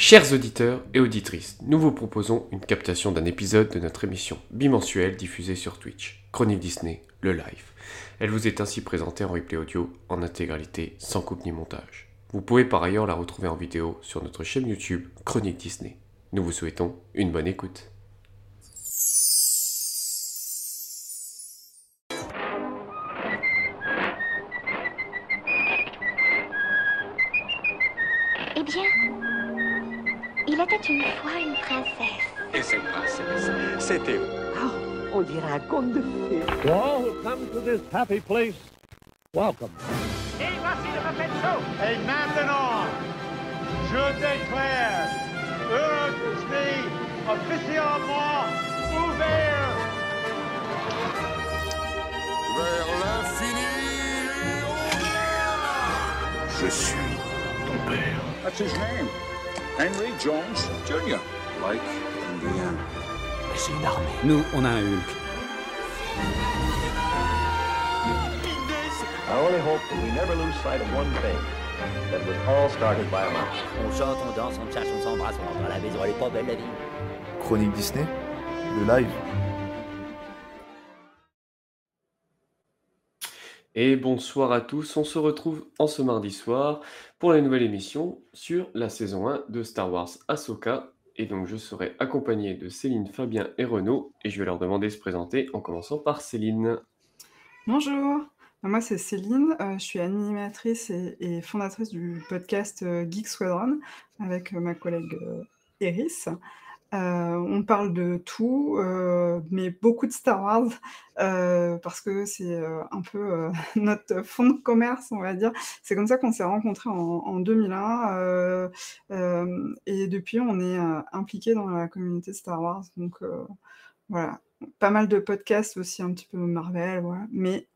Chers auditeurs et auditrices, nous vous proposons une captation d'un épisode de notre émission bimensuelle diffusée sur Twitch, Chronique Disney, le live. Elle vous est ainsi présentée en replay audio en intégralité, sans coupe ni montage. Vous pouvez par ailleurs la retrouver en vidéo sur notre chaîne YouTube Chronique Disney. Nous vous souhaitons une bonne écoute. Princesse, c'était Ah, on dirait un conte de fées. To all who come to this happy place, welcome. Et maintenant, je déclare Euro officiellement ouvert. vers l'infini et. Je suis ton père. That's his name. Henry Jones Jr. Like Indiana. C'est une armée. Nous, on a un Hulk. I only hope that we never lose sight of one thing. That was all started by a mouse. On chante, on danse, on cherche, on s'embrasse, on rentre à la maison, elle est pas belle la vie. Chronique Disney, le live. Et bonsoir à tous, on se retrouve en ce mardi soir pour la nouvelle émission sur la saison 1 de Star Wars Ahsoka. Et donc je serai accompagné de Céline, Fabien et Renaud, et je vais leur demander de se présenter en commençant par Céline. Bonjour, moi c'est Céline, euh, je suis animatrice et, fondatrice du podcast euh, Geek Squadron avec euh, ma collègue Eris. Euh, on parle de tout, euh, mais beaucoup de Star Wars, euh, parce que c'est un peu notre fond de commerce, on va dire. C'est comme ça qu'on s'est rencontrés en, en 2001, euh, euh, et depuis on est impliqués dans la communauté Star Wars. Donc voilà, pas mal de podcasts aussi, un petit peu Marvel. Mais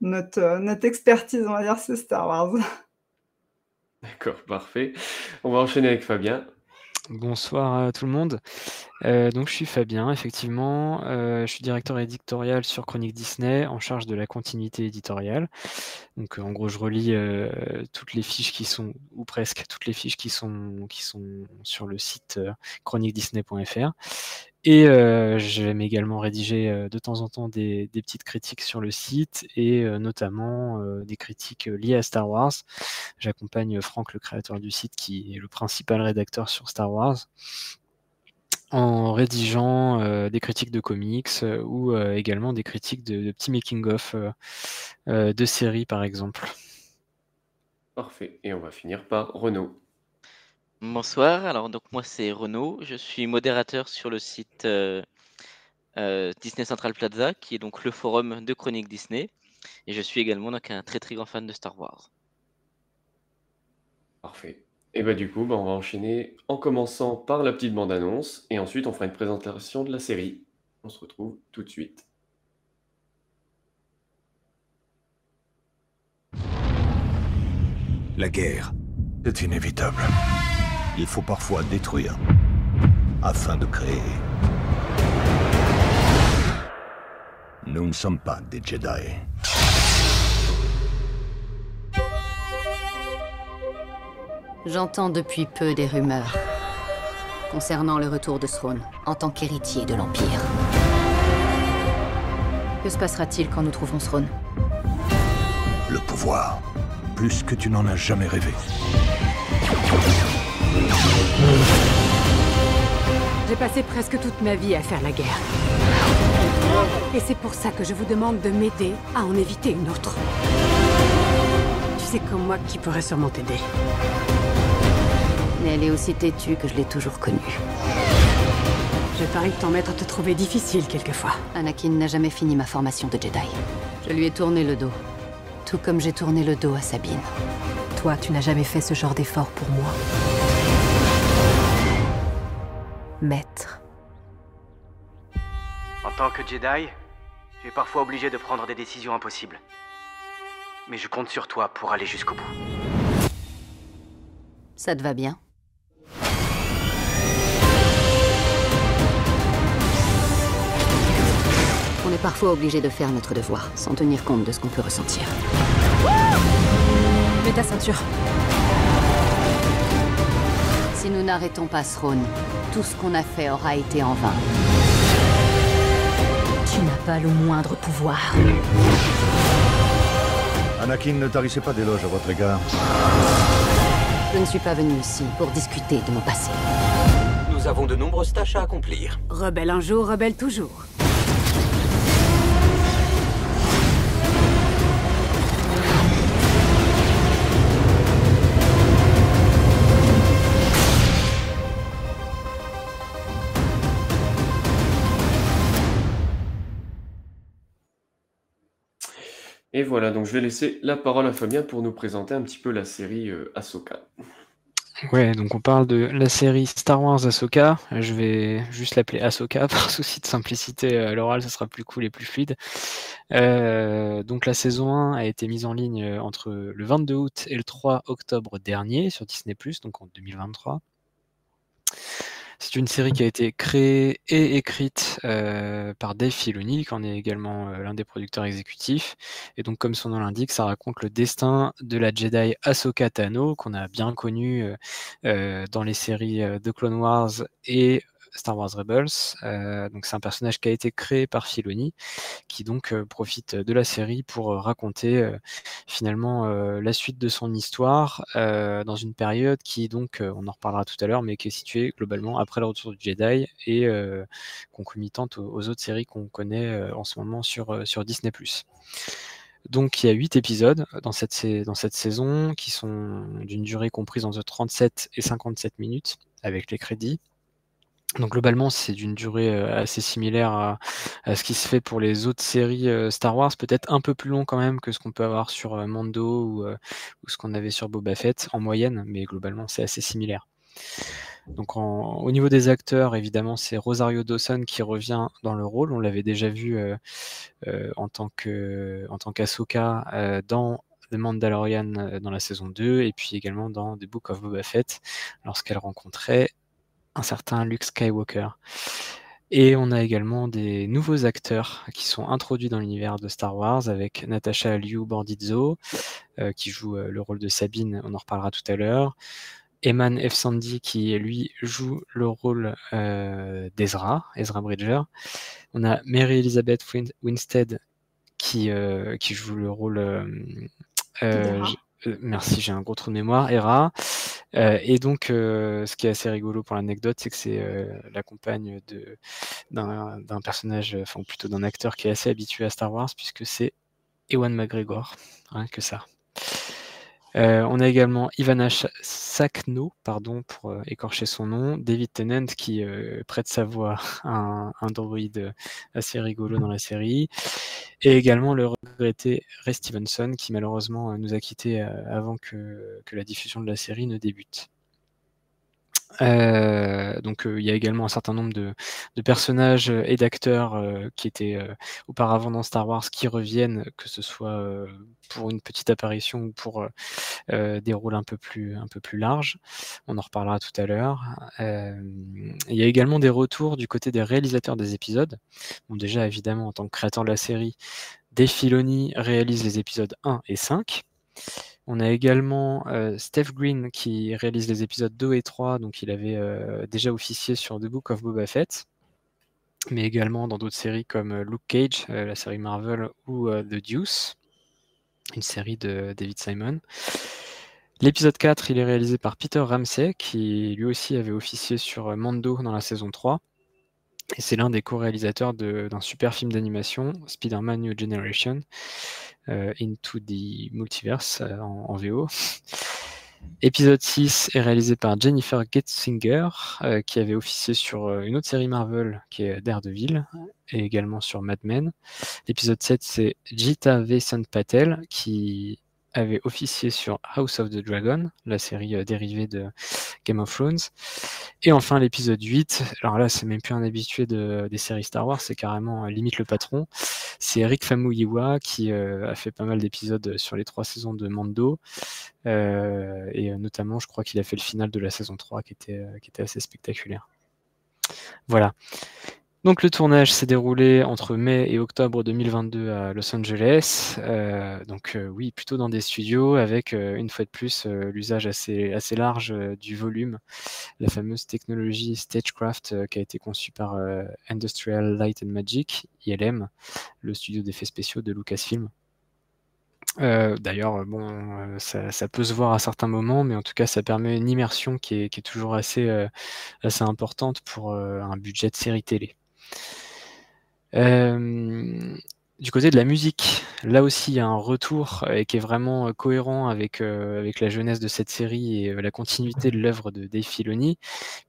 notre expertise, on va dire, c'est Star Wars. D'accord, parfait. On va enchaîner avec Fabien. Bonsoir à tout le monde. Euh, donc je suis Fabien, effectivement. Euh, je suis directeur éditorial sur Chronique Disney, en charge de la continuité éditoriale. Donc euh, en gros, je relis toutes les fiches qui sont, ou presque toutes les fiches qui sont, qui sont sur le site chroniquedisney.fr. Et euh, j'aime également rédiger euh, de temps en temps des, petites critiques sur le site et euh, notamment des critiques liées à Star Wars. J'accompagne Franck, le créateur du site, qui est le principal rédacteur sur Star Wars, en rédigeant des critiques de comics ou également des critiques de, de petits making-of de séries, par exemple. Parfait. Et on va finir par Renaud. Bonsoir, alors donc moi c'est Renaud, je suis modérateur sur le site euh, euh, Disney Central Plaza, qui est donc le forum de chronique Disney, et je suis également donc un très très grand fan de Star Wars. Parfait. Et bah du coup, bah, on va enchaîner en commençant par la petite bande-annonce, et ensuite on fera une présentation de la série. On se retrouve tout de suite. La guerre, c'est inévitable. Il faut parfois détruire afin de créer. Nous ne sommes pas des Jedi. J'entends depuis peu des rumeurs concernant le retour de Throne en tant qu'héritier de l'Empire. Que se passera-t-il quand nous trouverons Throne? Le pouvoir, plus que tu n'en as jamais rêvé. J'ai passé presque toute ma vie à faire la guerre. Et c'est pour ça que je vous demande de m'aider à en éviter une autre. Tu sais comme moi qui pourrait sûrement t'aider. Mais elle est aussi têtue que je l'ai toujours connue. Je parie que ton maître te trouvait difficile quelquefois. Anakin n'a jamais fini ma formation de Jedi. Je lui ai tourné le dos. Tout comme j'ai tourné le dos à Sabine. Toi, tu n'as jamais fait ce genre d'effort pour moi. Maître. En tant que Jedi, tu es parfois obligé de prendre des décisions impossibles. Mais je compte sur toi pour aller jusqu'au bout. Ça te va bien? On est parfois obligé de faire notre devoir, sans tenir compte de ce qu'on peut ressentir. Mets ta ceinture. Si nous n'arrêtons pas Throne, tout ce qu'on a fait aura été en vain. Tu n'as pas le moindre pouvoir. Anakin, ne tarissez pas d'éloges à votre égard. Je ne suis pas venu ici pour discuter de mon passé. Nous avons de nombreuses tâches à accomplir. Rebelle un jour, rebelle toujours. Et voilà, donc je vais laisser la parole à Fabien pour nous présenter un petit peu la série euh, Ahsoka. Ouais, donc on parle de la série Star Wars Ahsoka. Je vais juste l'appeler Ahsoka par souci de simplicité à l'oral, ça sera plus cool et plus fluide. Euh, donc la saison 1 a été mise en ligne euh, entre le 22 août et le 3 octobre dernier sur Disney+, donc en 2023. C'est une série qui a été créée et écrite euh, par Dave Filoni, qui en est également euh, l'un des producteurs exécutifs. Et donc, comme son nom l'indique, ça raconte le destin de la Jedi Ahsoka Tano, qu'on a bien connue euh, dans les séries de Clone Wars et Star Wars Rebels. Euh, donc c'est un personnage qui a été créé par Filoni, qui donc euh, profite de la série pour euh, raconter finalement la suite de son histoire dans une période qui donc, on en reparlera tout à l'heure, mais qui est située globalement après le retour du Jedi et concomitante aux, autres séries qu'on connaît en ce moment sur, sur Disney+. Donc il y a 8 épisodes dans cette, dans cette saison qui sont d'une durée comprise entre 37 et 57 minutes avec les crédits. Donc globalement, c'est d'une durée assez similaire à, ce qui se fait pour les autres séries Star Wars, peut-être un peu plus long quand même que ce qu'on peut avoir sur Mando ou, ce qu'on avait sur Boba Fett en moyenne, mais globalement c'est assez similaire. Donc au niveau des acteurs, évidemment, c'est Rosario Dawson qui revient dans le rôle. On l'avait déjà vu en tant que qu'Ahsoka dans The Mandalorian dans la saison 2 et puis également dans The Book of Boba Fett lorsqu'elle rencontrait un certain Luke Skywalker. Et on a également des nouveaux acteurs qui sont introduits dans l'univers de Star Wars avec Natasha Liu Bordizzo euh, qui joue euh, le rôle de Sabine, on en reparlera tout à l'heure. Eman F. Sandy qui lui joue le rôle euh, d'Ezra, Ezra Bridger. On a Mary Elizabeth Winstead qui, qui joue le rôle merci, j'ai un gros trou de mémoire, Hera. Euh, et donc, euh, ce qui est assez rigolo pour l'anecdote, c'est que c'est euh, la compagne d'un personnage, enfin plutôt d'un acteur qui est assez habitué à Star Wars, puisque c'est Ewan McGregor, rien que ça. On a également Ivana Sakno, pardon pour écorcher son nom, David Tennant qui prête sa voix à un, un droïde assez rigolo dans la série, et également le regretté Ray Stevenson qui malheureusement nous a quittés avant que la diffusion de la série ne débute. Euh, donc euh, il y a également un certain nombre de, personnages et d'acteurs euh, qui étaient auparavant dans Star Wars qui reviennent, que ce soit pour une petite apparition ou pour des rôles un peu plus un peu plus larges. On en reparlera tout à l'heure. il y a également des retours du côté des réalisateurs des épisodes. Bon déjà évidemment en tant que créateur de la série, Dave réalise les épisodes 1 et 5. On a également euh, Steph Green qui réalise les épisodes 2 et 3, donc il avait euh, déjà officié sur The Book of Boba Fett, mais également dans d'autres séries comme euh, Luke Cage, la série Marvel, ou The Deuce, une série de David Simon. L'épisode 4, il est réalisé par Peter Ramsey, qui lui aussi avait officié sur Mando dans la saison 3. C'est l'un des co-réalisateurs d'un super film d'animation, Spider-Man New Generation, euh, Into the Multiverse euh, en, VO. Épisode 6 est réalisé par Jennifer Getzinger, euh, qui avait officié sur une autre série Marvel qui est Daredevil, et également sur Mad Men. L'épisode 7, c'est Jita Vasan Patel, qui avait officié sur House of the Dragon, la série euh, dérivée de Game of Thrones. Et enfin l'épisode 8, alors là c'est même plus un habitué de, des séries Star Wars, c'est carrément euh, limite le patron. C'est Eric Famuyiwa qui euh, a fait pas mal d'épisodes sur les trois saisons de Mando. et notamment je crois qu'il a fait le final de la saison 3 qui était, qui était assez spectaculaire. Voilà. Le tournage s'est déroulé entre mai et octobre 2022 à Los Angeles. Euh, donc euh, oui, plutôt dans des studios avec euh, une fois de plus l'usage assez, large du volume, la fameuse technologie Stagecraft qui a été conçue par Industrial Light and Magic, ILM, le studio d'effets spéciaux de Lucasfilm. D'ailleurs, ça, peut se voir à certains moments, mais en tout cas, ça permet une immersion qui est, qui est toujours assez, assez importante pour un budget de série télé. Euh, du côté de la musique, là aussi, il y a un retour euh, qui est vraiment euh, cohérent avec, la jeunesse de cette série et la continuité de l'œuvre de Dave Filoni,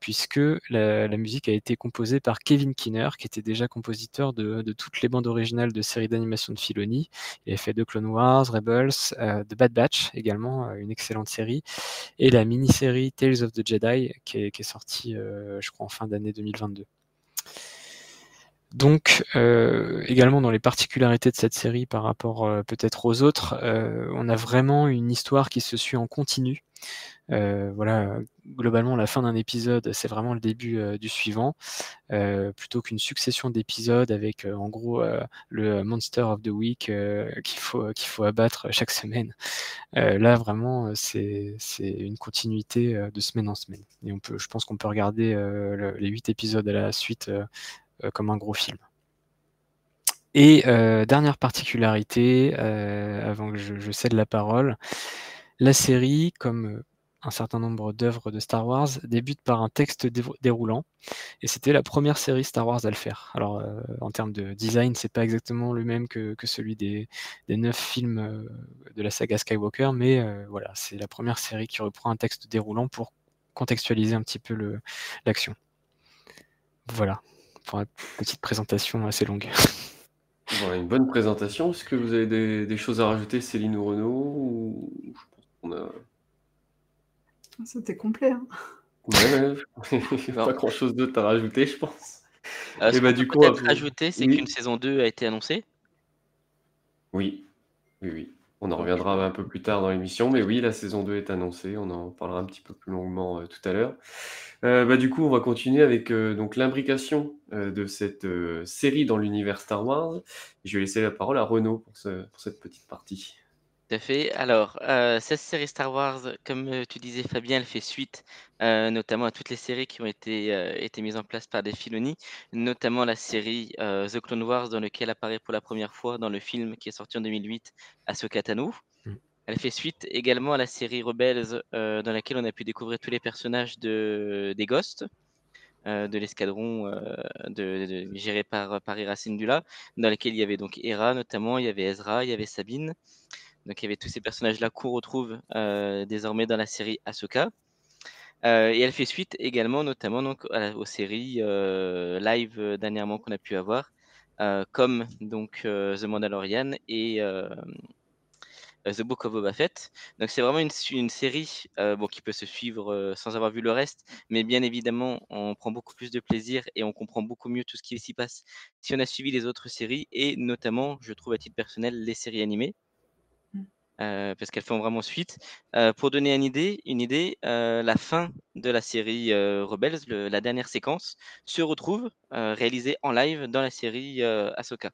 puisque la, musique a été composée par Kevin Kinner, qui était déjà compositeur de, toutes les bandes originales de séries d'animation de Filoni. Il a fait The Clone Wars, Rebels, The Bad Batch également, une excellente série, et la mini-série Tales of the Jedi, qui est, qui est sortie, je crois, en fin d'année 2022. Donc, euh, également dans les particularités de cette série par rapport euh, peut-être aux autres, euh, on a vraiment une histoire qui se suit en continu. voilà, globalement, la fin d'un épisode, c'est vraiment le début du suivant, plutôt qu'une succession d'épisodes avec, en gros, le Monster of the Week qu'il faut qu'il faut abattre chaque semaine. là, vraiment, c'est une continuité de semaine en semaine. Et on peut, je pense qu'on peut regarder les huit épisodes à la suite comme un gros film. Et euh, dernière particularité, euh, avant que je, cède la parole, la série, comme un certain nombre d'œuvres de Star Wars, débute par un texte déroulant. Et c'était la première série Star Wars à le faire. Alors, en termes de design, c'est pas exactement le même que, celui des, neuf films de la saga Skywalker, mais voilà, c'est la première série qui reprend un texte déroulant pour contextualiser un petit peu l'action. Voilà pour une petite présentation assez longue. une bonne présentation. Est-ce que vous avez des, choses à rajouter, Céline ou Renaud C'était complet. Hein. pas grand-chose d'autre à rajouter, je pense. Euh, ce Et bah, du coup, peut-être rajouter, c'est qu'une saison 2 a été annoncée. Oui, oui, oui. On en reviendra un peu plus tard dans l'émission, mais oui, la saison 2 est annoncée. On en parlera un petit peu plus longuement euh, tout à l'heure. Euh, bah, du coup, on va continuer avec euh, donc l'imbrication de cette série dans l'univers Star Wars. Je vais laisser la parole à Renaud pour, pour cette petite partie. Tout à fait. Alors, euh, cette série Star Wars, comme euh, tu disais Fabien, elle fait suite euh, notamment à toutes les séries qui ont été, été mises en place par des Filoni, notamment la série The Clone Wars, dans lequel apparaît pour la première fois dans le film qui est sorti en 2008 Ahsoka Tano. Mmh. Elle fait suite également à la série Rebels, dans laquelle on a pu découvrir tous les personnages de, des Ghosts. de l'escadron de, géré par, par Hera Syndulla, dans lequel il y avait donc Hera notamment, il y avait Ezra, il y avait Sabine. Donc il y avait tous ces personnages-là qu'on retrouve euh, désormais dans la série Ahsoka. Euh, et elle fait suite également, notamment donc, aux séries euh, live dernièrement qu'on a pu avoir, comme donc The Mandalorian et The Book of Boba Fett. Donc c'est vraiment une, série qui peut se suivre sans avoir vu le reste, mais bien évidemment on prend beaucoup plus de plaisir et on comprend beaucoup mieux tout ce qui s'y passe si on a suivi les autres séries et notamment, je trouve à titre personnel, les séries animées. Euh, parce qu'elles font vraiment suite. Euh, pour donner une idée, idée la fin de la série Rebels, la dernière séquence, se retrouve réalisée en live dans la série Ahsoka.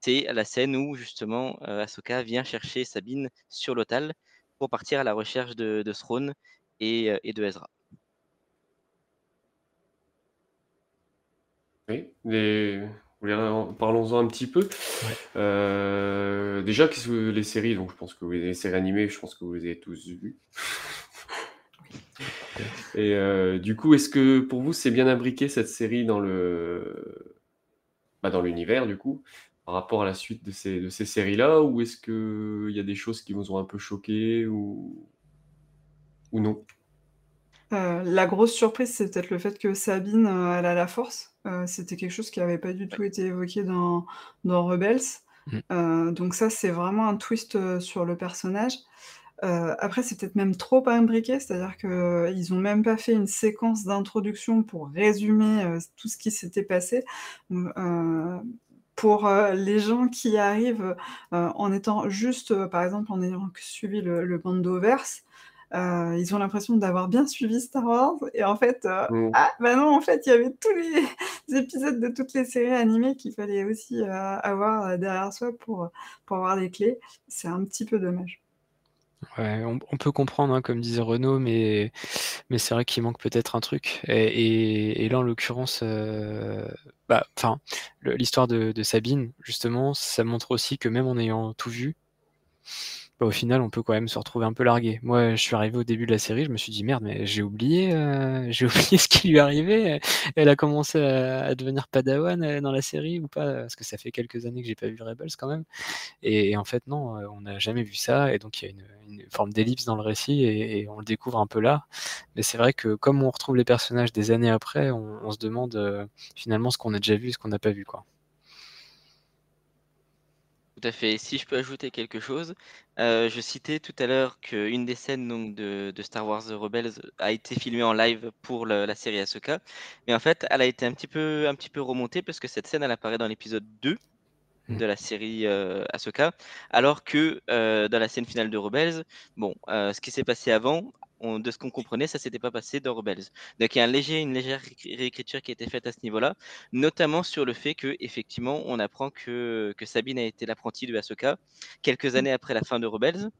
C'est la scène où justement Ahsoka vient chercher Sabine sur l'Otal pour partir à la recherche de, de Throne et, de Ezra. Oui, Parlons-en un petit peu. Euh, déjà, qu'est-ce que les séries, donc je pense que vous, les séries animées, je pense que vous les avez tous vues. Et euh, du coup, est-ce que pour vous, c'est bien imbriqué cette série dans le, bah, dans l'univers, du coup, par rapport à la suite de ces, de ces séries-là, ou est-ce qu'il y a des choses qui vous ont un peu choqué ou, ou non? Euh, la grosse surprise, c'est peut-être le fait que Sabine, elle a la force. Euh, c'était quelque chose qui n'avait pas du tout été évoqué dans, dans Rebels. Mmh. Euh, donc ça, c'est vraiment un twist euh, sur le personnage. après, c'est peut-être même trop imbriqué, c'est-à-dire qu'ils n'ont même pas fait une séquence d'introduction pour résumer tout ce qui s'était passé. pour les gens qui arrivent en étant juste, par exemple, en ayant suivi le, le Bandoverse, euh, ils ont l'impression d'avoir bien suivi Star Wars, et en fait, euh, Mm. ah, bah non, en fait, il y avait tous les épisodes de toutes les séries animées qu'il fallait aussi euh, avoir euh, derrière soi pour, pour avoir les clés. C'est un petit peu dommage. Ouais, on, on peut comprendre, hein, comme disait Renaud, mais, mais c'est vrai qu'il manque peut-être un truc. Et, et- et là, en l'occurrence, euh, bah, l'histoire de, de Sabine, justement, ça montre aussi que même en ayant tout vu, bah, au final, on peut quand même se retrouver un peu largué. Moi, je suis arrivé au début de la série, je me suis dit merde, mais j'ai oublié, euh, j'ai oublié ce qui lui arrivait. Elle a commencé à, devenir Padawan euh, dans la série ou pas? Parce que ça fait quelques années que j'ai pas vu Rebels quand même. Et, en fait, non, euh, on n'a jamais vu ça. Et donc, il y a une, forme d'ellipse dans le récit et, on le découvre un peu là. Mais c'est vrai que comme on retrouve les personnages des années après, on, se demande finalement ce qu'on a déjà vu et ce qu'on n'a pas vu, quoi. Tout à fait. Si je peux ajouter quelque chose, euh, je citais tout à l'heure qu'une des scènes donc, de, de Star Wars Rebels a été filmée en live pour le- la série Ahsoka. Mais en fait, elle a été un petit peu, un petit peu remontée parce que cette scène, elle apparaît dans l'épisode 2 de la série euh, Ahsoka, alors que euh, dans la scène finale de Rebels, bon, euh, ce qui s'est passé avant, de ce qu'on comprenait, ça s'était pas passé dans Rebels. Donc il y a un léger, une légère réécri- réécriture qui a été faite à ce niveau-là, notamment sur le fait que effectivement, on apprend que, Sabine a été l'apprentie de Ahsoka quelques années après la fin de Rebels.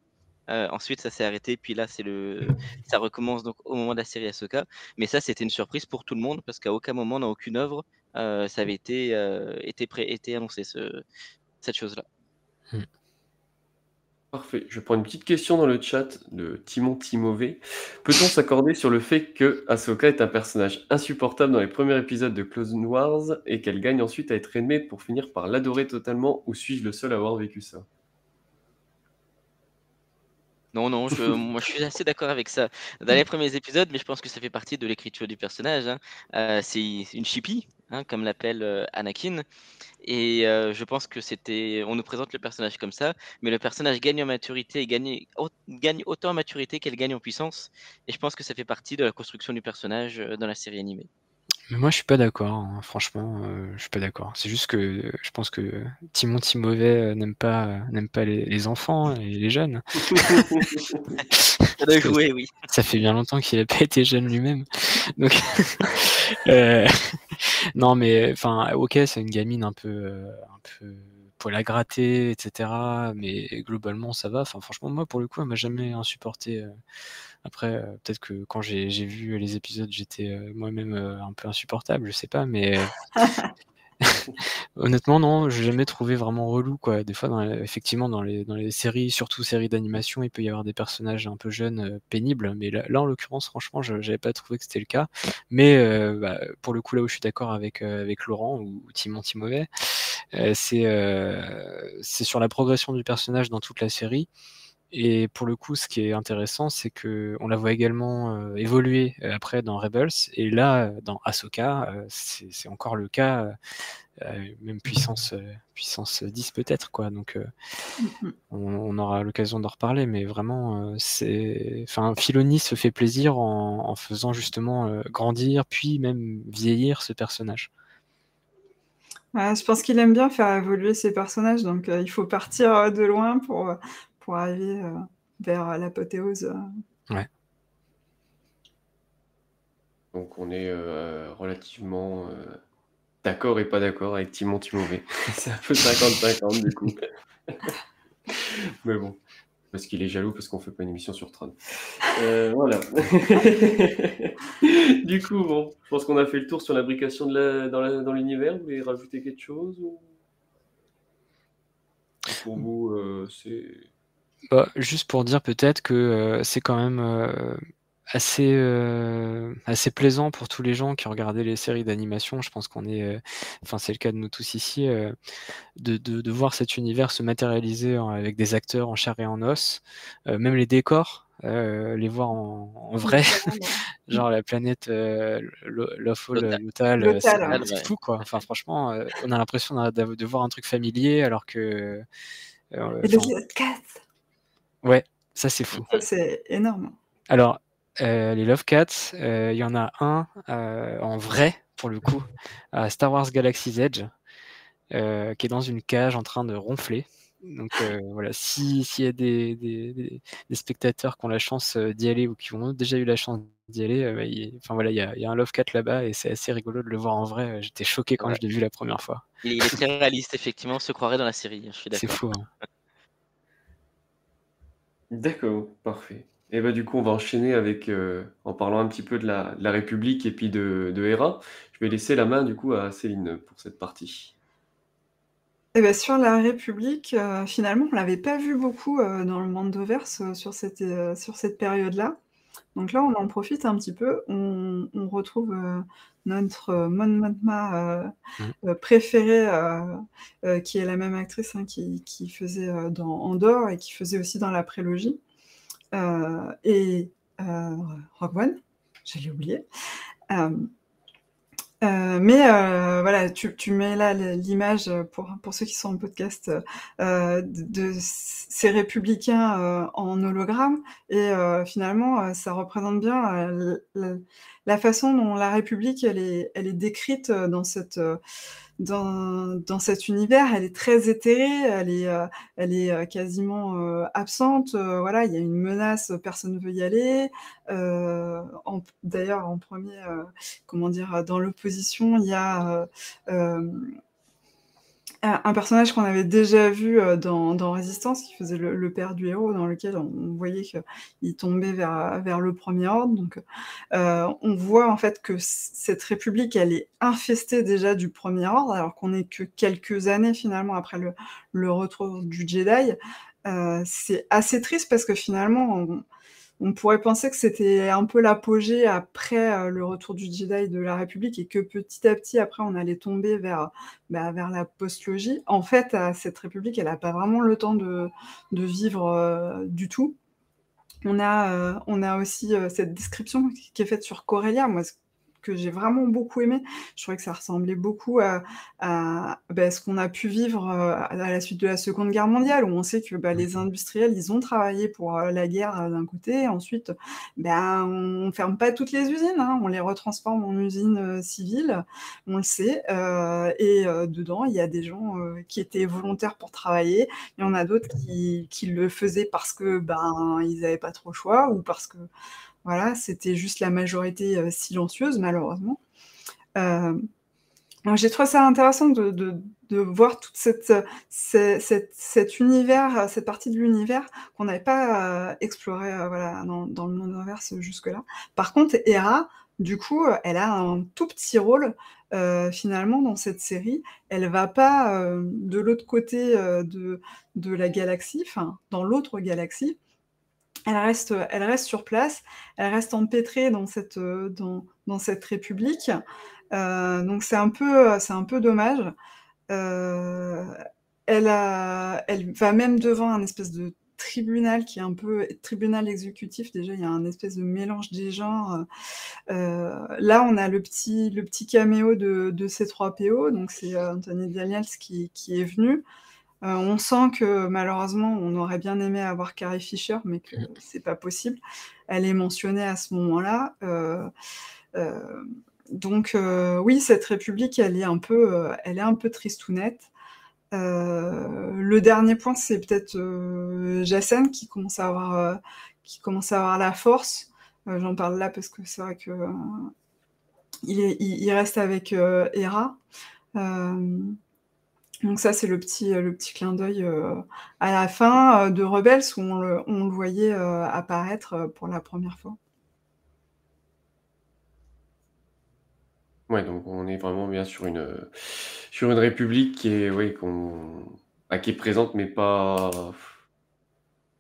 Euh, ensuite, ça s'est arrêté, puis là, c'est le, ça recommence donc au moment de la série Ahsoka. Mais ça, c'était une surprise pour tout le monde parce qu'à aucun moment, dans aucune œuvre, euh, ça avait été, euh, été, annoncé ce, cette chose-là. Parfait. Je prends une petite question dans le chat de Timon Timové. Peut-on s'accorder sur le fait que Ahsoka est un personnage insupportable dans les premiers épisodes de Clone Wars et qu'elle gagne ensuite à être aimée pour finir par l'adorer totalement ou suis-je le seul à avoir vécu ça? Non, non, je, moi je suis assez d'accord avec ça. Dans les premiers épisodes, mais je pense que ça fait partie de l'écriture du personnage. hein. Euh, c'est une chippie, hein, comme l'appelle euh, Anakin. Et euh, je pense que c'était. On nous présente le personnage comme ça, mais le personnage gagne en maturité et gagne, gagne autant en maturité qu'elle gagne en puissance. Et je pense que ça fait partie de la construction du personnage euh, dans la série animée. Mais moi, je suis pas d'accord, hein. Franchement, euh, je suis pas d'accord. C'est juste que euh, je pense que Timon Timové euh, n'aime pas, euh, n'aime pas les, les enfants et les jeunes. Ça doit jouer, oui. Ça fait bien longtemps qu'il a pas été jeune lui-même. Donc, euh, non, mais enfin, ok, c'est une gamine un peu, euh, un peu poil à gratter, etc. Mais globalement, ça va. Enfin, franchement, moi, pour le coup, elle m'a jamais insupporté. euh. Après, euh, peut-être que quand j'ai vu les épisodes, j'étais euh, moi-même un peu insupportable, je sais pas, mais honnêtement, non, j'ai jamais trouvé vraiment relou, quoi. Des fois, dans la- effectivement, dans les, dans les séries, surtout séries d'animation, il peut y avoir des personnages un peu jeunes, euh, pénibles, mais là, là, en l'occurrence, franchement, je j'avais pas trouvé que c'était le cas. Mais euh, bah, pour le coup, là où je suis d'accord avec, euh, avec Laurent ou, ou Timon Timové, euh, c'est euh, c'est sur la progression du personnage dans toute la série. Et pour le coup, ce qui est intéressant, c'est que on la voit également euh, évoluer euh, après dans Rebels, et là, euh, dans Ahsoka, euh, c'est encore le cas, euh, euh, même puissance, euh, puissance 10 peut-être, quoi. Donc, euh, on, on aura l'occasion d'en reparler, mais vraiment, euh, c'est, enfin, Filoni se fait plaisir en, en faisant justement euh, grandir, puis même vieillir ce personnage. Ouais, je pense qu'il aime bien faire évoluer ses personnages, donc euh, il faut partir euh, de loin pour, euh, pour arriver euh, vers l'apothéose. Ouais. Donc on est euh, relativement euh, d'accord et pas d'accord avec Timon Timové. C'est un peu 50-50 du coup. Mais bon, parce qu'il est jaloux parce qu'on fait pas une émission sur Tron. Euh, voilà. du coup, bon, je pense qu'on a fait le tour sur l'imbrication de la, dans la- dans l'univers. Vous voulez rajouter quelque chose ou... Pour vous, euh, c'est... Bah, juste pour dire peut-être que euh, c'est quand même euh, assez, euh, assez plaisant pour tous les gens qui ont regardé les séries d'animation. Je pense qu'on est, euh, enfin c'est le cas de nous tous ici, euh, de, de, de voir cet univers se matérialiser en- avec des acteurs en chair et en os, Euh, même les décors. euh, les voir en, en vrai, genre la planète euh, Lo- Lawful Lothal. C'est ouais. fou quoi. Enfin franchement, euh, on a l'impression de voir un truc familier alors que, euh, Et le ouais, ça c'est fou. c'est énorme. Alors, les Love Cats, euh, il y en a un euh, en vrai, pour le coup, à Star Wars Galaxy's Edge, euh, qui est dans une cage en train de ronfler. Donc voilà, s'il y a des, des, des, spectateurs qui ont la chance d'y aller ou qui ont déjà eu la chance d'y aller, bah, il, enfin voilà, il y a, y a, un Love Cat là-bas et c'est assez rigolo de le voir en vrai. J'étais choqué quand je l'ai vu la première fois. Il est très réaliste, effectivement, on se croirait dans la série, je suis d'accord. C'est fou. Hein. D'accord, parfait. Et bah du coup, on va enchaîner avec, euh, en parlant un petit peu de la, de la République et puis de, de Hera. Je vais laisser la main du coup à Céline pour cette partie. Eh ben, sur la République, euh, finalement, on l'avait pas vu beaucoup euh, dans le Mandoverse euh, sur cette, euh, sur cette période-là. Donc là, on en profite un petit peu. On, on retrouve euh, notre euh, Mon Mothma Mmh. préférée, qui est la même actrice hein, qui, qui faisait dans Andorre et qui faisait aussi dans la prélogie. Et Rogue One, j'allais oublier. Euh, mais euh, voilà, tu, mets là l'image pour, pour ceux qui sont en podcast euh, de, ces républicains en hologramme et finalement ça représente bien la, façon dont la République elle est, elle est décrite dans cette dans, dans cet univers, elle est très éthérée, elle est, euh, elle est euh, quasiment euh, absente. voilà, il y a une menace, personne ne veut y aller. D'ailleurs, en premier, comment dire, dans l'opposition, il y a un personnage qu'on avait déjà vu dans, dans, Résistance, qui faisait le, père du héros, dans lequel on, voyait qu'il tombait vers, le premier ordre. Donc, euh, on voit en fait que cette république, elle est infestée déjà du premier ordre, alors qu'on n'est que quelques années finalement après le, retour du Jedi. Euh, c'est assez triste parce que finalement, on, on pourrait penser que c'était un peu l'apogée après euh, le retour du Jedi de la République et que petit à petit, après, on allait tomber vers, bah, la post-logie. En fait, euh, cette République, elle n'a pas vraiment le temps de, vivre euh, du tout. On a, aussi cette description qui est faite sur Corellia. Que j'ai vraiment beaucoup aimé. Je trouvais que ça ressemblait beaucoup à, à bah, ce qu'on a pu vivre euh, à la suite de la Seconde Guerre mondiale, où on sait que bah, les industriels, ils ont travaillé pour euh, la guerre euh, d'un côté, ensuite, bah, on ne ferme pas toutes les usines, hein, on les retransforme en usines civiles, on le sait, euh, et euh, dedans, il y a des gens euh, qui étaient volontaires pour travailler, il y en a d'autres qui, qui, le faisaient parce que ben, ils n'avaient pas trop le choix, ou parce que voilà, c'était juste la majorité euh, silencieuse, malheureusement. Euh, j'ai trouvé ça intéressant de, voir toute cette, cette, cet univers, cette partie de l'univers qu'on n'avait pas euh, exploré euh, voilà, dans, le monde inverse jusque-là. Par contre, Hera, du coup, elle a un tout petit rôle euh, finalement dans cette série. Elle va pas euh, de l'autre côté de, de la galaxie, enfin dans l'autre galaxie, elle reste, elle reste sur place, elle reste empêtrée dans cette, dans, cette république. Euh, donc c'est un peu, c'est un peu dommage. Euh, elle, va même devant un espèce de tribunal qui est un peu tribunal exécutif. Déjà, il y a un espèce de mélange des genres. Euh, là, on a le petit, le petit caméo de, de C3PO, donc c'est Anthony Daniels qui, qui est venu. Euh, on sent que malheureusement, on aurait bien aimé avoir Carrie Fisher, mais que c'est pas possible. Elle est mentionnée à ce moment-là. Euh, euh, donc oui, cette République, elle est un peu, elle est un peu tristounette. le dernier point, c'est peut-être Jacen qui commence à avoir, qui commence à avoir la force. J'en parle là parce que c'est vrai que il, est, il, il, reste avec Hera. Donc ça, c'est le petit, le petit clin d'œil euh, à la fin euh, de Rebels où on le, on le voyait euh, apparaître pour la première fois. Ouais, donc on est vraiment bien sur une, sur une république qui est, ouais, qu'on, ah, qui est présente, mais pas,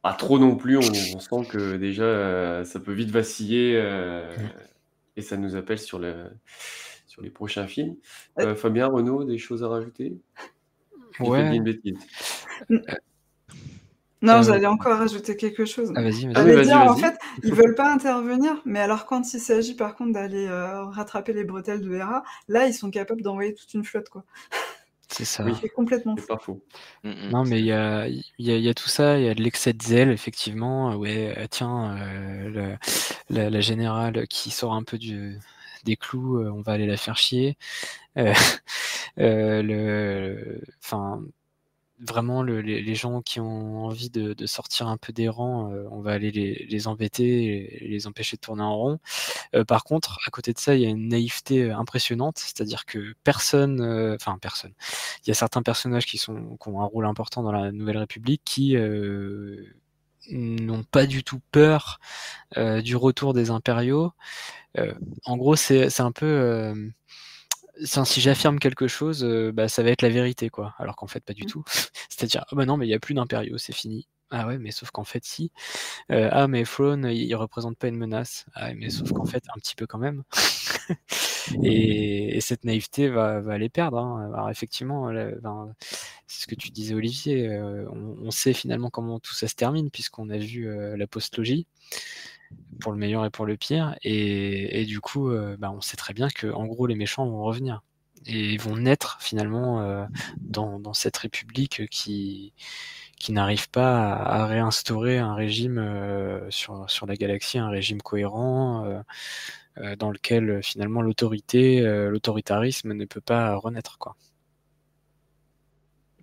pas trop non plus. On, on sent que déjà, ça peut vite vaciller et ça nous appelle sur, le, sur les prochains films. Fabien, Renaud, des choses à rajouter? Ouais. une bêtise. Non, euh... j'allais encore rajouter quelque chose. Ah, vas-y, vas-y. Vas dire, en fait, ils veulent pas intervenir, mais alors quand il s'agit par contre d'aller euh, rattraper les bretelles de Hera, là, ils sont capables d'envoyer toute une flotte, quoi. C'est ça. Oui, c'est complètement fou. pas faux. Non, mais il y a, y, a, y a, tout ça, il y a de l'excès de zèle, effectivement. Ouais, euh, tiens, euh, la, générale qui sort un peu du, clous, on va aller la faire chier. Euh, le, enfin, vraiment le- les, gens qui ont envie de, sortir un peu des rangs, euh, on va aller les, embêter les empêcher de tourner en rond. Euh, par contre, à côté de ça, il y a une naïveté euh, impressionnante, c'est-à-dire que personne, euh, enfin personne, il y a certains personnages qui, sont, qui ont un rôle important dans la Nouvelle République qui euh, n'ont pas du tout peur euh, du retour des impériaux. Euh, en gros, c'est un peu... euh, si j'affirme quelque chose, bah, ça va être la vérité, quoi. Alors qu'en fait, pas du tout. C'est-à-dire, ah bah non, mais il n'y a plus d'impériaux, c'est fini. Ah ouais, mais sauf qu'en fait, si. Ah, mais Throne, il, il représente pas une menace. Ah, ouais, mais sauf qu'en fait, un petit peu quand même. et, et cette naïveté va, va les perdre. hein. Alors effectivement, ben, c'est ce que tu disais, Olivier. euh, on, sait finalement comment tout ça se termine, puisqu'on a vu euh, la postlogie pour le meilleur et pour le pire. Et, du coup, euh, bah, on sait très bien que en gros, les méchants vont revenir et vont naître finalement dans, cette république qui n'arrive pas à, réinstaurer un régime sur, la galaxie, un régime cohérent dans lequel euh, finalement l'autorité, euh, l'autoritarisme ne peut pas renaître quoi.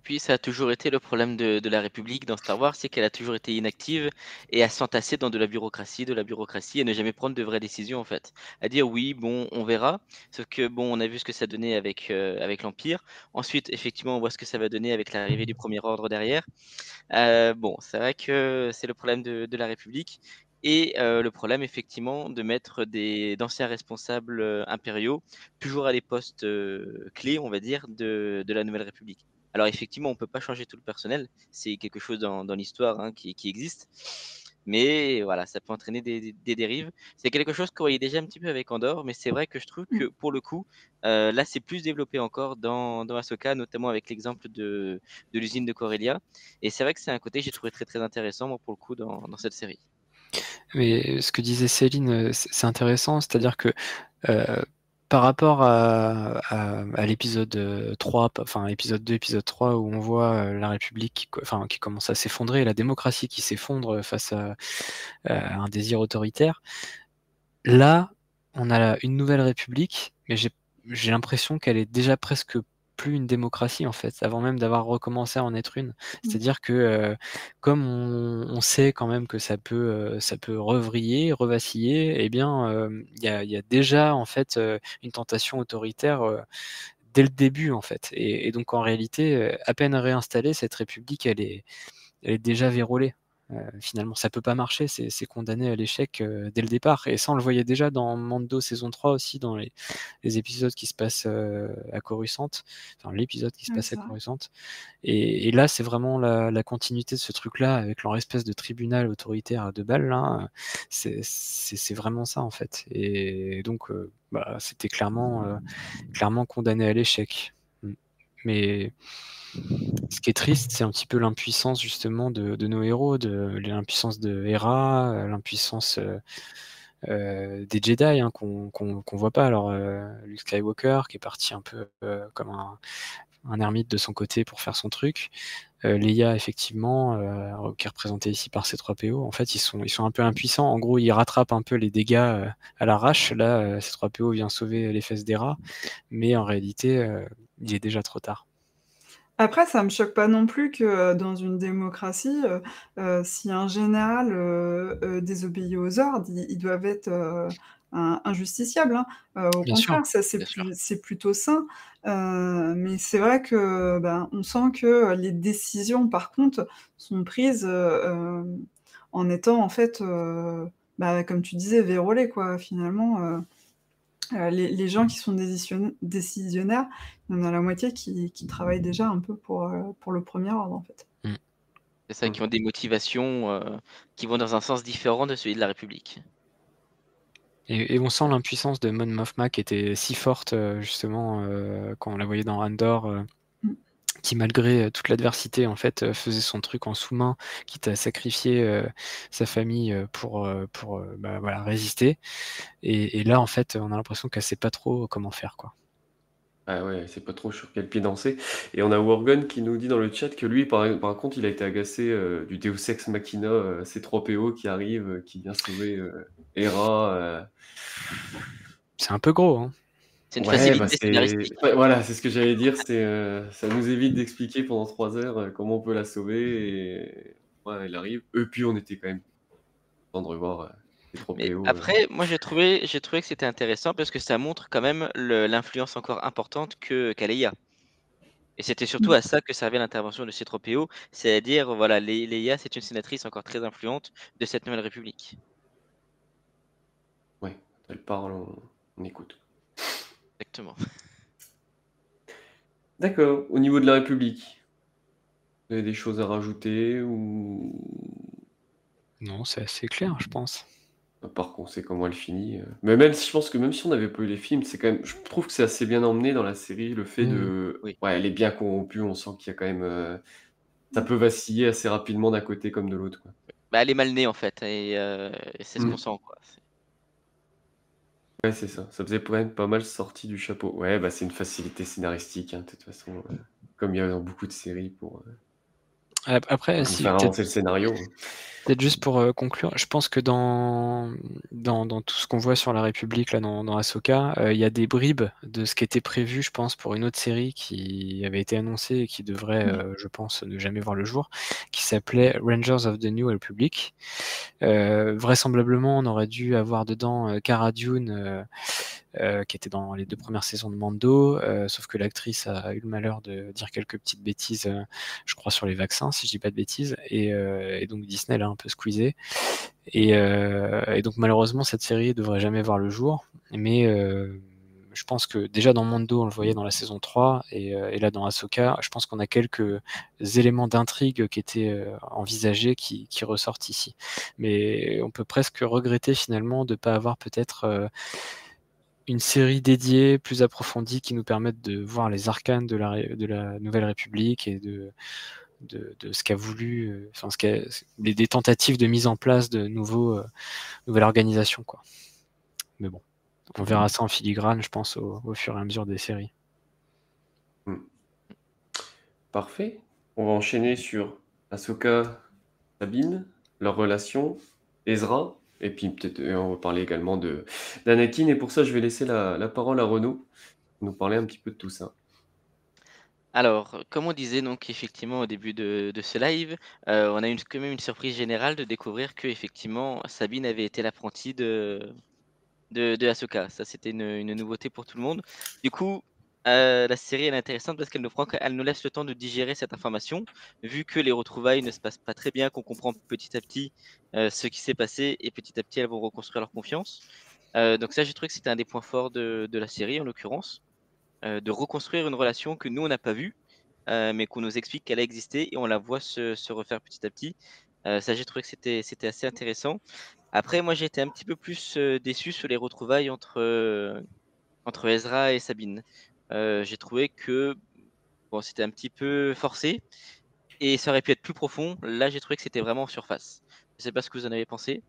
Puis ça a toujours été le problème de, la République dans Star Wars, c'est qu'elle a toujours été inactive et à s'entasser dans de la bureaucratie, de la bureaucratie et ne jamais prendre de vraies décisions en fait. À dire oui, bon, on verra. Sauf que bon, on a vu ce que ça donnait avec, euh, l'Empire. Ensuite, effectivement, on voit ce que ça va donner avec l'arrivée du Premier Ordre derrière. Euh, bon, c'est vrai que c'est le problème de la République. Et euh, le problème, effectivement, de mettre des d'anciens responsables euh, impériaux toujours à des postes euh, clés, on va dire, de, de la Nouvelle République. Alors effectivement, on peut pas changer tout le personnel, c'est quelque chose dans, dans l'histoire hein, qui, qui existe. Mais voilà, ça peut entraîner des, dérives. C'est quelque chose qu'on voyait déjà un petit peu avec Andorre, mais c'est vrai que je trouve que pour le coup, là c'est plus développé encore dans, dans Ahsoka, notamment avec l'exemple de, de l'usine de Corellia. Et c'est vrai que c'est un côté que j'ai trouvé très très intéressant moi, pour le coup dans, dans cette série. Mais ce que disait Céline, euh, c'est intéressant, c'est-à-dire que euh, par rapport à, l'épisode euh, 3, pa- enfin épisode 2, épisode 3, où on voit euh, la République qui, enfin, qui commence à s'effondrer, la démocratie qui s'effondre face à, un désir autoritaire, là, on a une nouvelle République, mais j'ai l'impression qu'elle est déjà presque plus une démocratie en fait, avant même d'avoir recommencé à en être une. C'est-à-dire que euh, comme on, on sait quand même que ça peut, euh, ça peut revriller, revaciller, eh bien, euh, il y a, il y a déjà en fait euh, une tentation autoritaire dès le début en fait. Et, et donc en réalité, à peine réinstallée, cette république, elle est, elle est déjà vérolée. Euh, finalement, ça peut pas marcher, c'est condamné à l'échec euh, dès le départ. Et ça, on le voyait déjà dans Mando saison 3 aussi, dans les, les épisodes qui se passent euh, à Coruscant, enfin l'épisode qui se passe à. Coruscant. Et, et là, c'est vraiment la, la continuité de ce truc-là, avec leur espèce de tribunal autoritaire à deux balles. C'est vraiment ça, en fait. Et donc, euh, bah, c'était clairement, euh, clairement condamné à l'échec. Mm. Mais ce qui est triste, c'est un petit peu l'impuissance justement de, nos héros, de l'impuissance de Hera, euh, l'impuissance euh, euh, des Jedi hein, qu'on qu'on qu'on voit pas. Alors Luke Skywalker qui est parti un peu comme un, ermite de son côté pour faire son truc. Leia effectivement, qui est représentée ici par C3PO. En fait, ils sont un peu impuissants. En gros, ils rattrapent un peu les dégâts à l'arrache. Là, euh, C3PO vient sauver les fesses d'Hera, mais en réalité, il est déjà trop tard. Après, ça me choque pas non plus que euh, dans une démocratie, euh, euh, si un général désobéit aux ordres, ils, ils doivent être un- injusticiables. hein. Au Bien contraire, ça c'est sûr. plutôt sain. Mais c'est vrai que ben, on sent que les décisions, par contre, sont prises en étant en fait, bah, comme tu disais, vérolées quoi. Finalement, euh, les, les gens qui sont décision- décisionnaires, il y en a la moitié qui, qui travaillent déjà un peu pour, euh, pour le premier ordre, en fait. C'est ça, qui ont des motivations euh, qui vont dans un sens différent de celui de la République. Et, et on sent l'impuissance de Mon Mothma qui était si forte justement euh, quand on la voyait dans Andor, euh, Mm. Qui malgré euh, toute l'adversité en fait euh, faisait son truc en sous-main, quitte à sacrifier euh, sa famille pour pour bah, voilà résister. Et, et là en fait on a l'impression qu'elle sait pas trop comment faire quoi. Ah ouais, c'est pas trop sur quel pied danser. Et on a Worgon qui nous dit dans le chat que lui, par, par contre, il a été agacé euh, du Deus Ex Machina euh, C3PO qui arrive, qui vient sauver Hera. C'est un peu gros. Hein. C'est une Ouais, facilité bah, voilà, c'est ce que j'allais dire, c'est, heu, ça nous évite d'expliquer pendant 3 heures, heu, comment on peut la sauver et ouais, elle arrive et puis on était quand même content de revoir, heu, Mais C-3PO, heu après, moi j'ai trouvé j'ai trouvé que c'était intéressant parce que ça montre quand même l'influence encore importante que qu'a Leia. Et c'était surtout Mmh. à ça que servait l'intervention de C-3PO, c'est à dire, voilà, Lei Leia, c'est une sénatrice encore très influente de cette nouvelle république. Ouais, elle parle, on on écoute. Exactement. D'accord, au niveau de la République, vous avez des choses à rajouter ou? Non, c'est assez clair, je pense. part qu'on sait comment elle finit, heu, mais même si je pense que même si on n'avait pas eu les films, c'est quand même je trouve que c'est assez bien emmené dans la série, le fait Mmh. de Oui. ouais, elle est bien corrompue, on sent qu'il y a quand même, heu, ça peut vaciller assez rapidement d'un côté comme de l'autre, quoi. Bah, elle est mal née en fait et et c'est ce qu'on Mmh. sent quoi, c'est Ouais, c'est ça, ça faisait quand même pas mal sorti du chapeau. Ouais, bah, c'est une facilité scénaristique, hein, de toute façon, heu, comme il y a dans beaucoup de séries pour, Ap après, pour si, faire avancer le scénario, hein. Peut-être juste pour, heu, conclure, je pense que dans dans dans tout ce qu'on voit sur la République là, dans dans Ahsoka, heu, il y a des bribes de ce qui était prévu, je pense, pour une autre série qui avait été annoncée et qui devrait, heu, je pense, ne jamais voir le jour, qui s'appelait Rangers of the New Republic. Vraisemblablement, on aurait dû avoir dedans, Cara Dune, qui était dans les 2 premières saisons de Mando, sauf que l'actrice a eu le malheur de dire quelques petites bêtises, je crois sur les vaccins, si je dis pas de bêtises et et donc Disney l'a un peu squeezée et heu, et donc malheureusement cette série devrait jamais voir le jour. Mais heu, je pense que déjà dans Mando, on le voyait dans la saison 3 et heu, et là dans Ahsoka, je pense qu'on a quelques éléments d'intrigue qui étaient, envisagés qui ressortent ici. Mais on peut presque regretter finalement de pas avoir peut-être, une série dédiée, plus approfondie, qui nous permette de voir les arcanes de la de la Nouvelle République et de de de ce qu'a voulu, heu, enfin ce qu'a des des tentatives de mise en place de nouveaux, heu, nouvelles organisations, quoi. Mais bon, on verra ça en filigrane, je pense, au au fur et à mesure des séries. Mmh. Parfait. On va enchaîner sur Ahsoka, Sabine, leur relation, Ezra et puis peut-être, heu, on va parler également de d'Anakin et pour ça, je vais laisser la la parole à Renaud, pour nous parler un petit peu de tout ça. Alors, comme on disait donc effectivement au début de ce live, heu, on a une quand même une surprise générale de découvrir qu'effectivement Sabine avait été l'apprentie de de. Ça, c'était une, nouveauté pour tout le monde. Du coup, heu, la série est intéressante parce qu'elle nous nous laisse le temps de digérer cette information, vu que les retrouvailles ne se passent pas très bien, qu'on comprend petit à petit, ce qui s'est passé et petit à petit, elles vont reconstruire leur confiance. Donc ça, j'ai trouvé que c'était un des points forts de la série en l'occurrence, heu, de reconstruire une relation que nous on n'a pas vue, heu, mais qu'on nous explique qu'elle a existé et on la voit se se refaire petit à petit. Heu, ça, j'ai trouvé que c'était c'était assez intéressant. Après, moi, j'ai été un petit peu plus, déçu sur les retrouvailles entre, entre Ezra et Sabine. J'ai trouvé que, bon, c'était un petit peu forcé et ça aurait pu être plus profond. Là, j'ai trouvé que c'était vraiment en surface. Je sais pas ce que vous en avez pensé?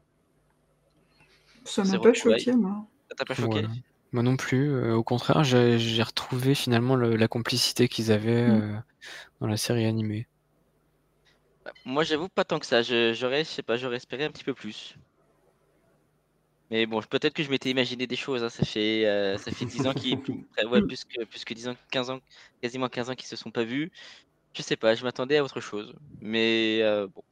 Ça m'a pas choqué, moi. Ça t'a pas choqué? Moi non plus, heu, au contraire, j'ai j'ai retrouvé finalement le la complicité qu'ils avaient, Mmh. heu, dans la série animée. Bah, moi, j'avoue pas tant que ça. Je j'aurais, je sais pas, j'aurais espéré un petit peu plus. Mais bon, peut-être que je m'étais imaginé des choses, hein. Ça fait, ça fait 10 ans qu'ils ouais, plus que plus que 10 ans, 15 ans, quasiment 15 ans qu'ils se sont pas vus. Je sais pas, je m'attendais à autre chose. Mais bon.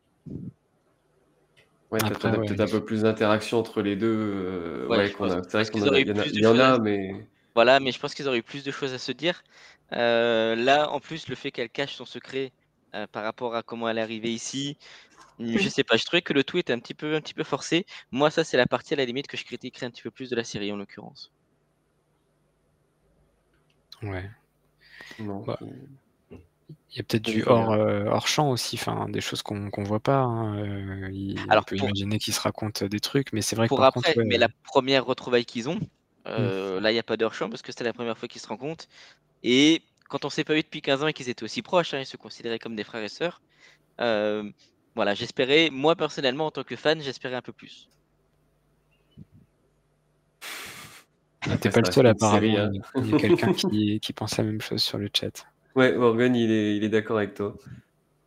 Ouais, tu Après, ouais, peut-être un peu plus d'interaction entre les 2, heu, Ouais, ouais, je qu'on pense a je c'est vrai pense qu'on qu'ils en a auraient il eu y en a plus il de y en choses à a, se mais voilà, mais je pense qu'ils auraient eu plus de choses à se dire. Heu, là, en plus, le fait qu'elle cache son secret, heu, par rapport à comment elle est arrivée ici, mmh, je sais pas, je trouvais que le tout était un petit peu un petit peu forcé. Moi, ça, c'est la partie à la limite que je critiquerais un petit peu plus de la série, en l'occurrence. Ouais. Non, Bah, c'est il y a peut-être du Fabien. hors, heu, hors champ aussi, enfin des choses qu'on qu'on voit pas, hein, heu, il on Alors peut pour imaginer qu'ils se racontent des trucs, mais c'est vrai que pour par contre, après, ouais, mais la 1re retrouvaille qu'ils ont, Mmh. là, il y a pas de hors champ parce que c'était la 1re fois qu'ils se rencontrent et quand on s'est pas vus depuis 15 ans et qu'ils étaient aussi proches, hein, ils se considéraient comme des frères et sœurs, voilà, j'espérais moi, personnellement, en tant que fan, j'espérais un peu plus. Ah, tu es Après pas le seul apparemment, hein. il y a il y a quelqu'un qui qui pense la même chose sur le chat. Ouais, Morgan, il est il est d'accord avec toi.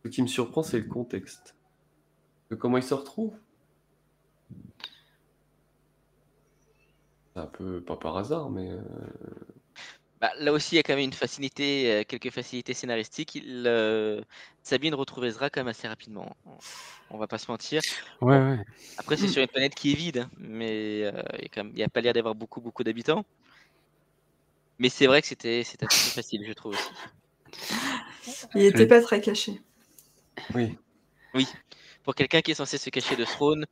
Ce qui me surprend, c'est le contexte. De comment ils se retrouvent? C'est un peu pas par hasard, mais heu Bah, là aussi, il y a quand même une facilité, euh, quelques facilités scénaristiques. Il, euh, Sabine retrouve Ezra quand même assez rapidement. On, on va pas se mentir. Ouais, Bon, ouais. Après, c'est sur une planète qui est vide, hein, mais euh, il il n'y a pas l'air d'avoir beaucoup, beaucoup d'habitants. Mais c'est vrai que c'était c'était assez facile, je trouve aussi. Il était pas très caché. Oui. Oui. Pour quelqu'un qui est censé se cacher de Throne,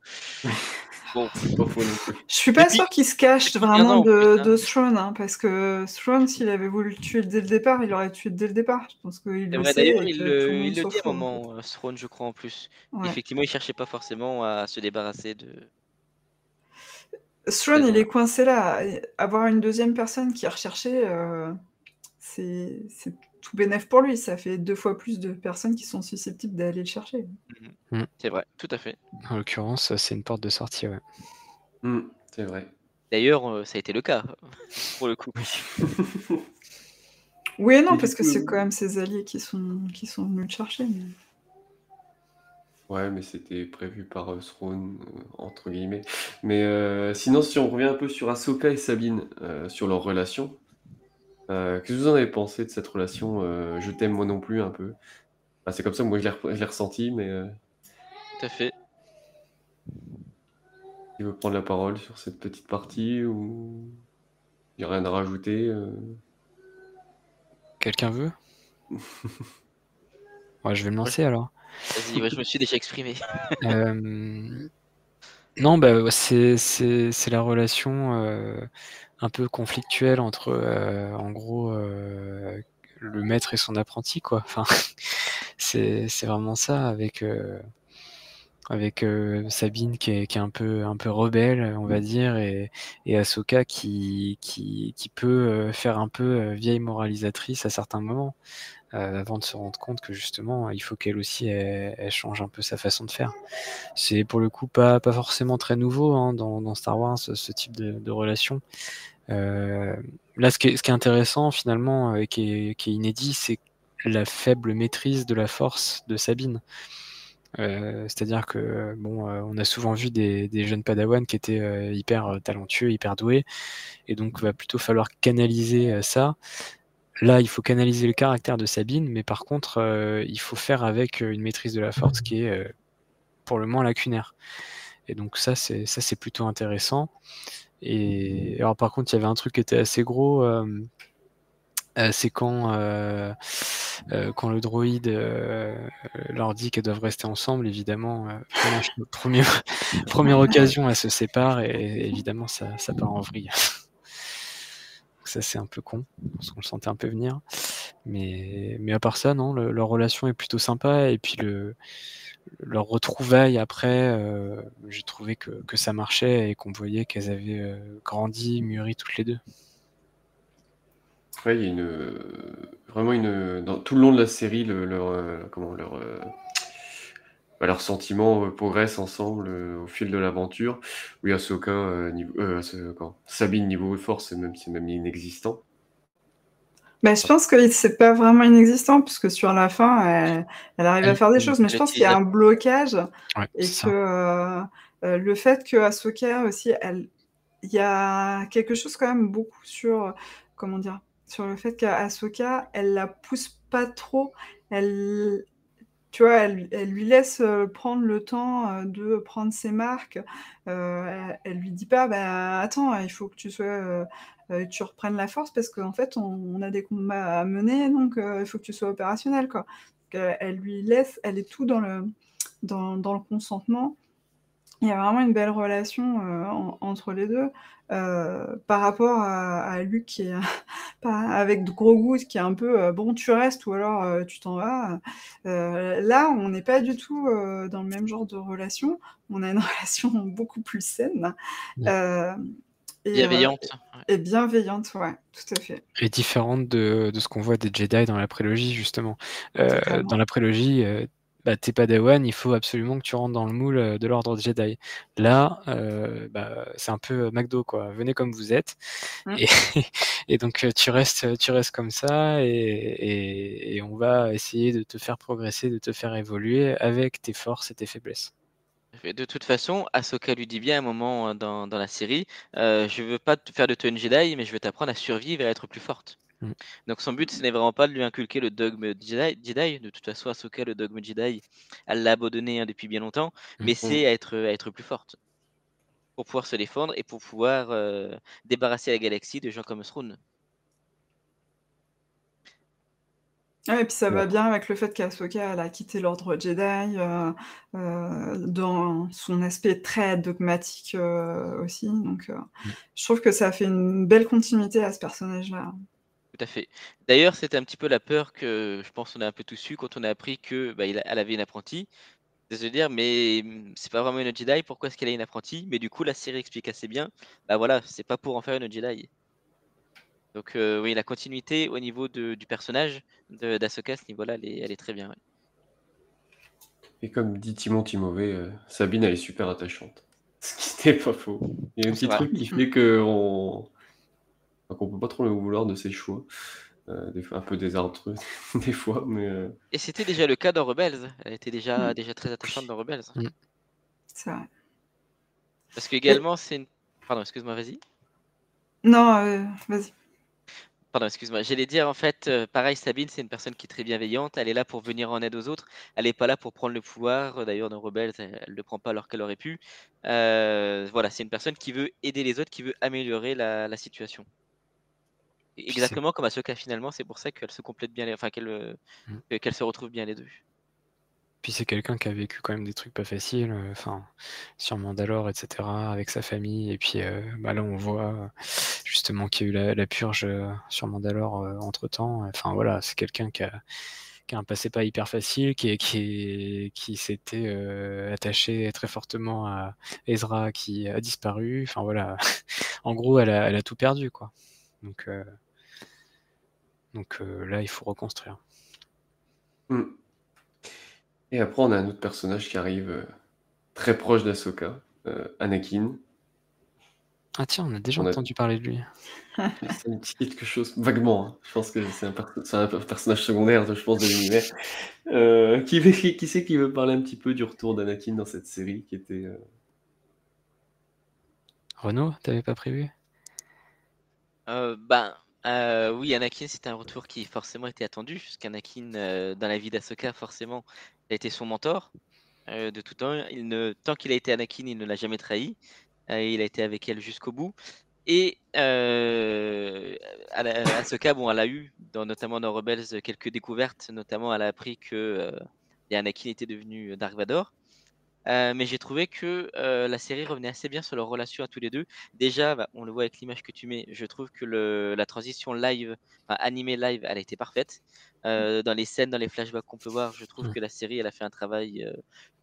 bon. Pas faux non plus. Je suis pas puis- sûre qu'il se cache vraiment non, de, plus, hein. de Throne, hein, parce que Throne, s'il avait voulu le tuer dès le départ, il l'aurait tué dès le départ. Je pense qu'il le sait il que le, il le dit à un moment, euh, Throne, je crois, en plus. Ouais. Effectivement, il cherchait pas forcément à se débarrasser de. Throne, il est coincé là. Avoir une deuxième personne qui est recherchée, euh, c'est tout bénef pour lui. Ça fait deux fois plus de personnes qui sont susceptibles d'aller le chercher. Mm. C'est vrai, tout à fait. En l'occurrence, c'est une porte de sortie, ouais. Hmm, c'est vrai. D'ailleurs, euh, ça a été le cas, pour le coup. Oui et non, Et parce que c'est euh, quand même ses alliés qui sont, qui sont venus le chercher. mais- Ouais, mais c'était prévu par euh, Throne, euh, entre guillemets. Mais euh, sinon, si on revient un peu sur Ahsoka et Sabine, euh, sur leur relation, euh, qu'est-ce que vous en avez pensé de cette relation euh, Je t'aime moi non plus un peu. Enfin, c'est comme ça que moi je l'ai ressenti, mais euh, Tout à fait. il veut prendre la parole sur cette petite partie ou il n'y a rien à rajouter euh? Quelqu'un veut? Ouais, je vais me lancer alors. Vas-y, ouais, je me suis déjà exprimé. Euh, Non, bah, c'est c'est- c'est la relation euh, un peu conflictuelle entre, euh, en gros, euh, le maître et son apprenti, quoi. Enfin, c'est c'est vraiment ça, avec, euh, avec euh, Sabine qui est, qui est un peu, un peu rebelle, on va dire, et, et Ahsoka qui, qui, qui peut euh, faire un peu euh, vieille moralisatrice à certains moments, euh, avant de se rendre compte que justement, il faut qu'elle aussi, elle, elle change un peu sa façon de faire. C'est pour le coup pas, pas forcément très nouveau hein, dans, dans Star Wars, ce, ce type de, de relation. Euh, là, ce qui est, ce qui est intéressant finalement, et qui est, qui est inédit, c'est la faible maîtrise de la force de Sabine. Euh, C'est-à-dire que bon, euh, on a souvent vu des, jeunes Padawan qui étaient euh, hyper talentueux, hyper doués, et donc va plutôt falloir canaliser ça. Là, il faut canaliser le caractère de Sabine, mais par contre, il faut faire avec une maîtrise de la force qui est pour le moins lacunaire. Et donc ça, c'est ça, c'est plutôt intéressant. Et alors par contre, il y avait un truc qui était assez gros. Euh, c'est quand, euh, euh, quand le droïde leur dit qu'elles doivent rester ensemble, évidemment, première, première occasion, elles se séparent et, évidemment, ça, ça part en vrille. Ça, c'est un peu con, parce qu'on le sentait un peu venir. Mais, mais à part ça, non, le- leur relation est plutôt sympa. Et puis le, leur retrouvaille après, euh, j'ai trouvé que, que ça marchait et qu'on voyait qu'elles avaient euh, grandi, mûri toutes les deux. Ouais, il y a une vraiment une dans tout le long de la série, le- leur euh, comment leur euh, bah, leurs sentiments euh, progressent ensemble euh, au fil de l'aventure. Oui, Ahsoka euh, niveau euh, Ahsoka, Sabine niveau force, c'est même c'est même inexistant. Bah, je pense que c'est pas vraiment inexistant, puisque sur la fin, elle, elle arrive à faire des choses, mais je pense qu'il y a un blocage Ouais, et que euh, le fait que Ahsoka aussi, elle, il y a quelque chose quand même beaucoup sur, comment dire, sur le fait qu'Ahsoka, elle la pousse pas trop, elle, tu vois, elle, elle lui laisse euh, prendre le temps euh, de prendre ses marques. Euh, elle, elle lui dit pas, bah attends, il faut que tu sois, tu reprennes la force parce qu'en fait, on, a des combats à mener, donc il faut que tu sois opérationnel, quoi. Elle lui laisse, elle est tout dans le, dans, dans le consentement. Il y a vraiment une belle relation euh, en- entre les deux. Euh, par rapport à, à Luke qui est pas- avec de gros goûts, qui est un peu euh, bon, tu restes ou alors euh, tu t'en vas. Euh, là, on n'est pas du tout euh, dans le même genre de relation. On a une relation beaucoup plus saine. Euh, et, euh, Bienveillante. et bienveillante, ouais, tout à fait. Et différente de, de ce qu'on voit des Jedi dans la prélogie, justement. Euh, dans la prélogie, euh, bah, t'es Padawan, il faut absolument que tu rentres dans le moule euh, de l'ordre Jedi. Là, euh, bah, c'est un peu McDo, quoi. Venez comme vous êtes. Mm. Et, et donc, euh, tu restes, tu restes comme ça, et, et, et on va essayer de te faire progresser, de te faire évoluer avec tes forces et tes faiblesses. De toute façon, Ahsoka lui dit bien à un moment euh, dans, dans la série euh, Je veux pas te faire de toi une Jedi, mais je veux t'apprendre à survivre et à être plus forte. Mm. Donc son but, ce n'est vraiment pas de lui inculquer le dogme Jedi. Jedi. De toute façon, Ahsoka, le dogme Jedi, elle l'a abandonné hein, depuis bien longtemps, mais Mm. c'est à être, à être plus forte pour pouvoir se défendre et pour pouvoir euh, débarrasser la galaxie de gens comme Throne. Ouais, et puis ça va bien avec le fait qu'Ahsoka elle a quitté l'ordre Jedi euh, euh, dans son aspect très dogmatique euh, aussi. Donc, euh, je trouve que ça fait une belle continuité à ce personnage-là. Tout à fait. D'ailleurs, c'était un petit peu la peur que je pense on a un peu tous eu quand on a appris que bah, il a- elle avait une apprentie. De se dire, mais hum, c'est pas vraiment une Jedi, pourquoi est-ce qu'elle a une apprentie? Mais du coup, la série explique assez bien. Bah voilà, c'est pas pour en faire une Jedi. Donc euh, oui, la continuité au niveau de- du personnage à ce niveau-là, elle est, elle est très bien. ouais. Et comme dit Timon Timové, euh, Sabine, elle est super attachante. Ce qui n'est pas faux. Il y a un petit vrai. truc qui fait qu'on enfin, qu'on peut pas trop le vouloir de ses choix. Euh, des fois, un peu désastreux, des fois, mais euh, Et c'était déjà le cas dans Rebels. Elle était déjà, Mm. déjà très attachante dans Rebels. Mm. C'est vrai. Parce que également, c'est une... Pardon, excuse-moi, vas-y. Non, euh, vas-y. Pardon, excuse-moi. J'allais dire, en fait, euh, pareil, Sabine, c'est une personne qui est très bienveillante. Elle est là pour venir en aide aux autres. Elle n'est pas là pour prendre le pouvoir. D'ailleurs, dans Rebels, elle ne le prend pas alors qu'elle aurait pu. Euh, voilà, c'est une personne qui veut aider les autres, qui veut améliorer la, la situation. Exactement comme Ahsoka, finalement. C'est pour ça qu'elle se complète bien, les- enfin, qu'elle euh, Mm. que- qu'elle se retrouve bien les deux. Puis c'est quelqu'un qui a vécu quand même des trucs pas faciles, euh, enfin, sur Mandalore, etc., avec sa famille. Et puis euh, bah là, on voit euh, justement qu'il y a eu la, la purge euh, sur Mandalore entre temps. Enfin voilà, c'est quelqu'un qui a, qui a un passé pas hyper facile, qui, s'était euh, attaché très fortement à Ezra qui a disparu. Enfin voilà, en gros, elle a, elle a tout perdu, quoi. Donc, euh, donc euh, là, il faut reconstruire. hmm. Et après, on a un autre personnage qui arrive euh, très proche d'Ahsoka, euh, Anakin. Ah tiens, on a déjà On a- entendu parler de lui. Ça me dit quelque chose, vaguement. hein. Je pense que c'est un, perso- c'est un personnage secondaire, je pense, de l'univers. Euh, qui, veut- qui c'est qui veut parler un petit peu du retour d'Anakin dans cette série qui était. euh, Renaud, t'avais pas prévu? Euh, ben, euh, oui, Anakin, c'était un retour qui forcément était attendu, puisqu'Anakin, euh, dans la vie d'Ahsoka, forcément, a été son mentor euh, de tout temps. Tant qu'il a été Anakin, il ne l'a jamais trahi. Euh, il a été avec elle jusqu'au bout. Et Ahsoka, bon, elle a eu, notamment dans Rebels, quelques découvertes. Notamment, elle a appris que Anakin était devenu Dark Vador. Euh, mais j'ai trouvé que euh, la série revenait assez bien sur leur relation à tous les deux. Déjà, bah, on le voit avec l'image que tu mets, je trouve que le, la transition live, enfin animée live, elle a été parfaite. Euh, dans les scènes, dans les flashbacks qu'on peut voir, je trouve Mm. que la série, elle a fait un travail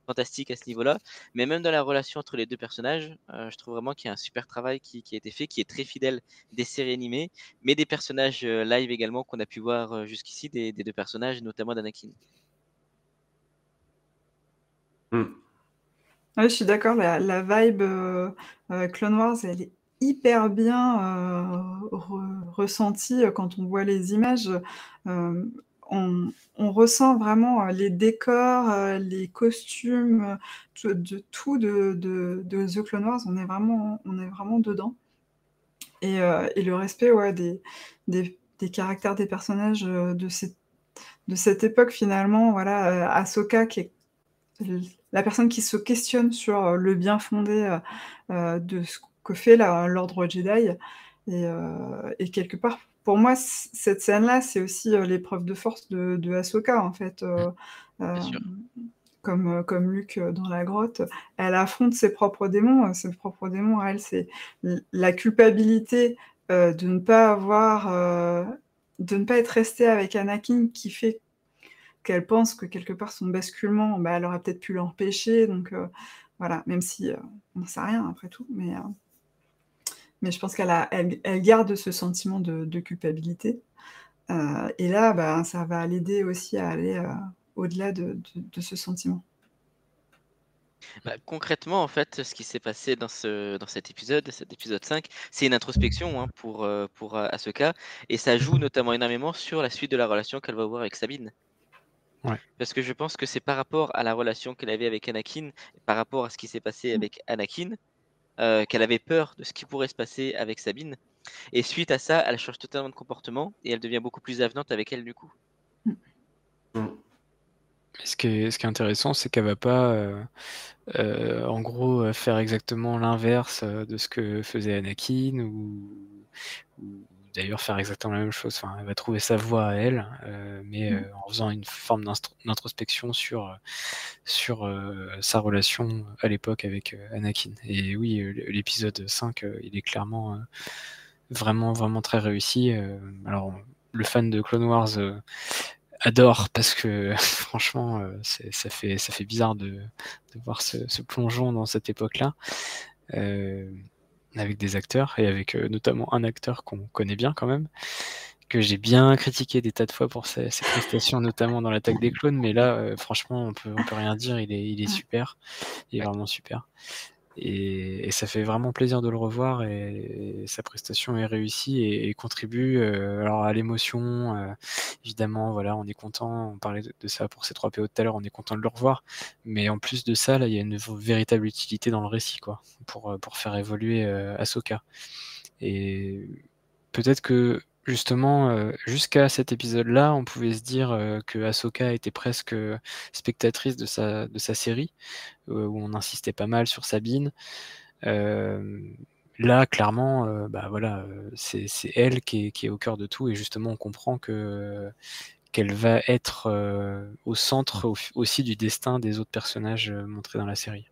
fantastique à ce niveau-là. Mais même dans la relation entre les deux personnages, euh, je trouve vraiment qu'il y a un super travail qui, qui a été fait, qui est très fidèle des séries animées, mais des personnages euh, live également qu'on a pu voir euh, jusqu'ici, des, des deux personnages, notamment d'Anakin. hmm. Ouais, je suis d'accord, la, vibe euh, euh, Clone Wars, elle est hyper bien euh, re- ressentie euh, quand on voit les images. On, ressent vraiment les décors, les costumes, tout- de tout de, The Clone Wars, on est vraiment, on est vraiment dedans. Et, le respect des, des, caractères des personnages de, cette, de cette époque, finalement, voilà, Ahsoka qui est la personne qui se questionne sur euh, le bien fondé euh, euh, de ce que fait l'ordre Jedi. Et, et quelque part, pour moi, cette scène-là, c'est aussi l'épreuve de force de, de Ahsoka, en fait. Sûr. comme, comme Luke euh, dans la grotte, elle affronte ses propres démons. Ses propres démons, elle, c'est la culpabilité euh, de ne pas avoir, euh, de ne pas être restée avec Anakin qui fait qu'elle pense que quelque part son basculement, bah, elle aurait peut-être pu l'empêcher. Donc euh, voilà, même si euh, on n'en sait rien après tout, mais, euh, mais je pense qu'elle elle, garde ce sentiment de, culpabilité. Et là, bah, ça va l'aider aussi à aller au-delà de, ce sentiment. Bah, concrètement, en fait, ce qui s'est passé dans, ce, dans cet épisode, cet épisode 5, c'est une introspection hein, pour, pour euh, Asuka, et ça joue notamment énormément sur la suite de la relation qu'elle va avoir avec Sabine. Ouais. Parce que je pense que c'est par rapport à la relation qu'elle avait avec Anakin, par rapport à ce qui s'est passé avec Anakin, euh, qu'elle avait peur de ce qui pourrait se passer avec Sabine. Et suite à ça, elle change totalement de comportement et elle devient beaucoup plus avenante avec elle du coup. Ce qui est, ce qui est intéressant, c'est qu'elle va pas, euh, euh, en gros, faire exactement l'inverse de ce que faisait Anakin ou, ou d'ailleurs faire exactement la même chose. Enfin, elle va trouver sa voie à elle, mais Mmh. en faisant une forme d'introspection sur, sur sa relation à l'époque avec Anakin. Et oui, l'épisode 5, il est clairement vraiment, vraiment très réussi. alors, le fan de Clone Wars adore parce que franchement, euh, ça, fait, ça fait bizarre de, de voir ce, ce plongeon dans cette époque-là. Avec des acteurs et avec euh, notamment un acteur qu'on connaît bien quand même, que j'ai bien critiqué des tas de fois pour ses, ses prestations, notamment dans l'attaque des clones, mais là, euh, franchement, on peut, on peut rien dire, il est, il est super, il est vraiment super. Et, ça fait vraiment plaisir de le revoir et, sa prestation est réussie et, contribue euh, alors à l'émotion. euh, évidemment, voilà, on est content. On parlait de, ça pour ces 3 PO tout à l'heure, on est content de le revoir. Mais en plus de ça, là, il y a une véritable utilité dans le récit, quoi, pour, euh, pour faire évoluer euh, Ahsoka. Et peut-être que justement, euh, jusqu'à cet épisode-là, on pouvait se dire euh, que Ahsoka était presque euh, spectatrice de sa, de sa série, où on insistait pas mal sur Sabine. Là, clairement, bah voilà, c'est elle qui est, au cœur de tout, et justement, on comprend que qu'elle va être au centre au- aussi du destin des autres personnages montrés dans la série.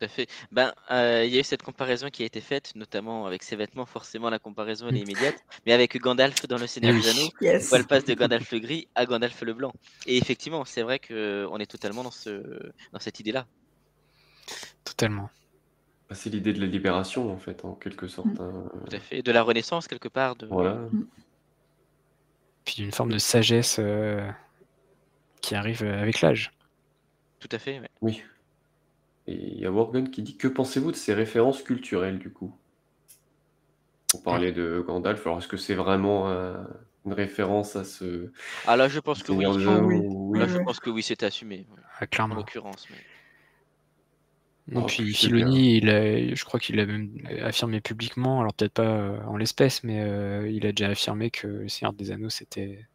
Tout à fait. Ben, euh, il y a eu cette comparaison qui a été faite, notamment avec ses vêtements. Forcément, la comparaison elle est immédiate. Mais avec Gandalf dans le Seigneur des Anneaux, Yes. où elle passe de Gandalf le gris à Gandalf le blanc. Et effectivement, c'est vrai que on est totalement dans ce dans cette idée-là. Totalement. Bah, c'est l'idée de la libération, en fait, en quelque sorte. hein. Tout à fait. De la Renaissance quelque part. De... Voilà. Puis d'une forme de sagesse euh, qui arrive euh, avec l'âge. Tout à fait. ouais. Oui. Et il y a Worgen qui dit Que pensez-vous de ces références culturelles, du coup? On parlait de Gandalf, alors est-ce que c'est vraiment un- une référence à ce. Ah là, je pense que oui. Ah oui. ou- Là, je pense que oui, c'est assumé. Ah, En clairement. l'occurrence. mais- Non, Oh, puis Filoni, il a, je crois qu'il a même affirmé publiquement, alors peut-être pas euh, en l'espèce, mais euh, il a déjà affirmé que Le Seigneur des Anneaux, c'était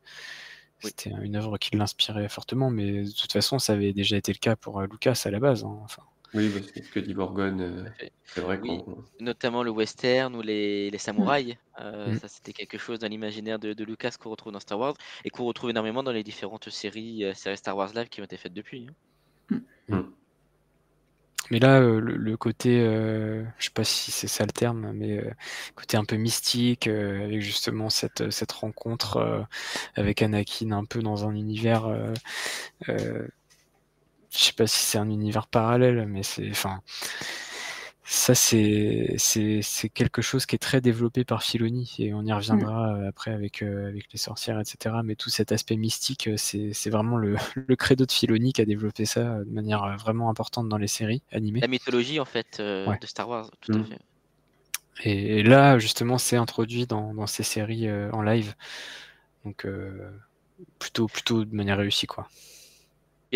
Oui. une œuvre qui l'inspirait fortement, mais de toute façon, ça avait déjà été le cas pour euh, Lucas à la base. hein, enfin. Oui, parce que ce que dit euh, fait. c'est vrai Oui. qu'on. Notamment le western ou les, les samouraïs. Euh, Mm. Ça, c'était quelque chose dans l'imaginaire de, de Lucas qu'on retrouve dans Star Wars et qu'on retrouve énormément dans les différentes séries, euh, séries Star Wars Live qui ont été faites depuis. hein. Mais là, euh, le, le côté, euh, je sais pas si c'est ça le terme, mais euh, côté un peu mystique, euh, avec justement cette, cette rencontre euh, avec Anakin un peu dans un univers, euh, euh, je sais pas si c'est un univers parallèle, mais c'est, enfin, ça c'est c'est c'est quelque chose qui est très développé par Filoni et on y reviendra euh, après avec euh, avec les sorcières, etc. Mais tout cet aspect mystique, euh, c'est c'est vraiment le le credo de Filoni qui a développé ça de manière vraiment importante dans les séries animées. La mythologie, en fait, euh, Ouais. de Star Wars, tout à Mm. fait. Et, et là, justement, c'est introduit dans, dans ces séries euh, en live. Donc, euh, plutôt, plutôt de manière réussie, quoi.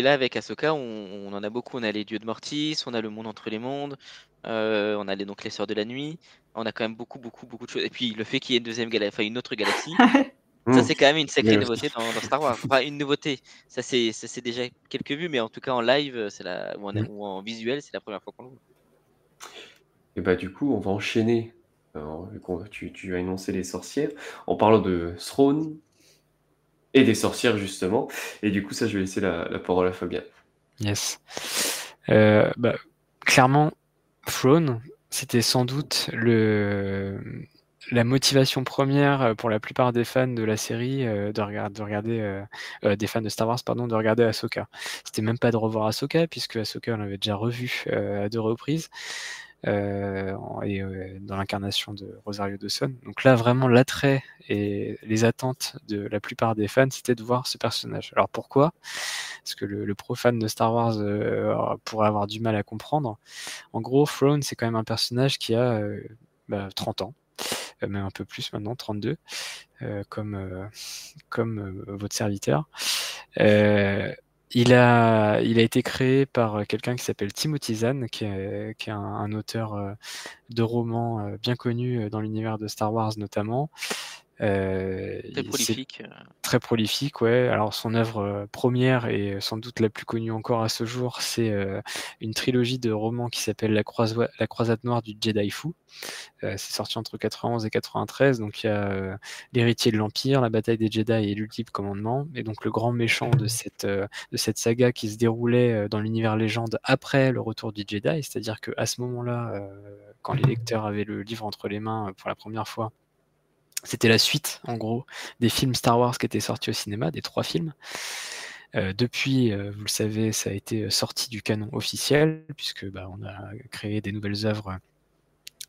Et là, avec Ahsoka, on, on en a beaucoup. On a les dieux de Mortis, on a le monde entre les mondes, euh, on a les, donc les sœurs de la nuit. On a quand même beaucoup, beaucoup, beaucoup de choses. Et puis le fait qu'il y ait une deuxième galaxie, enfin une autre galaxie, ça c'est quand même une sacrée nouveauté dans, dans Star Wars. Enfin une nouveauté. Ça c'est, ça c'est déjà quelques vues, mais en tout cas en live, c'est la, ou en, ou en visuel, c'est la première fois qu'on le voit. Et bah, du coup, on va enchaîner. Alors, tu, tu as énoncé les sorcières, en parlant de Throne et des sorcières, justement. Et du coup, ça, je vais laisser la, parole à Fabien. Yes. Euh, bah, clairement, Throne, c'était sans doute le, la motivation première pour la plupart des fans de la série euh, de, regard- de regarder, euh, des fans de Star Wars, pardon, de regarder Ahsoka. C'était même pas de revoir Ahsoka, puisque Ahsoka, on l'avait déjà revu à deux reprises. Euh, et euh, dans l'incarnation de Rosario Dawson. Donc là, vraiment, l'attrait et les attentes de la plupart des fans, c'était de voir ce personnage. Alors pourquoi? Parce que le, le profane de Star Wars euh, pourrait avoir du mal à comprendre. En gros, Throne, c'est quand même un personnage qui a euh, bah, 30 ans, euh, même un peu plus maintenant, 32, euh, comme, comme votre serviteur. Euh, il a, été créé par quelqu'un qui s'appelle Timothy Zahn, qui est, un, un, auteur de romans bien connu dans l'univers de Star Wars notamment. Euh, très prolifique. Très prolifique, ouais. Alors son œuvre première et sans doute la plus connue encore à ce jour, c'est une trilogie de romans qui s'appelle la, la, Croisade Noire du Jedi Fou. c'est sorti entre 91 et 93, donc il y a l'héritier de l'Empire, la bataille des Jedi et l'ultime commandement, et donc le grand méchant de cette, de cette saga qui se déroulait dans l'univers légende après le retour du Jedi, c'est-à-dire qu'à ce moment-là, quand les lecteurs avaient le livre entre les mains pour la première fois, c'était la suite, en gros, des films Star Wars qui étaient sortis au cinéma, des trois films. Euh, depuis, euh, vous le savez, ça a été sorti du canon officiel, puisque bah, a créé des nouvelles œuvres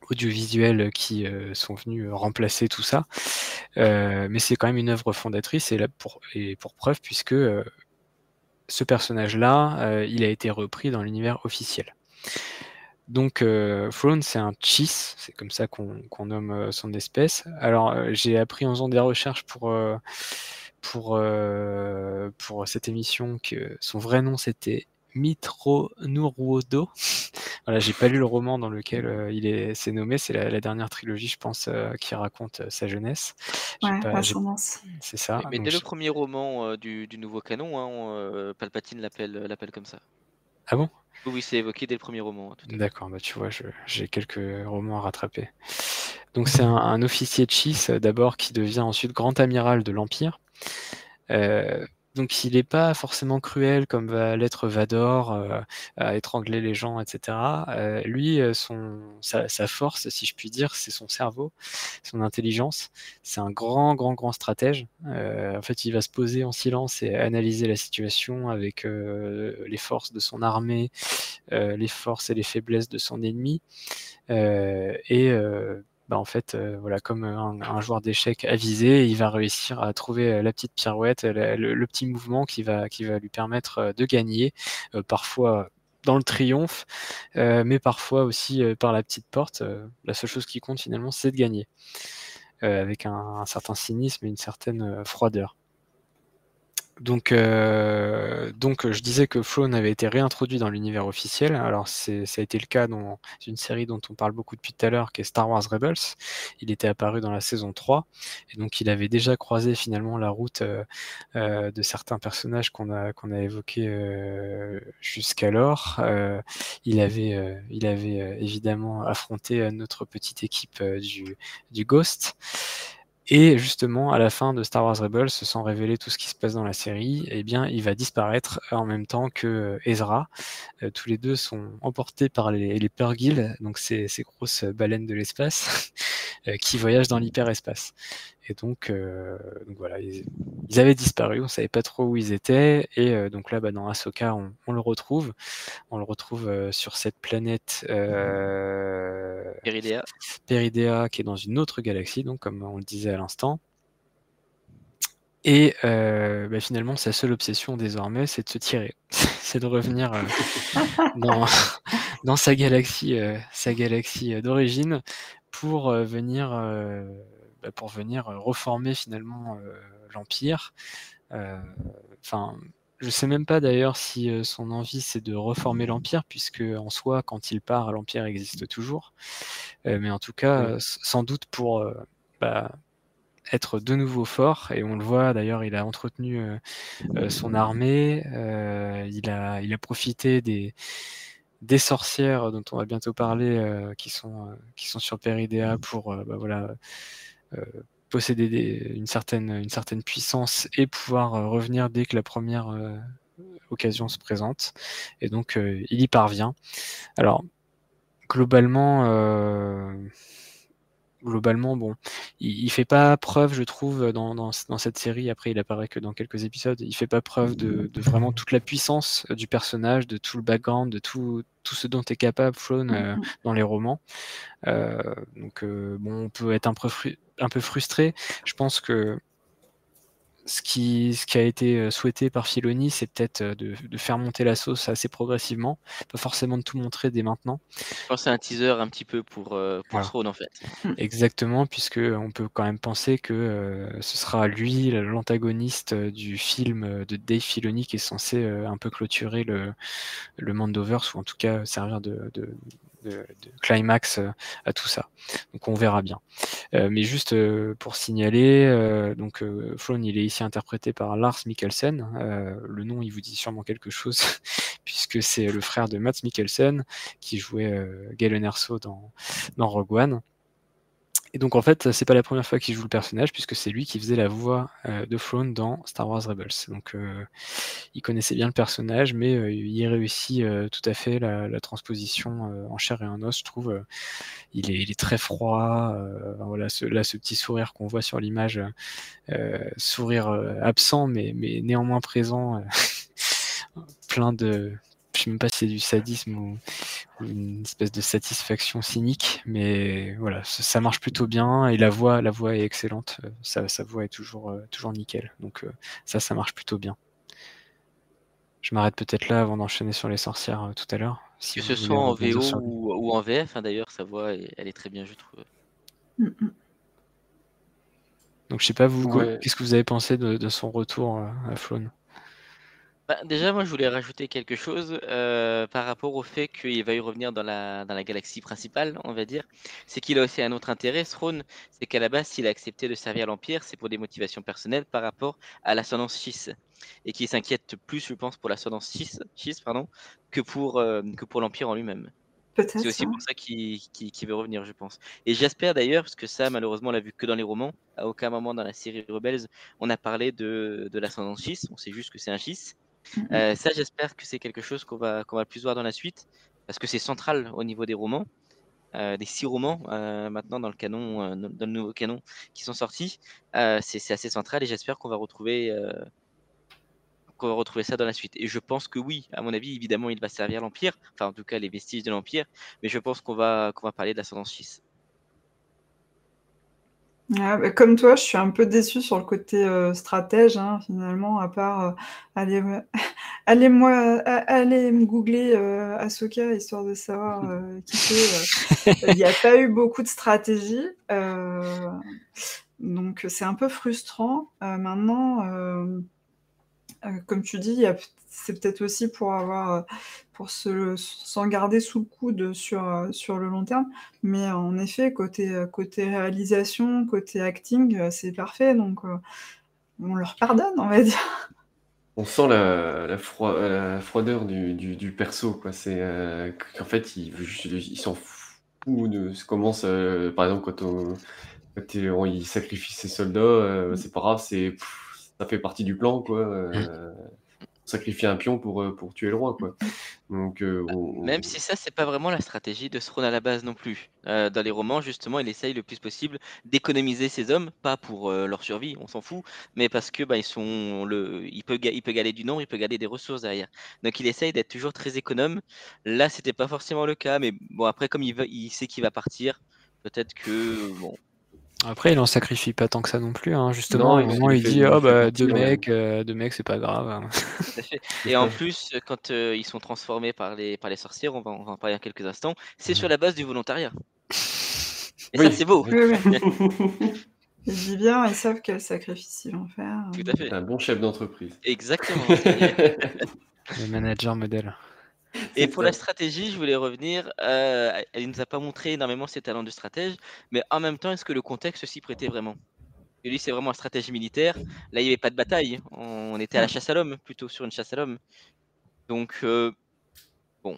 audiovisuelles qui euh, sont venues remplacer tout ça. mais c'est quand même une œuvre fondatrice, et pour preuve, puisque ce personnage-là, il a été repris dans l'univers officiel. Donc, euh, c'est un cheese, c'est comme ça qu'on nomme euh, son espèce. Alors, euh, j'ai appris en faisant des recherches pour, euh, pour, pour cette émission que son vrai nom c'était Mitro Nuruodo. voilà, j'ai pas lu le roman dans lequel il est s'est nommé, c'est la, dernière trilogie, je pense, qui raconte sa jeunesse. Ouais, C'est ça. Mais, dès le premier roman du, du, nouveau canon, hein, Palpatine l'appelle comme ça. Ah bon? Oui, c'est évoqué dès le premier roman. D'accord, bah tu vois, j'ai quelques romans à rattraper. Donc c'est un, officier de Chis d'abord qui devient ensuite grand amiral de l'Empire. Euh, donc il n'est pas forcément cruel comme va l'être Vador, euh, à étrangler les gens, etc. Euh, lui, euh, son, sa, force, si je puis dire, c'est son cerveau, son intelligence. C'est un grand, grand, grand stratège. en fait, il va se poser en silence et analyser la situation avec les forces de son armée, les forces et les faiblesses de son ennemi. et bah, en fait, euh, voilà, comme un, joueur d'échecs avisé, il va réussir à trouver euh, la petite pirouette, le, petit mouvement qui va, qui va lui permettre euh, de gagner, parfois dans le triomphe, mais parfois aussi par la petite porte. la seule chose qui compte finalement, c'est de gagner, avec un, certain cynisme et une certaine froideur. Donc, euh, donc, je disais que Flown avait été réintroduit dans l'univers officiel. Alors, ça a été le cas dans une série dont on parle beaucoup depuis tout à l'heure, qui est Star Wars Rebels. Il était apparu dans la saison 3, et donc il avait déjà croisé finalement la route euh, euh, de certains personnages qu'on a, qu'on a évoqués jusqu'alors. il avait, il avait évidemment affronté notre petite équipe du, du Ghost. Et justement, à la fin de Star Wars Rebels, sans révéler tout ce qui se passe dans la série, eh bien, il va disparaître en même temps que euh, Ezra. Euh, tous les deux sont emportés par les, les donc ces, ces grosses baleines de l'espace, euh, qui voyagent dans l'hyperespace. Et donc, euh, donc voilà, ils, avaient disparu, on savait pas trop où ils étaient. Et euh, donc là, bah, dans Ahsoka, on, on, le retrouve. On le retrouve euh, sur cette planète euh, Peridea. Peridea, qui est dans une autre galaxie, donc comme on le disait à l'instant. Et bah, finalement, sa seule obsession désormais, c'est de se tirer, c'est de revenir dans, dans, sa galaxie, sa galaxie d'origine pour venir pour venir euh, reformer finalement euh, l'Empire. Euh, enfin, je sais même pas d'ailleurs si son envie c'est de reformer l'Empire, puisque en soi, quand il part, l'Empire existe toujours. mais en tout cas, sans doute pour bah, être de nouveau fort, et on le voit d'ailleurs, il a entretenu son armée, il, a, il a profité des, des sorcières dont on va bientôt parler, qui, sont, qui sont sur Peridea pour bah, voilà, euh, posséder une, certaine, une certaine puissance et pouvoir euh, revenir dès que la première euh, occasion se présente. Et donc, il y parvient. Alors, globalement, globalement, bon, il, il, fait pas preuve, je trouve, dans, dans, dans, cette série. Après, il apparaît que dans quelques épisodes. Il fait pas preuve de, de vraiment toute la puissance du personnage, de tout le background, de tout, tout ce dont est capable Flown euh, mm-hmm. dans les romans. Euh, donc, euh, bon, on peut être un peu, un peu frustré. Je pense que ce qui, ce qui a été souhaité par Filoni, c'est peut-être de, de, faire monter la sauce assez progressivement, pas forcément de tout montrer dès maintenant. Je pense à un teaser un petit peu pour, pour voilà. en fait. Exactement, puisque on peut quand même penser que ce sera lui l'antagoniste du film de Dave Filoni qui est censé un peu clôturer le, le Mandoverse, ou en tout cas servir de, de de, climax euh, à tout ça. Donc on verra bien. Euh, mais juste euh, pour signaler, donc Flown, il est ici interprété par Lars Mikkelsen. le nom, il vous dit sûrement quelque chose, puisque c'est le frère de Mats Mikkelsen qui jouait Galen Erso dans, dans Rogue One. Et donc en fait, c'est pas la première fois qu'il joue le personnage, puisque c'est lui qui faisait la voix euh, de Throne dans Star Wars Rebels. Donc euh, il connaissait bien le personnage, mais euh, il réussit tout à fait la, transposition en chair et en os, je trouve. il, est, il, est, très froid. voilà, ce, là, ce petit sourire qu'on voit sur l'image, sourire absent, mais, mais néanmoins présent, plein de je sais même pas si c'est du sadisme ou, une espèce de satisfaction cynique, mais voilà, ça, marche plutôt bien et la voix, la voix est excellente. Euh, sa, sa voix est toujours, euh, toujours nickel. Donc euh, ça, ça marche plutôt bien. Je m'arrête peut-être là avant d'enchaîner sur les sorcières tout à l'heure. Si que ce soit en VO ou, en VF, hein, d'ailleurs, sa voix, elle est très bien, je trouve. Mm, mm. Donc je sais pas, vous, qu'est-ce que vous avez pensé de, de son retour à Faune bah, déjà, moi, je voulais rajouter quelque chose euh, par rapport au fait qu'il va y revenir dans la, dans la galaxie principale, on va dire. C'est qu'il a aussi un autre intérêt, Throne, c'est qu'à la base, s'il a accepté de servir l'Empire, c'est pour des motivations personnelles par rapport à l'ascendance 6. Et qu'il s'inquiète plus, je pense, pour l'ascendance 6, 6 pardon, que pour, euh, que pour l'Empire en lui-même. C'est aussi pour ça qu'il veut revenir, je pense. Et j'espère d'ailleurs, parce que ça, malheureusement, on l'a vu que dans les romans. À aucun moment dans la série Rebels, on a parlé de, de l'ascendance 6. On sait juste que c'est un 6. Euh, ça, j'espère que c'est quelque chose qu'on va, qu'on va plus voir dans la suite, parce que c'est central au niveau des romans, euh, des six romans euh, maintenant dans le canon, dans le nouveau canon qui sont sortis. c'est assez central et j'espère qu'on va retrouver qu'on va retrouver ça dans la suite. Et je pense que oui, à mon avis, évidemment, il va servir l'Empire, enfin en tout cas les vestiges de l'Empire, mais je pense qu'on va, qu'on va parler de l'ascendance 6. Ah, bah, comme toi, je suis un peu déçue sur le côté euh, stratège, hein, finalement, à part euh, aller, aller, moi, aller me googler euh, Ahsoka histoire de savoir qui c'est. Il n'y a pas eu beaucoup de stratégie, donc c'est un peu frustrant. maintenant, comme tu dis, c'est peut-être aussi pour avoir pour s'en garder sous le coude sur, euh, sur le long terme. Mais en effet, côté, euh, côté réalisation, côté acting, euh, c'est parfait. Donc, on leur pardonne, on va dire. On sent la, la, froideur du, du, perso. Quoi. C'est qu'en fait, il, il s'en fout de comment par exemple, quand, on, il sacrifie ses soldats, mm. c'est pas grave, c'est ça fait partie du plan. Quoi. Mm sacrifier un pion pour, euh, pour tuer le roi. Quoi. Donc, euh, bah, Même si ça, c'est pas vraiment la stratégie de Throne à la base non plus. Euh, dans les romans, justement, il essaye le plus possible d'économiser ses hommes, pas pour leur survie, on s'en fout, mais parce que bah, ils sont le, il peut, il peut gagner du nombre, il peut gagner des ressources derrière. Donc il essaye d'être toujours très économe. Là, c'était pas forcément le cas, mais bon, après, comme il, veut, il sait qu'il va partir, peut-être que bon, après, il en sacrifie pas tant que ça non plus. Hein. Justement, à un moment, il dit oh, bah, deux mecs, euh, deux mecs, c'est pas grave. Et en plus, quand euh, ils sont transformés par les, par les sorcières, on va, on va en parler en quelques instants, c'est sur la base du volontariat. Et ça, c'est beau. Il dit bien, ils savent quel sacrifice ils vont faire. Tout à fait. Un bon chef d'entreprise. Exactement. Le manager modèle. Et pour la stratégie, je voulais revenir. Euh, elle ne nous a pas montré énormément ses talents de stratège, mais en même temps, est-ce que le contexte s'y prêtait vraiment? Et lui, c'est vraiment une stratégie militaire. Là, il n'y avait pas de bataille. On était à la chasse à l'homme, plutôt sur une chasse à l'homme. Donc, euh, bon,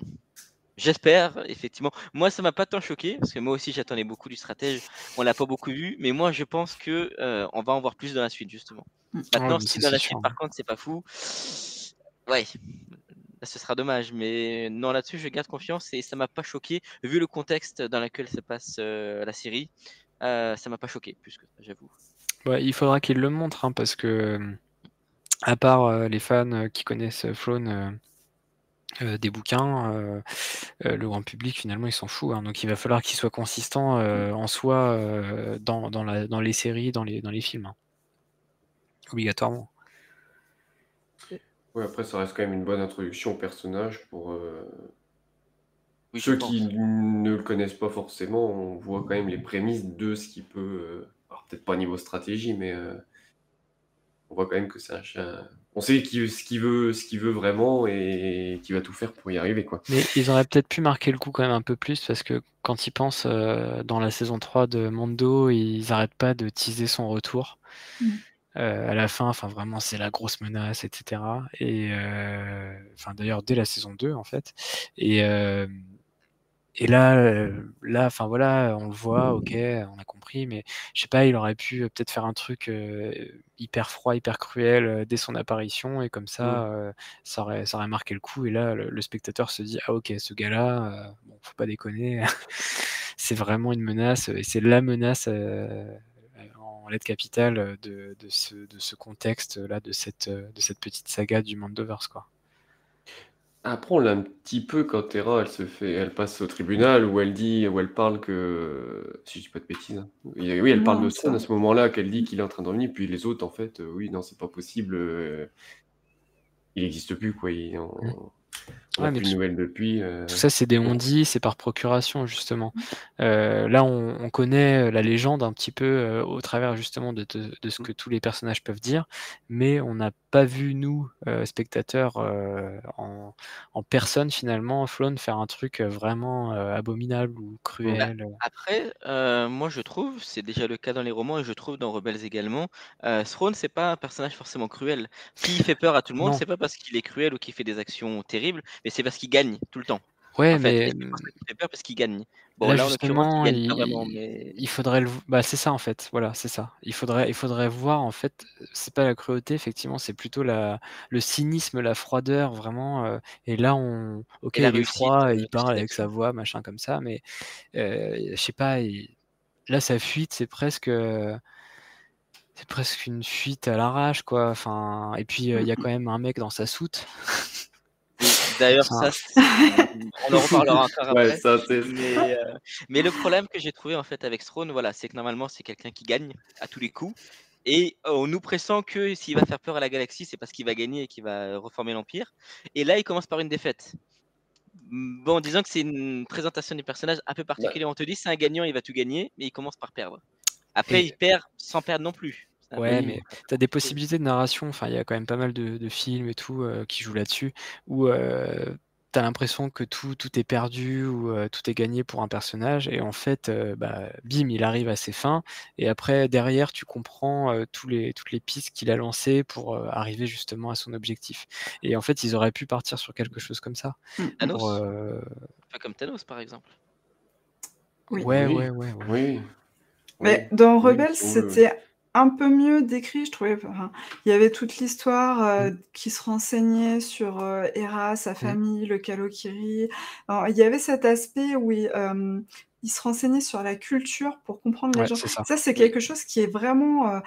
j'espère, effectivement. Moi, ça m'a pas tant choqué, parce que moi aussi, j'attendais beaucoup du stratège. On l'a pas beaucoup vu, mais moi, je pense que euh, on va en voir plus dans la suite, justement. Mmh. Maintenant, si dans la suite, par contre, c'est pas fou. Ouais, ce sera dommage. Mais non, là-dessus, je garde confiance et ça m'a pas choqué. Vu le contexte dans lequel se passe euh, la série, euh, ça m'a pas choqué, plus que j'avoue. il faudra qu'il le montre, hein, parce que, euh, à part les fans qui connaissent Flown des bouquins, le grand public, finalement, il s'en fout. Hein. donc, il va falloir qu'il soit consistant en soi dans, dans, la, dans, les séries, dans les, dans les films. Hein. obligatoirement. Ouais, après, ça reste quand même une bonne introduction au personnage pour euh, Oui, je ceux pense. qui ne le connaissent pas forcément. On voit quand même les prémices de ce qui peut. euh, alors, peut-être pas niveau stratégie, mais euh, on voit quand même que c'est un chien. On sait qui- ce qu'il veut, ce qu'il veut vraiment et qui va tout faire pour y arriver, quoi. Mais ils auraient peut-être pu marquer le coup quand même un peu plus parce que quand ils pensent euh, dans la saison 3 de Mondo, ils n'arrêtent pas de teaser son retour. Mm. Euh, à la fin, enfin vraiment, c'est la grosse menace, etc. Et euh, enfin d'ailleurs dès la saison 2 en fait. Et euh, et là, là, enfin voilà, on le voit, ok, on a compris, mais je sais pas, il aurait pu peut-être faire un truc hyper froid, hyper cruel dès son apparition, et comme ça, euh, ça aurait, ça aurait marqué le coup. Et là, le, le spectateur se dit, ah ok, ce gars-là, bon, faut pas déconner, c'est vraiment une menace, et c'est la menace en lettres capitales de, de ce, de ce contexte-là, de cette, euh, de cette petite saga du Mandoverse, quoi. Après, on l'a un petit peu quand Terra, elle se fait, elle passe au tribunal où elle dit, où elle parle que, si je dis pas de bêtises, hein. Oui, elle parle Non, de ça. À ce moment-là, qu'elle dit qu'il est en train de revenir, puis les autres, en fait, euh, oui, non, c'est pas possible, euh, il n'existe plus, quoi. Il, on, on Ouais, a mais plus de tout- nouvelles depuis. euh, Tout ça, c'est des on-dit, c'est par procuration, justement. Euh, là, on, on connaît la légende un petit peu euh, au travers, justement, de, de- de ce que tous les personnages peuvent dire, mais on n'a pas vu, nous, euh, spectateurs, euh, en, en personne, finalement, Flown faire un truc euh, vraiment euh, abominable ou Bah, cruel. après, euh, moi je trouve, c'est déjà le cas dans les romans et je trouve dans Rebels également, euh, Thrawn c'est pas un personnage forcément cruel. S'il fait peur à tout le monde, c'est pas parce qu'il est cruel ou qu'il fait des actions terribles, mais c'est parce qu'il gagne tout le temps. Ouais, en fait, mais qu'il fait peur parce qu'il gagne. Bon, là, là, justement, il il, vraiment, mais il faudrait le, bah, c'est ça en fait. Voilà, c'est ça. Il faudrait, il faudrait voir en fait. C'est pas la cruauté, effectivement, c'est plutôt la, le cynisme, la froideur, vraiment. euh, et là, on, ok, il est froid, euh, il parle avec sa voix, machin comme ça, mais euh, je sais pas. il- Là, sa fuite, c'est presque, euh, c'est presque une fuite à l'arrache, quoi. Enfin, et puis euh, il y a quand même un mec dans sa soute. D'ailleurs, ça, c'est- on en reparlera encore Ouais, après. ça. Mais, euh, mais le problème que j'ai trouvé en fait avec Throne, voilà, c'est que normalement c'est quelqu'un qui gagne à tous les coups. Et on nous pressent que s'il va faire peur à la galaxie, c'est parce qu'il va gagner et qu'il va reformer l'Empire. Et là, il commence par une défaite. Bon, disons que c'est une présentation du personnage un peu particulière. On te dit c'est un gagnant, il va tout gagner, mais il commence par perdre. Après, Et- il perd sans perdre non plus. C'est un Ouais, mais tu as des possibilités de narration. Enfin, il y a quand même pas mal de, de films et tout euh, qui jouent là-dessus, où euh, tu as l'impression que tout, tout est perdu ou euh, tout est gagné pour un personnage. Et en fait, euh, bah, bim, il arrive à ses fins. Et après, derrière, tu comprends euh, tous les, toutes les pistes qu'il a lancées pour euh, arriver justement à son objectif. Et en fait, ils auraient pu partir sur quelque chose comme ça. Thanos Pour, euh, Un peu comme Thanos, par exemple. Oui. Ouais, Oui. ouais, ouais, ouais. Oui. Mais Oui. dans Rebels, c'était un peu mieux décrit, je trouvais. Enfin, il y avait toute l'histoire euh, Mm. qui se renseignait sur euh, Hera, sa Mm. famille, le Kalokiri. Alors, il y avait cet aspect où il, euh, il se renseignait sur la culture pour comprendre les Ouais, gens. ça. Ça, c'est quelque chose qui est vraiment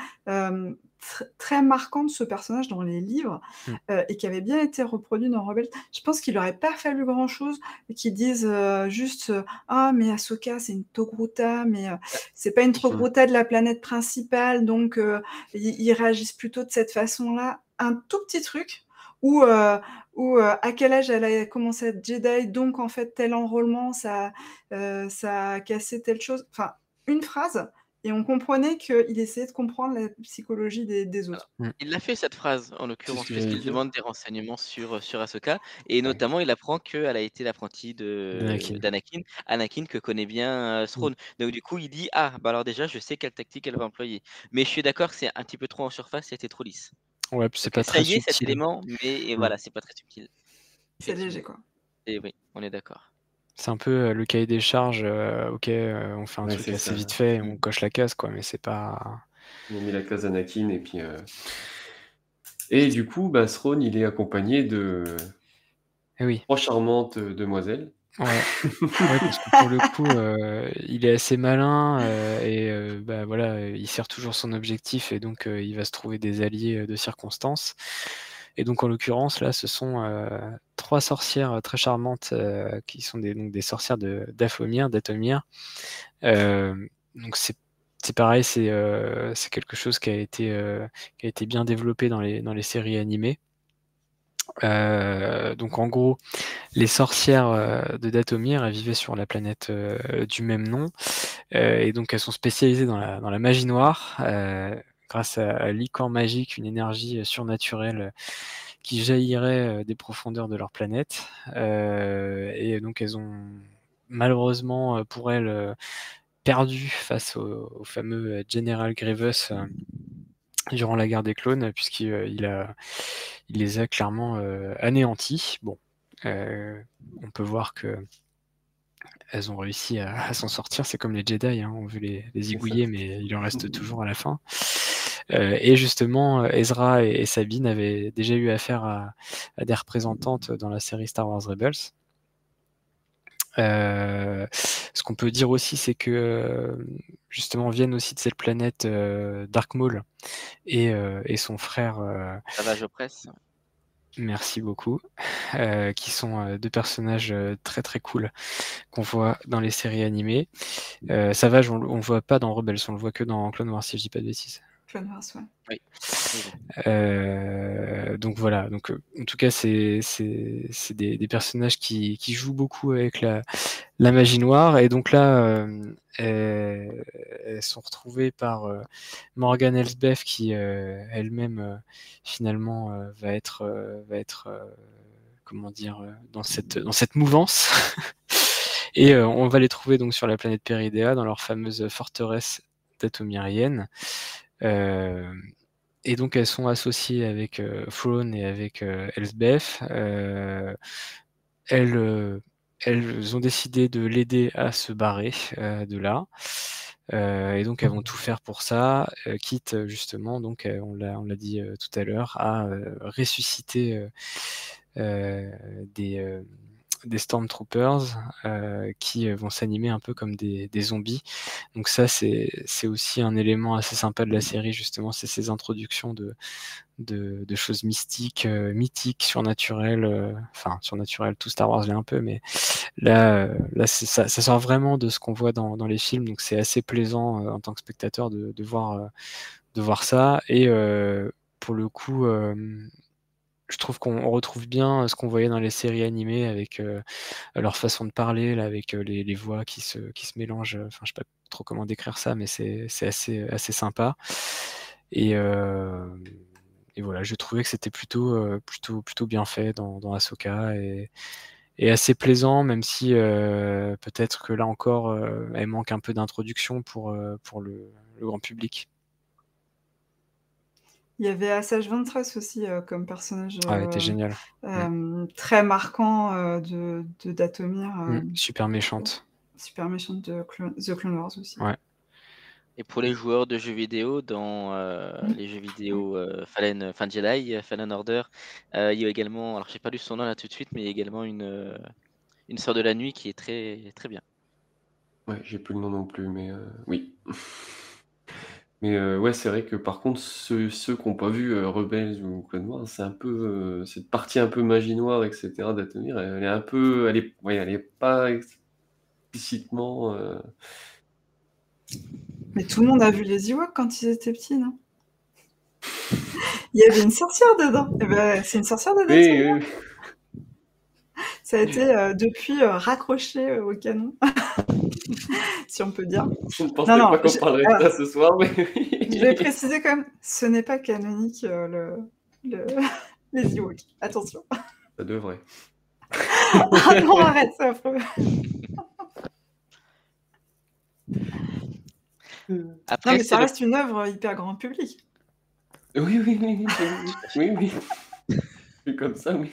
tr- très marquant de ce personnage dans les livres Mm. euh, et qui avait bien été reproduit dans Rebels. Je pense qu'il n'aurait pas fallu grand-chose qu'ils disent euh, juste euh, Ah, mais Ahsoka, c'est une Togruta, mais c'est pas une Togruta de la planète principale, donc ils, réagissent plutôt de cette façon-là. Un tout petit truc euh, euh, à quel âge elle a commencé à être Jedi, donc en fait tel enrôlement, ça, euh, ça a cassé telle chose. Enfin, une phrase, et on comprenait qu'il essayait de comprendre la psychologie des, des autres. Mm. Il l'a fait cette phrase en l'occurrence ce que parce j'allais qu'il dire. demande des renseignements sur, sur Ahsoka et notamment il apprend qu'elle a été l'apprentie de D'Anakin. Anakin que connaît bien euh, Thrawn. Donc du coup il dit ah bah alors déjà je sais quelle tactique elle va employer. Mais je suis d'accord que c'est un petit peu trop en surface, c'était trop lisse. Ouais, puis c'est pas ça très y est cet subtil. élément, mais et Mm. voilà c'est pas très subtil. C'est léger, quoi. Et oui on est d'accord. C'est un peu euh, le cahier des charges. euh, ok, euh, on fait un Ouais, truc assez ça. vite fait, et on coche la case, quoi. Mais c'est pas. Ils ont mis la case Anakin et puis. euh, Et du coup, bah, Thrawn, il est accompagné de Eh oui. trois charmantes demoiselles. Ouais. Ouais, parce que pour le coup, il est assez malin et bah voilà, il sert toujours son objectif et donc il va se trouver des alliés de circonstance. Et donc en l'occurrence là, ce sont euh, trois sorcières euh, très charmantes euh, qui sont des, donc des sorcières de d'Aphomir, d'Atomir. Euh, donc c'est pareil, c'est c'est quelque chose qui a été, qui a été bien développé dans les, dans les séries animées. donc en gros, les sorcières de Datomir, elles vivaient sur la planète du même nom, et donc elles sont spécialisées dans la, dans la magie noire, grâce à, à l'icor magique, une énergie surnaturelle qui jaillirait des profondeurs de leur planète. et donc elles ont malheureusement pour elles perdu face au, fameux General Grievous durant la guerre des clones, puisqu'il il les a clairement anéantis. Bon, on peut voir que elles ont réussi à, s'en sortir. C'est comme les Jedi, hein. on veut les, les mais il en reste toujours à la fin. Et justement, Ezra et, Sabine avaient déjà eu affaire à, des représentantes dans la série Star Wars Rebels. Euh, ce qu'on peut dire aussi, c'est que justement viennent aussi de cette planète euh, Dark Maul et, euh, et, son frère. Savage Opress. Merci beaucoup. qui sont deux personnages très très cool qu'on voit dans les séries animées. Savage, on, on le voit pas dans Rebels, on le voit que dans Clone Wars, si je dis pas de bêtises. Euh, donc voilà, donc euh, en tout cas c'est des, des, personnages qui, qui, jouent beaucoup avec la, la magie noire. Et donc là euh, elles, sont retrouvées par Morgan Elsbeth qui elle-même finalement va être va être comment dire dans cette dans cette mouvance. Et on va les trouver donc sur la planète Péridéa dans leur fameuse forteresse datomirienne et donc elles sont associées avec euh, et avec euh, Elsbeth. Euh, elles, ont décidé de l'aider à se barrer de là. et donc elles vont tout faire pour ça, quitte justement, donc on l'a dit tout à l'heure, à ressusciter des des Stormtroopers euh, qui vont s'animer un peu comme des, zombies. Donc ça, c'est aussi un élément assez sympa de la série, justement, c'est ces introductions de, de, choses mystiques, euh, mythiques, surnaturelles, euh, enfin surnaturelles, tout Star Wars l'est un peu, mais là, là ça, ça, sort vraiment de ce qu'on voit dans, dans, les films, donc c'est assez plaisant en tant que spectateur de, de voir, de voir ça. Et pour le coup, je trouve qu'on retrouve bien euh, ce qu'on voyait dans les séries animées avec euh, leur façon de parler, là, avec euh, les, voix qui se, qui se mélangent. Enfin, je sais pas trop comment décrire ça, mais c'est assez, assez sympa. Et, et, voilà, je trouvais que c'était plutôt, plutôt, plutôt bien fait dans, dans Ahsoka et, et assez plaisant, même si peut-être que là encore, elle manque un peu d'introduction pour, pour le, le grand public. Il y avait Asajj Ventress aussi euh, comme personnage Ah, était géniale. euh, très marquant euh, de, de Datomir. euh, Mm, super méchante. super méchante de Clo- The Clone Wars aussi. Ouais. Et pour les joueurs de jeux vidéo, dans euh, les jeux vidéo euh, Fallen, enfin Jedi, euh, Fallen Order, euh, il y a également, alors j'ai pas lu son nom là tout de suite, mais il y a également une, euh, une sœur de la nuit qui est très, très bien. Ouais, j'ai plus le nom non plus, mais euh, oui. Mais euh, ouais, c'est vrai que par contre, ceux, ceux qui n'ont pas vu euh, Rebels ou Clone Wars, c'est un peu euh, cette partie un peu magie noire, etc. d'Atomir, elle est un peu, elle est, ouais, elle est pas explicitement. euh, Mais tout le monde a vu les Ewoks quand ils étaient petits, non? Il y avait une sorcière dedans. Eh ben, c'est une sorcière dedans. Oui, ça, oui, oui. A été euh, depuis euh, raccroché euh, au canon, si on peut dire. Je ne pensais Non, non, pas qu'on je- parlerait de ça ce soir, mais Je vais préciser quand même, ce n'est pas canonique euh, le, le- les Ewoks. Attention. ça devrait. ah non, arrête, c'est affreux. Après, non, mais ça le- reste une œuvre hyper grand public. Oui, oui, oui, oui, oui, oui, oui. Comme ça, oui.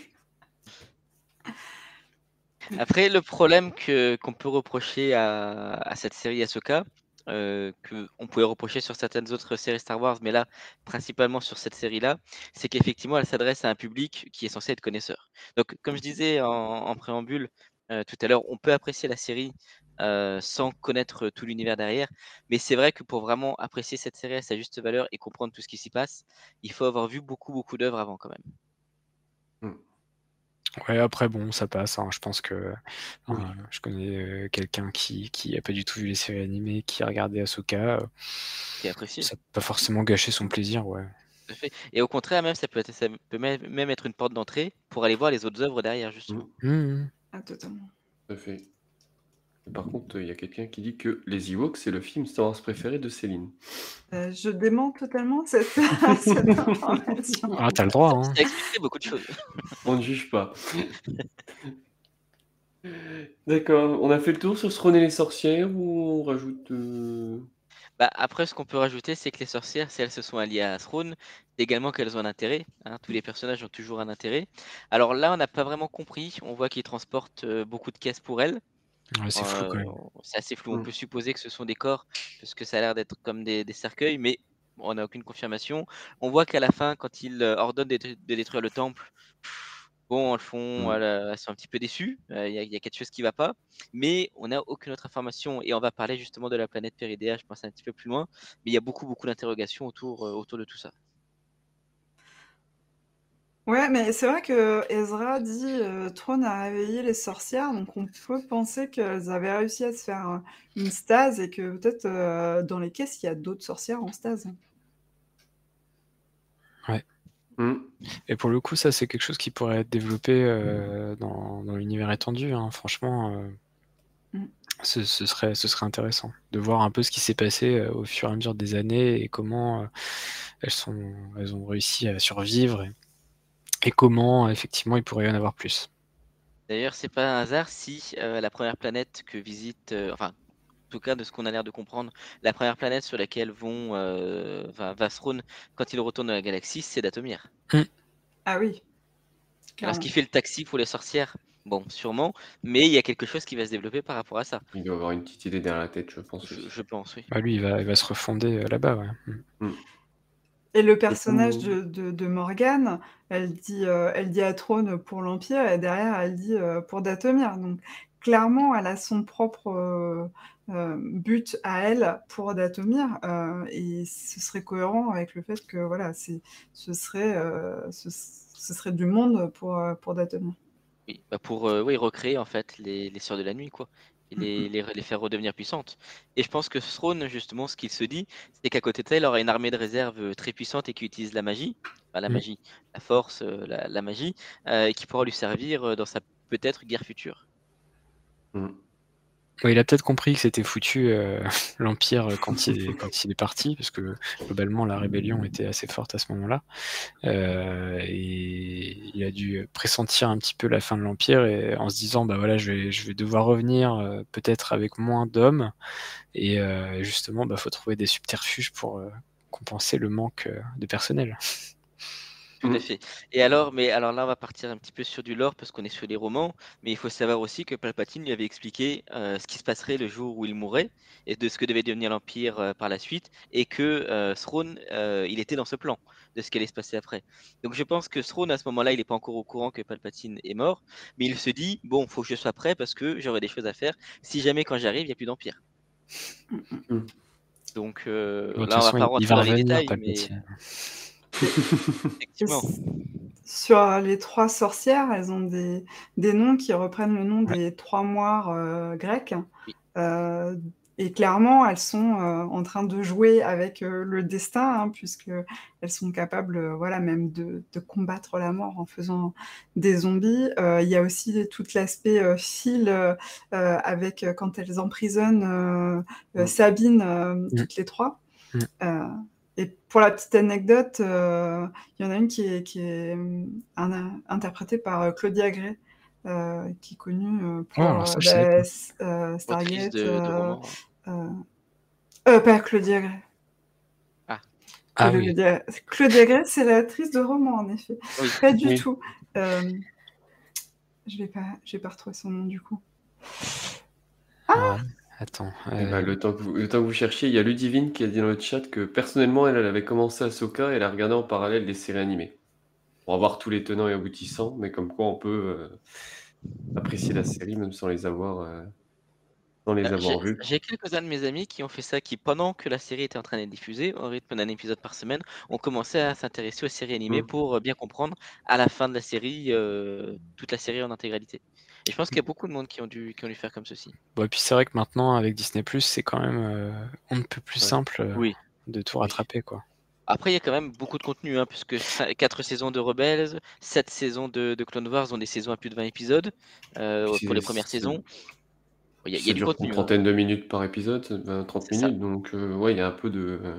Après, le problème que qu'on peut reprocher à, à cette série Ahsoka, euh, que on pouvait reprocher sur certaines autres séries Star Wars, mais là, principalement sur cette série-là, c'est qu'effectivement, elle s'adresse à un public qui est censé être connaisseur. Donc, comme je disais en, en préambule euh, tout à l'heure, on peut apprécier la série euh, sans connaître tout l'univers derrière, mais c'est vrai que pour vraiment apprécier cette série à sa juste valeur et comprendre tout ce qui s'y passe, il faut avoir vu beaucoup, beaucoup d'œuvres avant quand même. Ouais, après, bon, ça passe. hein. Je pense que je connais euh, quelqu'un qui, qui a pas du tout vu les séries animées, qui a regardé Ahsoka. euh, Qui apprécie. ça peut pas forcément gâcher son plaisir, ouais. Et au contraire, même, ça peut être, ça peut même même être une porte d'entrée pour aller voir les autres œuvres derrière, justement. Mhm. Ah, totalement. Tout à fait. Par contre, il y a quelqu'un qui dit que Les Ewoks, c'est le film Star Wars préféré de Céline. Euh, je dément totalement cette, cette information. Ah, t'as le droit, hein. Ça expliquerait beaucoup de choses. On ne juge pas. D'accord, on a fait le tour sur Throne et les sorcières ou on rajoute... euh, Bah, après, ce qu'on peut rajouter, c'est que les sorcières, si elles se sont alliées à Throne, c'est également qu'elles ont un intérêt. hein. Tous les personnages ont toujours un intérêt. Alors là, on n'a pas vraiment compris. On voit qu'ils transportent euh, beaucoup de caisses pour elles. Ouais, c'est flou quand Euh, même. c'est assez flou. On Mm. peut supposer que ce sont des corps, parce que ça a l'air d'être comme des, des cercueils, mais bon, on n'a aucune confirmation. On voit qu'à la fin, quand ils euh, ordonnent de, de détruire le temple, bon, elles font, Mm. elles, elles sont un petit peu déçues. Euh, Il y, a- il y a quelque chose qui ne va pas, mais on n'a aucune autre information. Et on va parler justement de la planète Péridéa, je pense un petit peu plus loin. Mais il y a beaucoup, beaucoup d'interrogations autour, euh, autour de tout ça. Ouais, mais c'est vrai que Ezra dit euh, Trône a réveillé les sorcières, donc on peut penser qu'elles avaient réussi à se faire euh, une stase et que peut-être euh, dans les caisses il y a d'autres sorcières en stase. Ouais. Mm. Et pour le coup, ça, c'est quelque chose qui pourrait être développé euh, dans, dans l'univers étendu. hein. Franchement, euh, Mm. ce, ce serait, ce serait intéressant de voir un peu ce qui s'est passé euh, au fur et à mesure des années et comment euh, elles, sont, elles ont réussi à survivre et, et comment, effectivement, il pourrait y en avoir plus? D'ailleurs, c'est pas un hasard si euh, la première planète que visite, euh, enfin, en tout cas de ce qu'on a l'air de comprendre, la première planète sur laquelle vont euh, va, va Throne quand il retourne dans la galaxie, c'est Datomir. Ah oui. Alors, Clairement. ce qui fait le taxi pour les sorcières, bon, sûrement, mais il y a quelque chose qui va se développer par rapport à ça. Il doit avoir une petite idée derrière la tête, je pense. Je, pense, oui. Bah, lui, il va, il va se refonder euh, là-bas. Ouais. Mm. Et le personnage de, de, de Morgane, elle dit, euh, elle dit à Trône pour l'Empire et derrière elle dit euh, pour Datomir. Donc clairement, elle a son propre euh, but à elle pour Datomir euh, et ce serait cohérent avec le fait que voilà, c'est, ce serait, euh, ce, ce serait du monde pour, pour Datomir. Oui, bah pour euh, oui, recréer en fait les, les Sœurs de la Nuit, quoi. Et Mm, les, les, les faire redevenir puissantes. Et je pense que Throne, justement, ce qu'il se dit, c'est qu'à côté de ça, il aura une armée de réserve euh, très puissante et qui utilise la magie, enfin, la magie, la force, euh, la, la magie, euh, et qui pourra lui servir euh, dans sa peut-être guerre future. Mm. Ouais, il a peut-être compris que c'était foutu euh, l'Empire euh, quand il, est, quand il est parti, parce que globalement la rébellion était assez forte à ce moment-là. Euh, et il a dû pressentir un petit peu la fin de l'Empire et en se disant bah voilà je vais, je vais devoir revenir euh, peut-être avec moins d'hommes et justement bah faut trouver des subterfuges pour compenser le manque de personnel. Tout à fait. Et alors, mais alors là, on va partir un petit peu sur du lore parce qu'on est sur les romans, mais il faut savoir aussi que Palpatine lui avait expliqué euh, ce qui se passerait le jour où il mourrait et de ce que devait devenir l'Empire euh, par la suite, et que euh, Throne, euh, il était dans ce plan de ce qui allait se passer après. Donc je pense que Throne, à ce moment-là, il n'est pas encore au courant que Palpatine est mort, mais il se dit, bon, faut que je sois prêt parce que j'aurai des choses à faire si jamais quand j'arrive, il n'y a plus d'Empire. Mm. Donc euh, De toute là, on va pas rentrer va dans les détails, mais. Effectivement. Sur les trois sorcières, elles ont des, des noms qui reprennent le nom des trois moires euh, grecs. Oui. Euh, et clairement, elles sont euh, en train de jouer avec euh, le destin, hein, puisque elles sont capables, euh, voilà, même de, de combattre la mort en faisant des zombies. Euh, Il y a aussi tout l'aspect euh, fil avec quand elles emprisonnent. Sabine, toutes les trois. Euh, et pour la petite anecdote, euh, il y en a une qui est, qui est euh, un- interprétée par euh, Claudia Gray, euh, qui est connue euh, pour Oh, alors ça, je euh, savais pas. S- euh, Autrice Stargate. de, de euh, euh, euh, pas Claudia Gray. Ah. Ah oui. Claudia, Claudia Gray, c'est l'actrice de roman, en effet. Oui. Pas du Oui. tout. Euh, je vais pas, je vais pas retrouver son nom du coup. Ouais. Attends. Eh euh, ben, le, temps que vous, le temps que vous cherchiez, il y a Ludivine qui a dit dans le chat que personnellement, elle, elle avait commencé Ahsoka et elle a regardé en parallèle des séries animées. Pour avoir tous les tenants et aboutissants, mais comme quoi on peut euh, apprécier la série même sans les avoir euh, sans les Euh, avoir J'ai vus. j'ai quelques-uns de mes amis qui ont fait ça, qui pendant que la série était en train d'être diffusée, au rythme d'un épisode par semaine, ont commencé à s'intéresser aux séries animées Mm. pour euh, bien comprendre à la fin de la série, euh, toute la série en intégralité. Et je pense qu'il y a beaucoup de monde qui ont dû, qui ont dû faire comme ceci. Bon, et puis c'est vrai que maintenant, avec Disney+, c'est quand même euh, on ne peut plus Ouais. simple euh, Oui. de tout rattraper, quoi. Après, il y a quand même beaucoup de contenu, hein, puisque 4 saisons de Rebels, 7 saisons de, de Clone Wars ont des saisons à plus de 20 épisodes euh, pour les premières saisons. Il y a, il y Ça a du dure contenu. une hein. trentaine de minutes par épisode, 20, 30 C'est ça. minutes, donc euh, ouais, il y a un peu de. euh,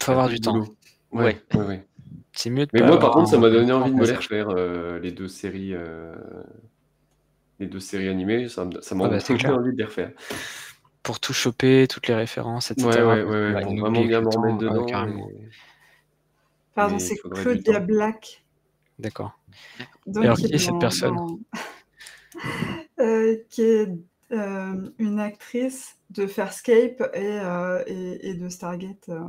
Faut avoir du temps. boulot. Ouais, ouais, ouais. C'est mieux de Mais pas moi, par contre, ça m'a donné envie de me les refaire, euh, les deux séries, euh, les deux séries animées. Ça ça m'a Ah bah, envie de les refaire. Pour tout choper, toutes les références, etc. Ouais, ouais, ouais, ouais, pour oublie vraiment bien le me temps. remettre Ouais, dedans. carrément. Pardon, c'est Claudia. Black. D'accord. Alors, qui est cette dans- personne? dans- Euh, qui est euh, une actrice de Farscape et, euh, et, et de Stargate. euh,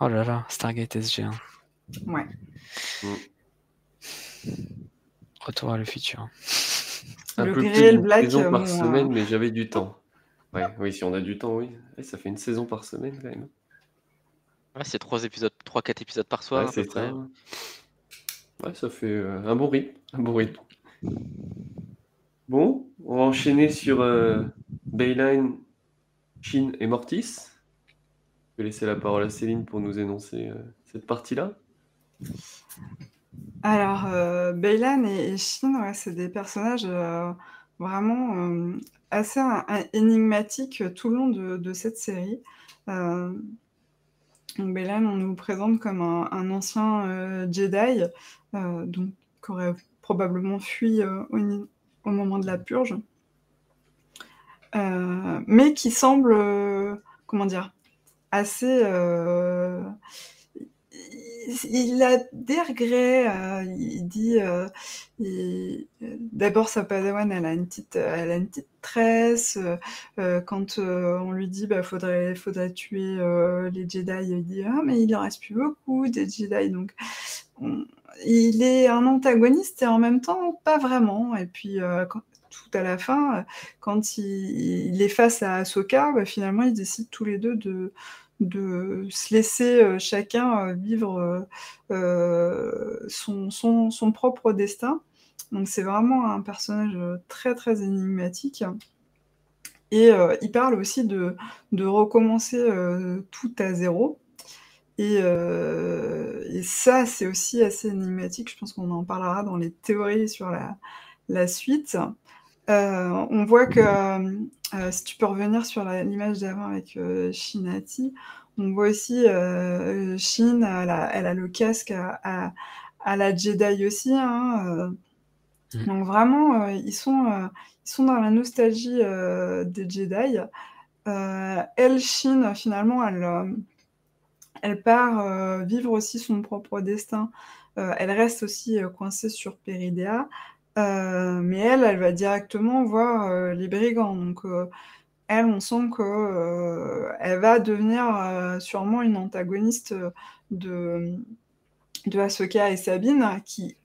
Oh là là, Stargate SG1. ouais. Retour à le futur. Un Le peu plus d'une black, saison euh, par bon, semaine, euh, mais j'avais du temps. Ouais, oui, si on a du temps, oui. Ouais, ça fait une saison par semaine quand même. Ouais, c'est 3 épisodes, 3-4 épisodes par soir Ouais, c'est ça. Ouais, ça fait euh, un bon rythme. Un bon rythme. Bon, on va enchaîner sur euh, Bayline, Shin et Mortis. Je vais laisser la parole à Céline pour nous énoncer euh, cette partie-là. Alors, euh, et, Shin, c'est des personnages euh, vraiment euh, assez énigmatiques tout le long de, cette série. Euh, donc on nous présente comme un, ancien Jedi, donc qui aurait probablement fui au, moment de la purge, mais qui semble, comment dire, assez il a des regrets. euh, il dit, euh, d'abord sa padawan, elle a une petite, elle a une petite tresse. euh, euh, quand euh, on lui dit, bah, faudrait, tuer euh, les Jedi, il dit, ah mais il en reste plus beaucoup des Jedi, donc on- il est un antagoniste et en même temps pas vraiment. Et puis euh, tout à la fin, euh, quand il, il est face à Ahsoka, bah, finalement ils décident tous les deux de de se laisser euh, chacun euh, vivre euh, son, son, son propre destin. Donc c'est vraiment un personnage très très énigmatique. Et il parle aussi de, de recommencer tout à zéro. Et, et ça, c'est aussi assez énigmatique. Je pense qu'on en parlera dans les théories sur la, la suite. Euh, on voit que, euh, si tu peux revenir sur l'image d'avant avec euh, Shinati, on voit aussi euh, Shin, elle a, elle a le casque à, à- à la Jedi aussi. hein, euh. Donc vraiment, euh, ils, sont, euh, ils sont dans la nostalgie euh, des Jedi. Euh, elle, Shin, finalement, elle, euh, elle part euh, vivre aussi son propre destin. Euh, elle reste aussi euh, coincée sur Peridea. Euh, mais elle, elle va directement voir euh, les brigands. Donc, euh, elle, on sent que euh, elle va devenir sûrement une antagoniste de, de et Sabine, qui,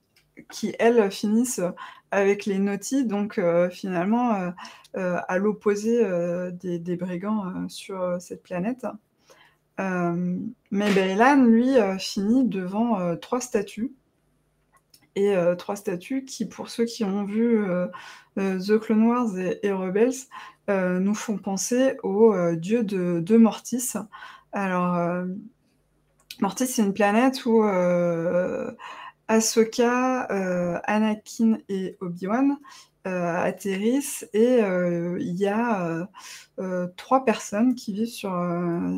qui elles finissent avec les Naughty, donc finalement à l'opposé des, brigands sur cette planète. Mais Baylan, lui, euh, finit devant trois statues et euh, trois statues qui, pour ceux qui ont vu euh, euh, The Clone Wars et, Rebels, nous font penser au dieu de, de Mortis. Alors, Mortis, c'est une planète où Ahsoka, Anakin et Obi-Wan atterrissent et il y a trois personnes qui vivent sur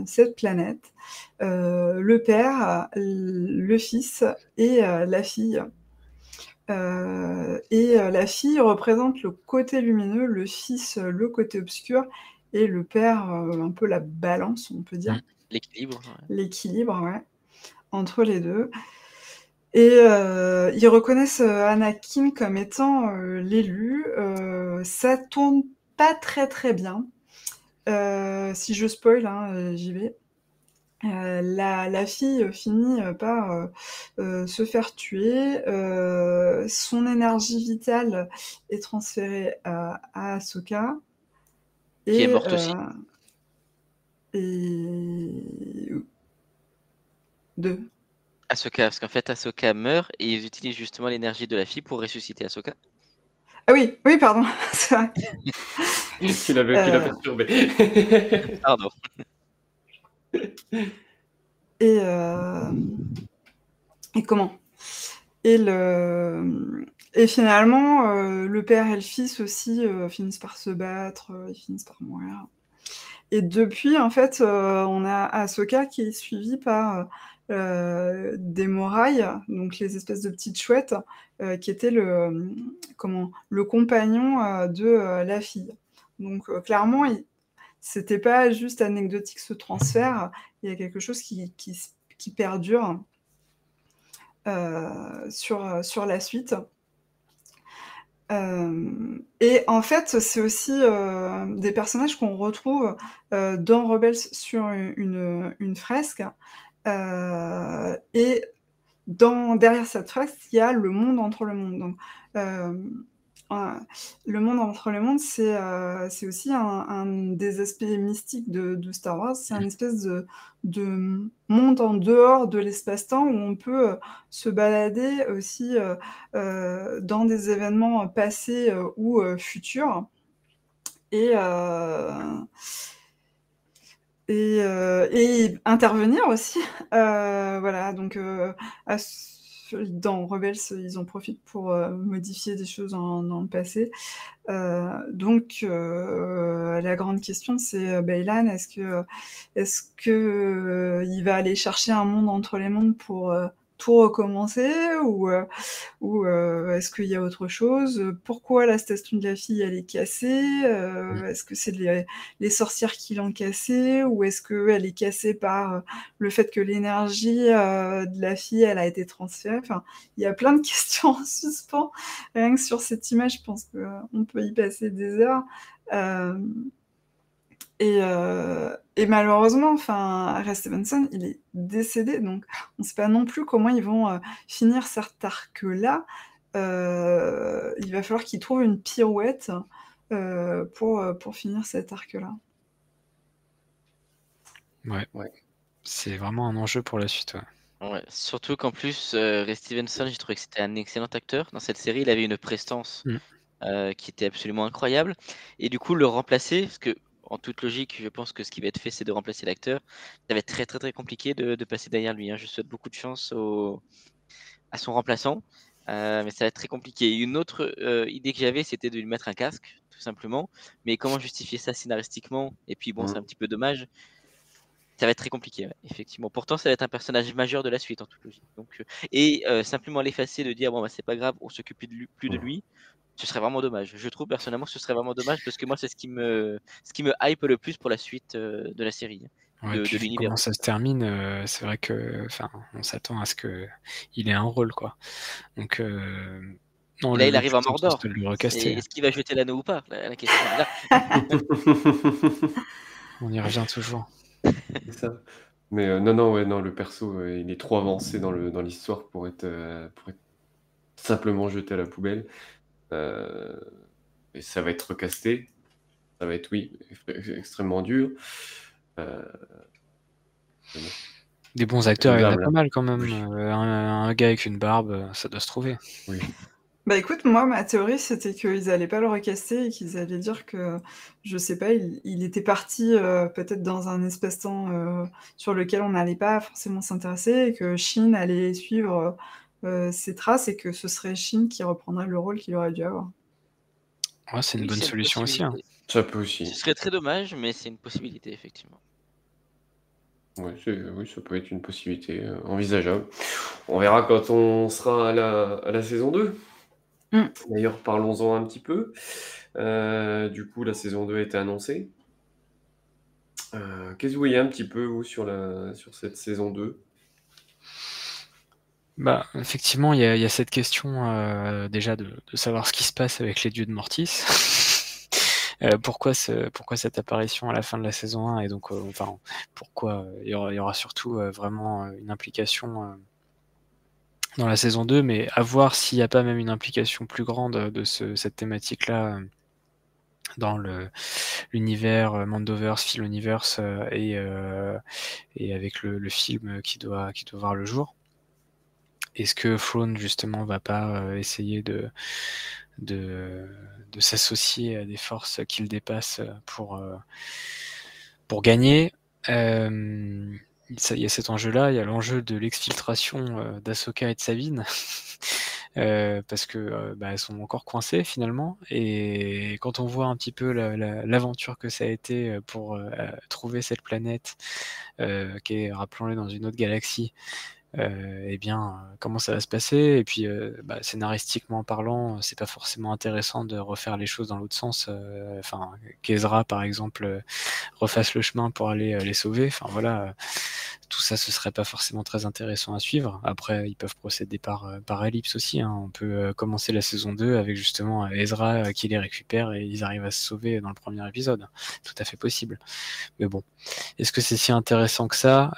cette planète. Le père, le fils et la fille. Euh, et euh, la fille représente le côté lumineux, le fils euh, le côté obscur, et le père un peu la balance, on peut dire, L'équilibre. ouais. l'équilibre ouais, entre les deux. Et euh, ils reconnaissent Anakin comme étant euh, l'élu. Ça tourne pas très très bien. Si je spoil, hein, j'y vais. Euh, la, la fille finit euh, par euh, euh, se faire tuer. Euh, son énergie vitale est transférée à, à Ahsoka. Et, Qui est morte aussi. et... Deux. Ahsoka, parce qu'en fait, Ahsoka meurt et ils utilisent justement l'énergie de la fille pour ressusciter Ahsoka. Ah oui, oui, pardon. c'est vrai. Tu l'avais tu l'as perturbé. Pardon. Et, euh, et comment? Et, le, et finalement, euh, le père et le fils aussi euh, finissent par se battre, ils finissent par mourir. Et depuis, en fait, on a Ahsoka qui est suivie par des morailles, donc les espèces de petites chouettes, qui étaient le, comment, le compagnon de la fille. Donc clairement, c'était pas juste anecdotique ce transfert, il y a quelque chose qui, perdure euh, sur, la suite. Euh, et en fait, c'est aussi euh, des personnages qu'on retrouve dans Rebels sur une, fresque. Et derrière cette fresque, il y a le monde entre le monde. Donc, le monde entre les mondes, c'est euh, aussi un, un des aspects mystiques de, de Star Wars. C'est un espèce de, de monde en dehors de l'espace-temps où on peut euh, se balader aussi euh, dans des événements passés ou futurs. Et, et, euh, et intervenir aussi. Euh, voilà, donc euh, à dans Rebels, ils en profitent pour euh, modifier des choses dans le passé. Euh, donc euh, la grande question, c'est Baylan, est-ce que est-ce que il va aller chercher un monde entre les mondes pour tout recommencer ou euh, ou euh, est-ce qu'il y a autre chose? Pourquoi la station de la fille elle est cassée? Euh, Est-ce que c'est les, les sorcières qui l'ont cassée ou est-ce qu'elle est cassée par le fait que l'énergie de la fille elle a été transférée? Enfin, il y a plein de questions en suspens. Rien que sur cette image, je pense qu'on peut y passer des heures. Euh, et, euh, et malheureusement, enfin, Ray Stevenson, il est décédé, donc on ne sait pas non plus comment ils vont euh, finir cet arc-là. Euh, il va falloir qu'ils trouvent une pirouette euh, pour, pour finir cet arc-là. Ouais. C'est vraiment un enjeu pour la suite. ouais. Ouais, surtout qu'en plus, euh, Ray Stevenson, j'ai trouvé que c'était un excellent acteur. Dans cette série, il avait une prestance Mm. euh, qui était absolument incroyable. Et du coup, le remplacer, parce que en toute logique, je pense que ce qui va être fait, c'est de remplacer l'acteur. Ça va être très très très compliqué de, de passer derrière lui. hein. Je souhaite beaucoup de chance au- à son remplaçant, euh, mais ça va être très compliqué. Une autre euh, idée que j'avais, c'était de lui mettre un casque, tout simplement. Mais comment justifier ça scénaristiquement? Et puis bon, c'est un petit peu dommage. Ça va être très compliqué, ouais, effectivement. Pourtant, ça va être un personnage majeur de la suite, en toute logique. Donc, euh, et simplement l'effacer, de dire bon bah c'est pas grave, on s'occupe plus de lui, ce serait vraiment dommage. Je trouve personnellement que ce serait vraiment dommage parce que moi c'est ce qui me, ce qui me hype le plus pour la suite euh, de la série, hein, Ouais, de, puis de vu l'univers. comment ça se termine, euh, c'est vrai que, enfin, on s'attend à ce que il ait un rôle, quoi. Donc, euh, non, là, le, il arrive en Mordor. recaster. Est-ce qu'il va jeter l'anneau ou pas la, la question est là. On y revient toujours. C'est ça. Mais euh, non, non, ouais, non, le perso, euh, il est trop avancé dans le, dans l'histoire pour être, euh, pour être simplement jeté à la poubelle. Euh, et ça va être recasté. Ça va être, oui, ex- extrêmement dur. Euh. Des bons acteurs, il y en a pas mal quand même. Oui. Euh, un, un gars avec une barbe, ça doit se trouver. Oui. Bah écoute, moi, ma théorie, c'était qu'ils allaient pas le recaster et qu'ils allaient dire que, je sais pas, il, il était parti euh, peut-être dans un espace-temps euh, sur lequel on n'allait pas forcément s'intéresser et que Shin allait suivre euh, ses traces et que ce serait Shin qui reprendrait le rôle qu'il aurait dû avoir. Ouais, c'est une Oui, bonne solution aussi. hein. Ça peut aussi. Ce serait très dommage, mais c'est une possibilité, effectivement. Ouais, oui, ça peut être une possibilité euh, envisageable. On verra quand on sera à la, à la saison 2. Mm. D'ailleurs, parlons-en un petit peu. Euh, du coup, la saison 2 a été annoncée. Euh, Qu'est-ce que vous voyez un petit peu, vous, sur, la, sur cette saison 2? Bah, effectivement, il y a, y a cette question euh, déjà de, de savoir ce qui se passe avec les dieux de Mortis. Euh, pourquoi, ce- pourquoi cette apparition à la fin de la saison 1 et donc euh, enfin pourquoi euh, il y aura, y aura surtout euh, vraiment euh, une implication euh, dans la saison 2 mais à voir s'il n'y a pas même une implication plus grande de ce- cette thématique là dans le l'univers Mandoverse, Philoniverse et, et avec le, film qui doit, qui doit voir le jour. Est-ce que Throne justement va pas essayer de, de, de s'associer à des forces qu'il dépasse pour, pour gagner? Il y a cet enjeu-là, il y a l'enjeu de l'exfiltration d'Asoka et de Sabine. Euh, parce que euh, bah, elles sont encore coincées finalement. Et quand on voit un petit peu l'aventure que ça a été euh, pour trouver cette planète qui est, rappelons-le, dans une autre galaxie, euh, eh bien, comment ça va se passer? Et puis, bah, scénaristiquement parlant, c'est pas forcément intéressant de refaire les choses dans l'autre sens. Enfin, qu'Ezra, par exemple, refasse le chemin pour aller les sauver. Enfin, voilà tout ça, ce serait pas forcément très intéressant à suivre. Après, ils peuvent procéder par, euh, par ellipse aussi. Hein. On peut euh, commencer la saison 2 avec justement euh, Ezra qui les récupère et ils arrivent à se sauver dans le premier épisode. Tout à fait possible. Mais bon, est-ce que c'est si intéressant que ça?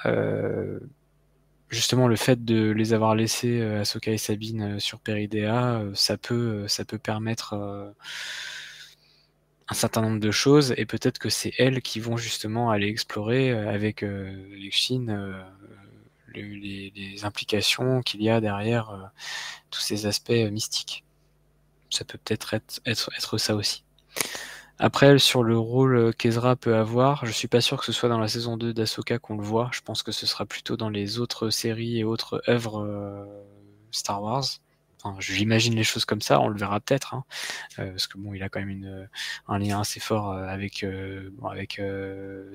Justement, le fait de les avoir laissés, Ahsoka et Sabine, sur Peridea, ça peut, ça peut permettre un certain nombre de choses et peut-être que c'est elles qui vont justement aller explorer euh, avec euh, les euh, les, implications qu'il y a derrière tous ces aspects mystiques. Ça peut peut-être être, être, être, ça aussi. Après, sur le rôle qu'Ezra peut avoir, je suis pas sûr que ce soit dans la saison 2 d'Asoka qu'on le voit. Je pense que ce sera plutôt dans les autres séries et autres œuvres Star Wars j'imagine les choses comme ça, on le verra peut-être, hein. euh, parce que bon, il a quand même une, un lien assez fort euh, avec, euh, avec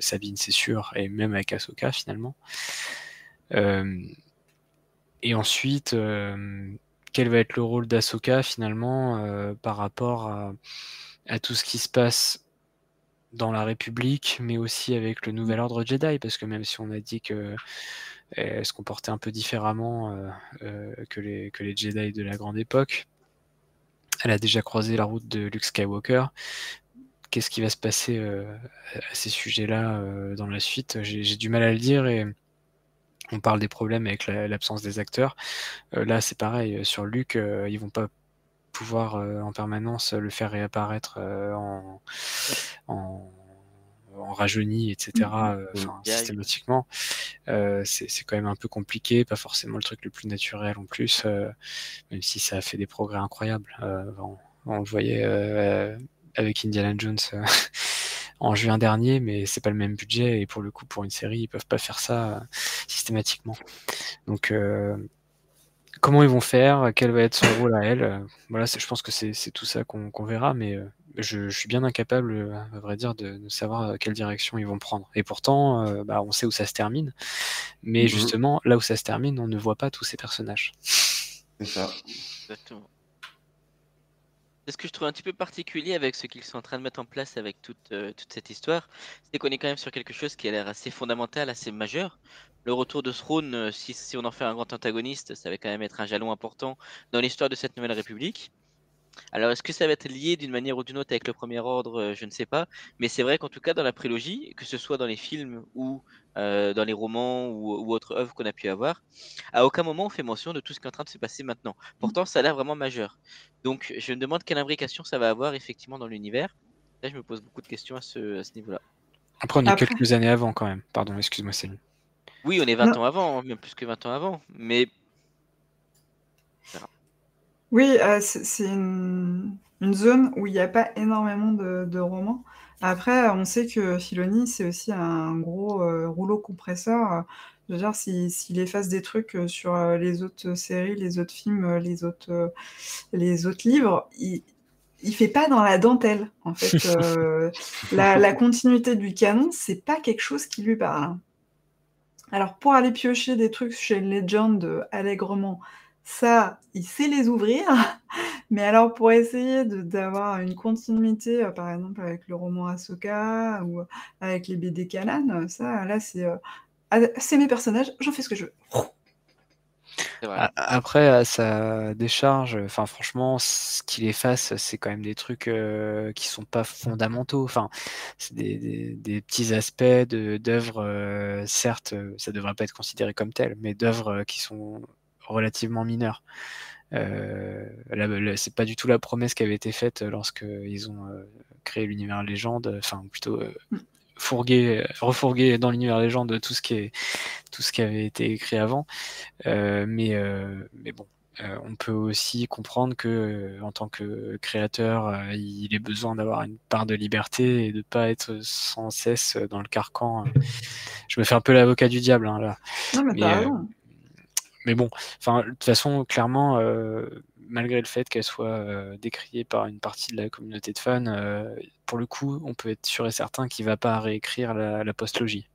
Sabine, c'est sûr, et même avec Ahsoka finalement. et ensuite, quel va être le rôle d'Ahsoka finalement par rapport à, à, tout ce qui se passe dans la République, mais aussi avec le Nouvel Ordre Jedi, parce que même si on a dit que elle se comportait un peu différemment euh, euh, que, les, Jedi de la grande époque. Elle a déjà croisé la route de Luke Skywalker. Qu'est-ce qui va se passer euh, à ces sujets-là dans la suite? J'ai du mal à le dire et on parle des problèmes avec l'absence des acteurs. là, c'est pareil. Sur Luke, ils vont pas pouvoir en permanence le faire réapparaître en, en en rajeuni, etc. Mmh, mmh. Euh, systématiquement, euh, c'est quand même un peu compliqué, pas forcément le truc le plus naturel en plus, euh, même si ça a fait des progrès incroyables. On, le voyait avec Indiana Jones en juin dernier, mais c'est pas le même budget et pour le coup, pour une série, ils peuvent pas faire ça systématiquement. Donc comment ils vont faire, quel va être son rôle à elle. voilà, je pense que c'est tout ça qu'on verra, mais je, suis bien incapable, à vrai dire, de, savoir quelle direction ils vont prendre. Et pourtant, euh, bah, on sait où ça se termine. Mais mmh justement, là où ça se termine, on ne voit pas tous ces personnages. C'est ça. Exactement. Ce que je trouve un petit peu particulier avec ce qu'ils sont en train de mettre en place avec toute, euh, toute cette histoire, c'est qu'on est quand même sur quelque chose qui a l'air assez fondamental, assez majeur. Le retour de Throne, euh, si, si on en fait un grand antagoniste, ça va quand même être un jalon important dans l'histoire de cette nouvelle république. Alors, est-ce que ça va être lié d'une manière ou d'une autre avec le premier ordre? Euh, Je ne sais pas. Mais c'est vrai qu'en tout cas, dans la prélogie, que ce soit dans les films ou euh, dans les romans ou, autres œuvres qu'on a pu avoir, à aucun moment on fait mention de tout ce qui est en train de se passer maintenant. Pourtant, ça a l'air vraiment majeur. Donc, je me demande quelle imbrication ça va avoir effectivement dans l'univers. Là, je me pose beaucoup de questions à ce, niveau-là. Après, on est quelques années avant quand même. Pardon, excuse-moi, Céline. Oui, on est 20 ans avant, hein, même plus que 20 ans avant. Mais oui, euh, c'est une, zone où il n'y a pas énormément de, romans. Après, on sait que Filoni, c'est aussi un gros euh, rouleau compresseur. Je veux dire, s'il efface des trucs euh, sur les autres séries, les autres films, les autres, les autres livres, il, il fait pas dans la dentelle, en fait. la, la continuité du canon, c'est pas quelque chose qui lui parle. Alors, pour aller piocher des trucs chez Legend allègrement, ça, il sait les ouvrir. Mais alors, pour essayer d'avoir une continuité, euh, par exemple, avec le roman Ahsoka ou avec les BD Kalan, ça, là, c'est euh, ah, c'est mes personnages, j'en fais ce que je veux. Après, à sa décharge, enfin franchement, ce qu'il efface, c'est quand même des trucs euh, qui sont pas fondamentaux. Enfin, c'est des, des, petits aspects d'œuvres, certes, ça devrait pas être considéré comme tel, mais d'œuvres qui sont relativement mineur. Euh, c'est pas du tout la promesse qui avait été faite lorsque ils ont euh, créé l'univers légende, enfin plutôt euh, fourgué, refourgué dans l'univers légende tout ce qui est tout ce qui avait été écrit avant. Mais mais bon, on peut aussi comprendre que en tant que créateur, il ait besoin d'avoir une part de liberté et de pas être sans cesse dans le carcan. Je me fais un peu l'avocat du diable hein, là. Non, mais. Mais bon, enfin, de toute façon, clairement, euh, malgré le fait qu'elle soit euh, décriée par une partie de la communauté de fans, euh, pour le coup, on peut être sûr et certain qu'il va pas réécrire la, la postlogie.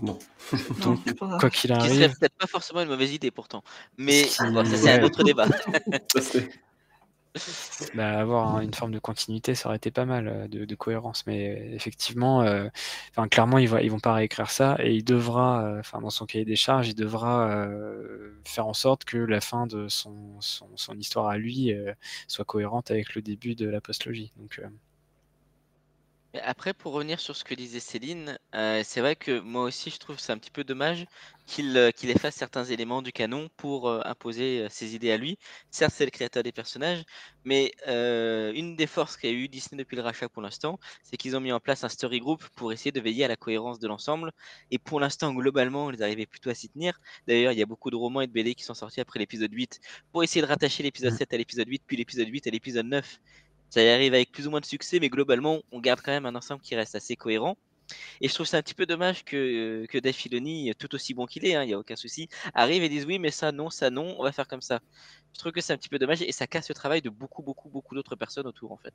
Non. Donc, quoi qu'il Ce qui serait arrive, peut-être pas forcément une mauvaise idée pourtant. Mais Ce qui- bon, ça, c'est un autre débat. Bah, avoir une forme de continuité, ça aurait été pas mal, euh, de, cohérence. Mais effectivement, euh, clairement, ils, vont- ils vont pas réécrire ça et il devra, euh, dans son cahier des charges, il devra euh, faire en sorte que la fin de son, histoire à lui euh, soit cohérente avec le début de la postlogie. Donc, euh, Mais après, pour revenir sur ce que disait Céline, euh, c'est vrai que moi aussi je trouve que c'est un petit peu dommage qu'il euh, qu'il efface certains éléments du canon pour euh, imposer ses idées à lui. Certes, c'est le créateur des personnages, mais une des forces qu'a eu Disney depuis le rachat pour l'instant, c'est qu'ils ont mis en place un story group pour essayer de veiller à la cohérence de l'ensemble. Et pour l'instant, globalement, ils arrivaient plutôt à s'y tenir. D'ailleurs, il y a beaucoup de romans et de BD qui sont sortis après l'épisode 8 pour essayer de rattacher l'épisode 7 à l'épisode 8, puis l'épisode 8 à l'épisode 9 ça y arrive avec plus ou moins de succès, mais globalement, on garde quand même un ensemble qui reste assez cohérent. Et je trouve ça un petit peu dommage que, que Dave Filoni, tout aussi bon qu'il est, il n'y a aucun souci, arrive et dise oui, mais ça non, ça non, on va faire comme ça. Je trouve que c'est un petit peu dommage et ça casse le travail de beaucoup, beaucoup, beaucoup d'autres personnes autour en fait.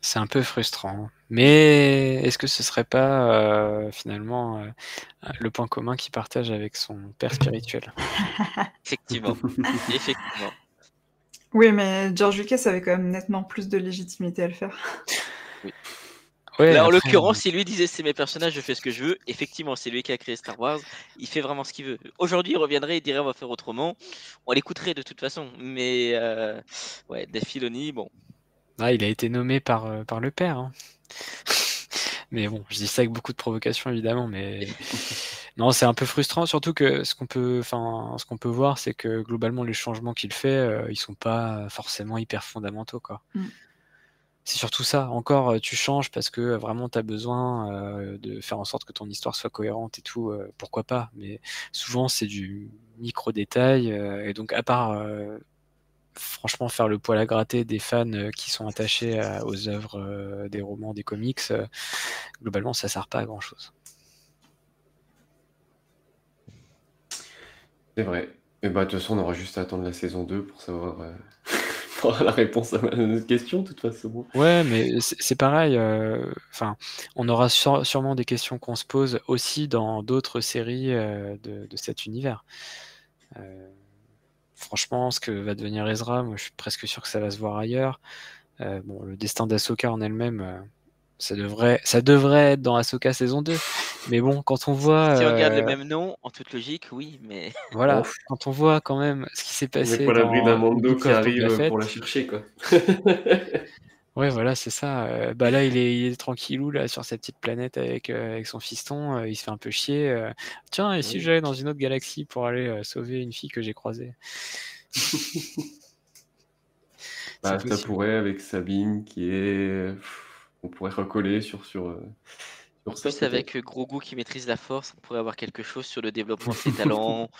C'est un peu frustrant. Mais est-ce que ce serait pas euh, finalement euh, le point commun qu'il partage avec son père spirituel? Effectivement. Effectivement. Oui, mais George Lucas avait quand même nettement plus de légitimité à le faire. Ouais, Là, en l'occurrence, si lui disait c'est mes personnages, je fais ce que je veux, effectivement, c'est lui qui a créé Star Wars, il fait vraiment ce qu'il veut. Aujourd'hui, il reviendrait et dirait on va faire autrement. On l'écouterait de toute façon, mais euh, ouais, Dave Filoni, bon, ah, il a été nommé par, euh, par le père. hein. Mais bon, je dis ça avec beaucoup de provocation évidemment, mais non, c'est un peu frustrant, surtout que ce qu'on peut, enfin, ce qu'on peut voir, c'est que globalement les changements qu'il fait, euh, ils sont pas forcément hyper fondamentaux, quoi. Mm. C'est surtout ça. Encore, euh, tu changes parce que vraiment tu as besoin euh, de faire en sorte que ton histoire soit cohérente et tout, euh, pourquoi pas. Mais souvent, c'est du micro détail. euh, et donc, à part euh, franchement faire le poil à gratter des fans euh, qui sont attachés à- aux œuvres euh, des romans, des comics, euh, globalement, ça sert pas à grand chose. C'est vrai. Et bah, de toute façon, on aura juste à attendre la saison 2 pour savoir euh, la réponse à notre question, de toute façon. Ouais, mais c'est pareil. euh, Enfin, on aura sûre- sûrement des questions qu'on se pose aussi dans d'autres séries euh, de, cet univers. Franchement, ce que va devenir Ezra, moi, je suis presque sûr que ça va se voir ailleurs. Bon, le destin d'Ahsoka en elle-même, ça devrait, ça devrait être dans Ahsoka saison 2. Mais bon, quand on voit, si on regarde le euh, même nom, en toute logique, oui, mais voilà, Ouf. quand on voit quand même ce qui s'est On n'est passé pas l'abri dans d'un The Mando qui arrive pour la chercher, quoi. Ouais, voilà, c'est ça. Euh, bah là, il est, il est tranquillou là sur sa petite planète avec, euh, avec son fiston. euh, il se fait un peu chier. euh. Tiens, et si Oui. j'allais dans une autre galaxie pour aller euh, sauver une fille que j'ai croisée? Bah, C'est ça pourrait avec Sabine qui est. On pourrait recoller sur, sur, euh, sur ça. plus avec euh, Grogu qui maîtrise la force, on pourrait avoir quelque chose sur le développement de ses talents.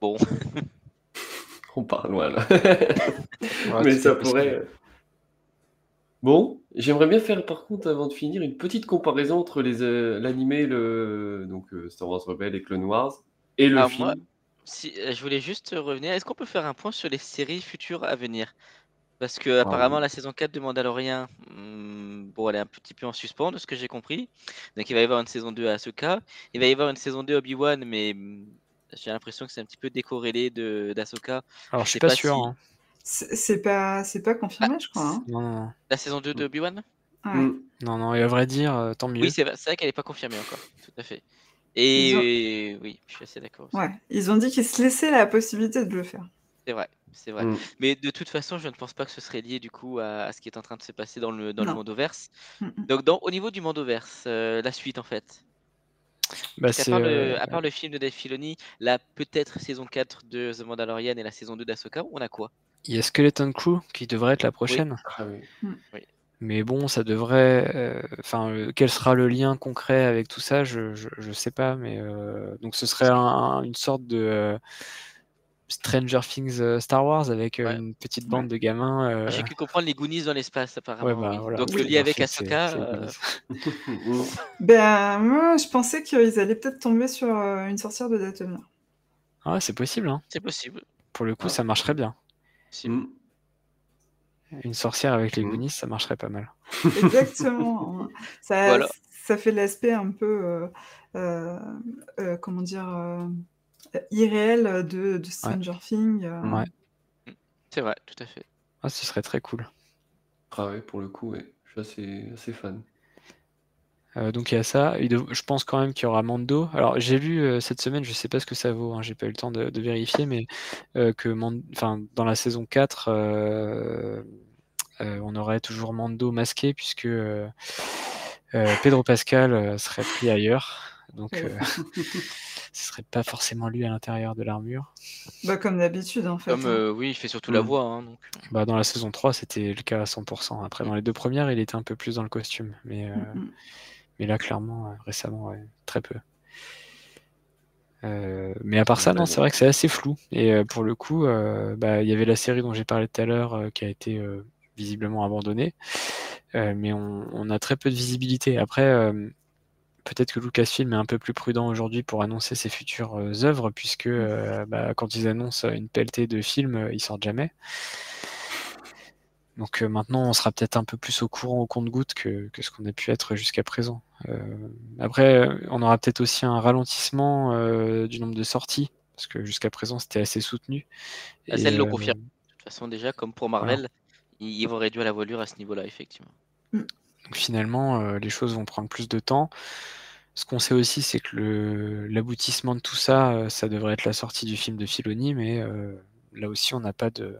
Bon, On part loin là. Ouais, Mais ça possible. pourrait. euh. Bon, j'aimerais bien faire par contre, avant de finir, une petite comparaison entre les euh, l'animé, le donc euh, Star Wars Rebelle et Clone Wars, et le Alors film. moi, si, euh, je voulais juste revenir. Est-ce qu'on peut faire un point sur les séries futures à venir? Parce que Ah apparemment la saison 4 de Mandalorian, hmm, bon, elle est un petit peu en suspens de ce que j'ai compris. Donc il va y avoir une saison 2 à Ahsoka. Il va y avoir une saison 2 Obi-Wan, mais hmm, j'ai l'impression que c'est un petit peu décorrélé de d'Ahsoka. Alors, Je je suis pas pas sûr. si hein. C'est pas, c'est pas confirmé, je crois. hein. Non, la saison 2 de Obi-Wan? Ouais. Mm. Non, non, et à vrai dire, euh, tant mieux. Oui, c'est vrai, qu'elle n'est pas confirmée encore. Tout à fait. Ont- Et oui, je suis assez d'accord. Ouais, ils ont dit qu'ils se laissaient la possibilité de le faire. C'est vrai, c'est vrai. Mm. Mais de toute façon, je ne pense pas que ce serait lié du coup à, à ce qui est en train de se passer dans le, dans le. Mandoverse. Mm, mm. Donc, dans, au niveau du Mandoverse, euh, la suite en fait. Bah, part, euh, le, à part le film de Dave Filoni, la peut-être saison 4 de The Mandalorian et la saison 2 d'Ahsoka, on a quoi? Il y a Skeleton Crew qui devrait être la Oui. prochaine. Ah oui. Oui. Mais bon, ça devrait. euh, Enfin, euh, quel sera le lien concret avec tout ça? Je, je, je sais pas. Mais euh, donc, ce serait un- une sorte de euh, Stranger Things euh, Star Wars avec euh, une petite bande de gamins. euh, J'ai pu comprendre les Goonies dans l'espace, apparemment. bah, oui. voilà. Donc Oui, le lien avec Ahsoka. euh. Ben, moi, je pensais qu'ils allaient peut-être tomber sur euh, une sorcière de Dathomir. Ah, ouais, c'est possible. Hein. C'est possible. Pour le coup, ça marcherait bien. Mm. Une sorcière avec les Goonies, ça marcherait pas mal. Exactement. ça, Voilà. ça fait l'aspect un peu, euh, euh, euh, comment dire, euh, irréel de, de Stranger Things. euh. Ouais. C'est vrai, tout à fait. Ah, ce serait très cool. Ah ouais, pour le coup, ouais. je suis assez, assez fan. Euh, donc il y a ça. Je pense quand même qu'il y aura Mando. Alors j'ai lu euh, cette semaine, je sais pas ce que ça vaut, hein, j'ai pas eu le temps de, de vérifier, mais euh, que dans la saison 4, euh, euh, on aurait toujours Mando masqué puisque euh, euh, Pedro Pascal euh, serait pris ailleurs. Donc Ouais. euh, ce serait pas forcément lui à l'intérieur de l'armure. Bah, comme d'habitude, en fait. Comme, hein. euh, oui, il fait surtout la Mm. voix. hein, donc. Bah, dans la saison 3, c'était le cas à 100%. Après, dans les deux premières, il était un peu plus dans le costume. Mais, euh, Mm, mais là, clairement, euh, récemment, ouais, très peu. Euh, mais à part ça, non, c'est vrai que c'est assez flou. Et euh, pour le coup, euh, bah, il y avait la série dont j'ai parlé tout à l'heure euh, qui a été euh, visiblement abandonnée. Euh, mais on, on a très peu de visibilité. Après, euh, peut-être que Lucasfilm est un peu plus prudent aujourd'hui pour annoncer ses futures euh, œuvres, puisque euh, bah, quand ils annoncent une pelletée de films, euh, ils sortent jamais. Donc euh, maintenant, on sera peut-être un peu plus au courant au compte-goutte que, que ce qu'on a pu être jusqu'à présent. Euh, après, on aura peut-être aussi un ralentissement euh, du nombre de sorties, parce que jusqu'à présent, c'était assez soutenu. Ah, Et, Celle le euh, confirme. De toute façon, déjà, comme pour Marvel, ils, ils vont réduire la voilure à ce niveau-là, effectivement. Donc finalement, euh, les choses vont prendre plus de temps. Ce qu'on sait aussi, c'est que l'aboutissement de tout ça, euh, ça devrait être la sortie du film de Filoni, mais euh, là aussi, on n'a pas de,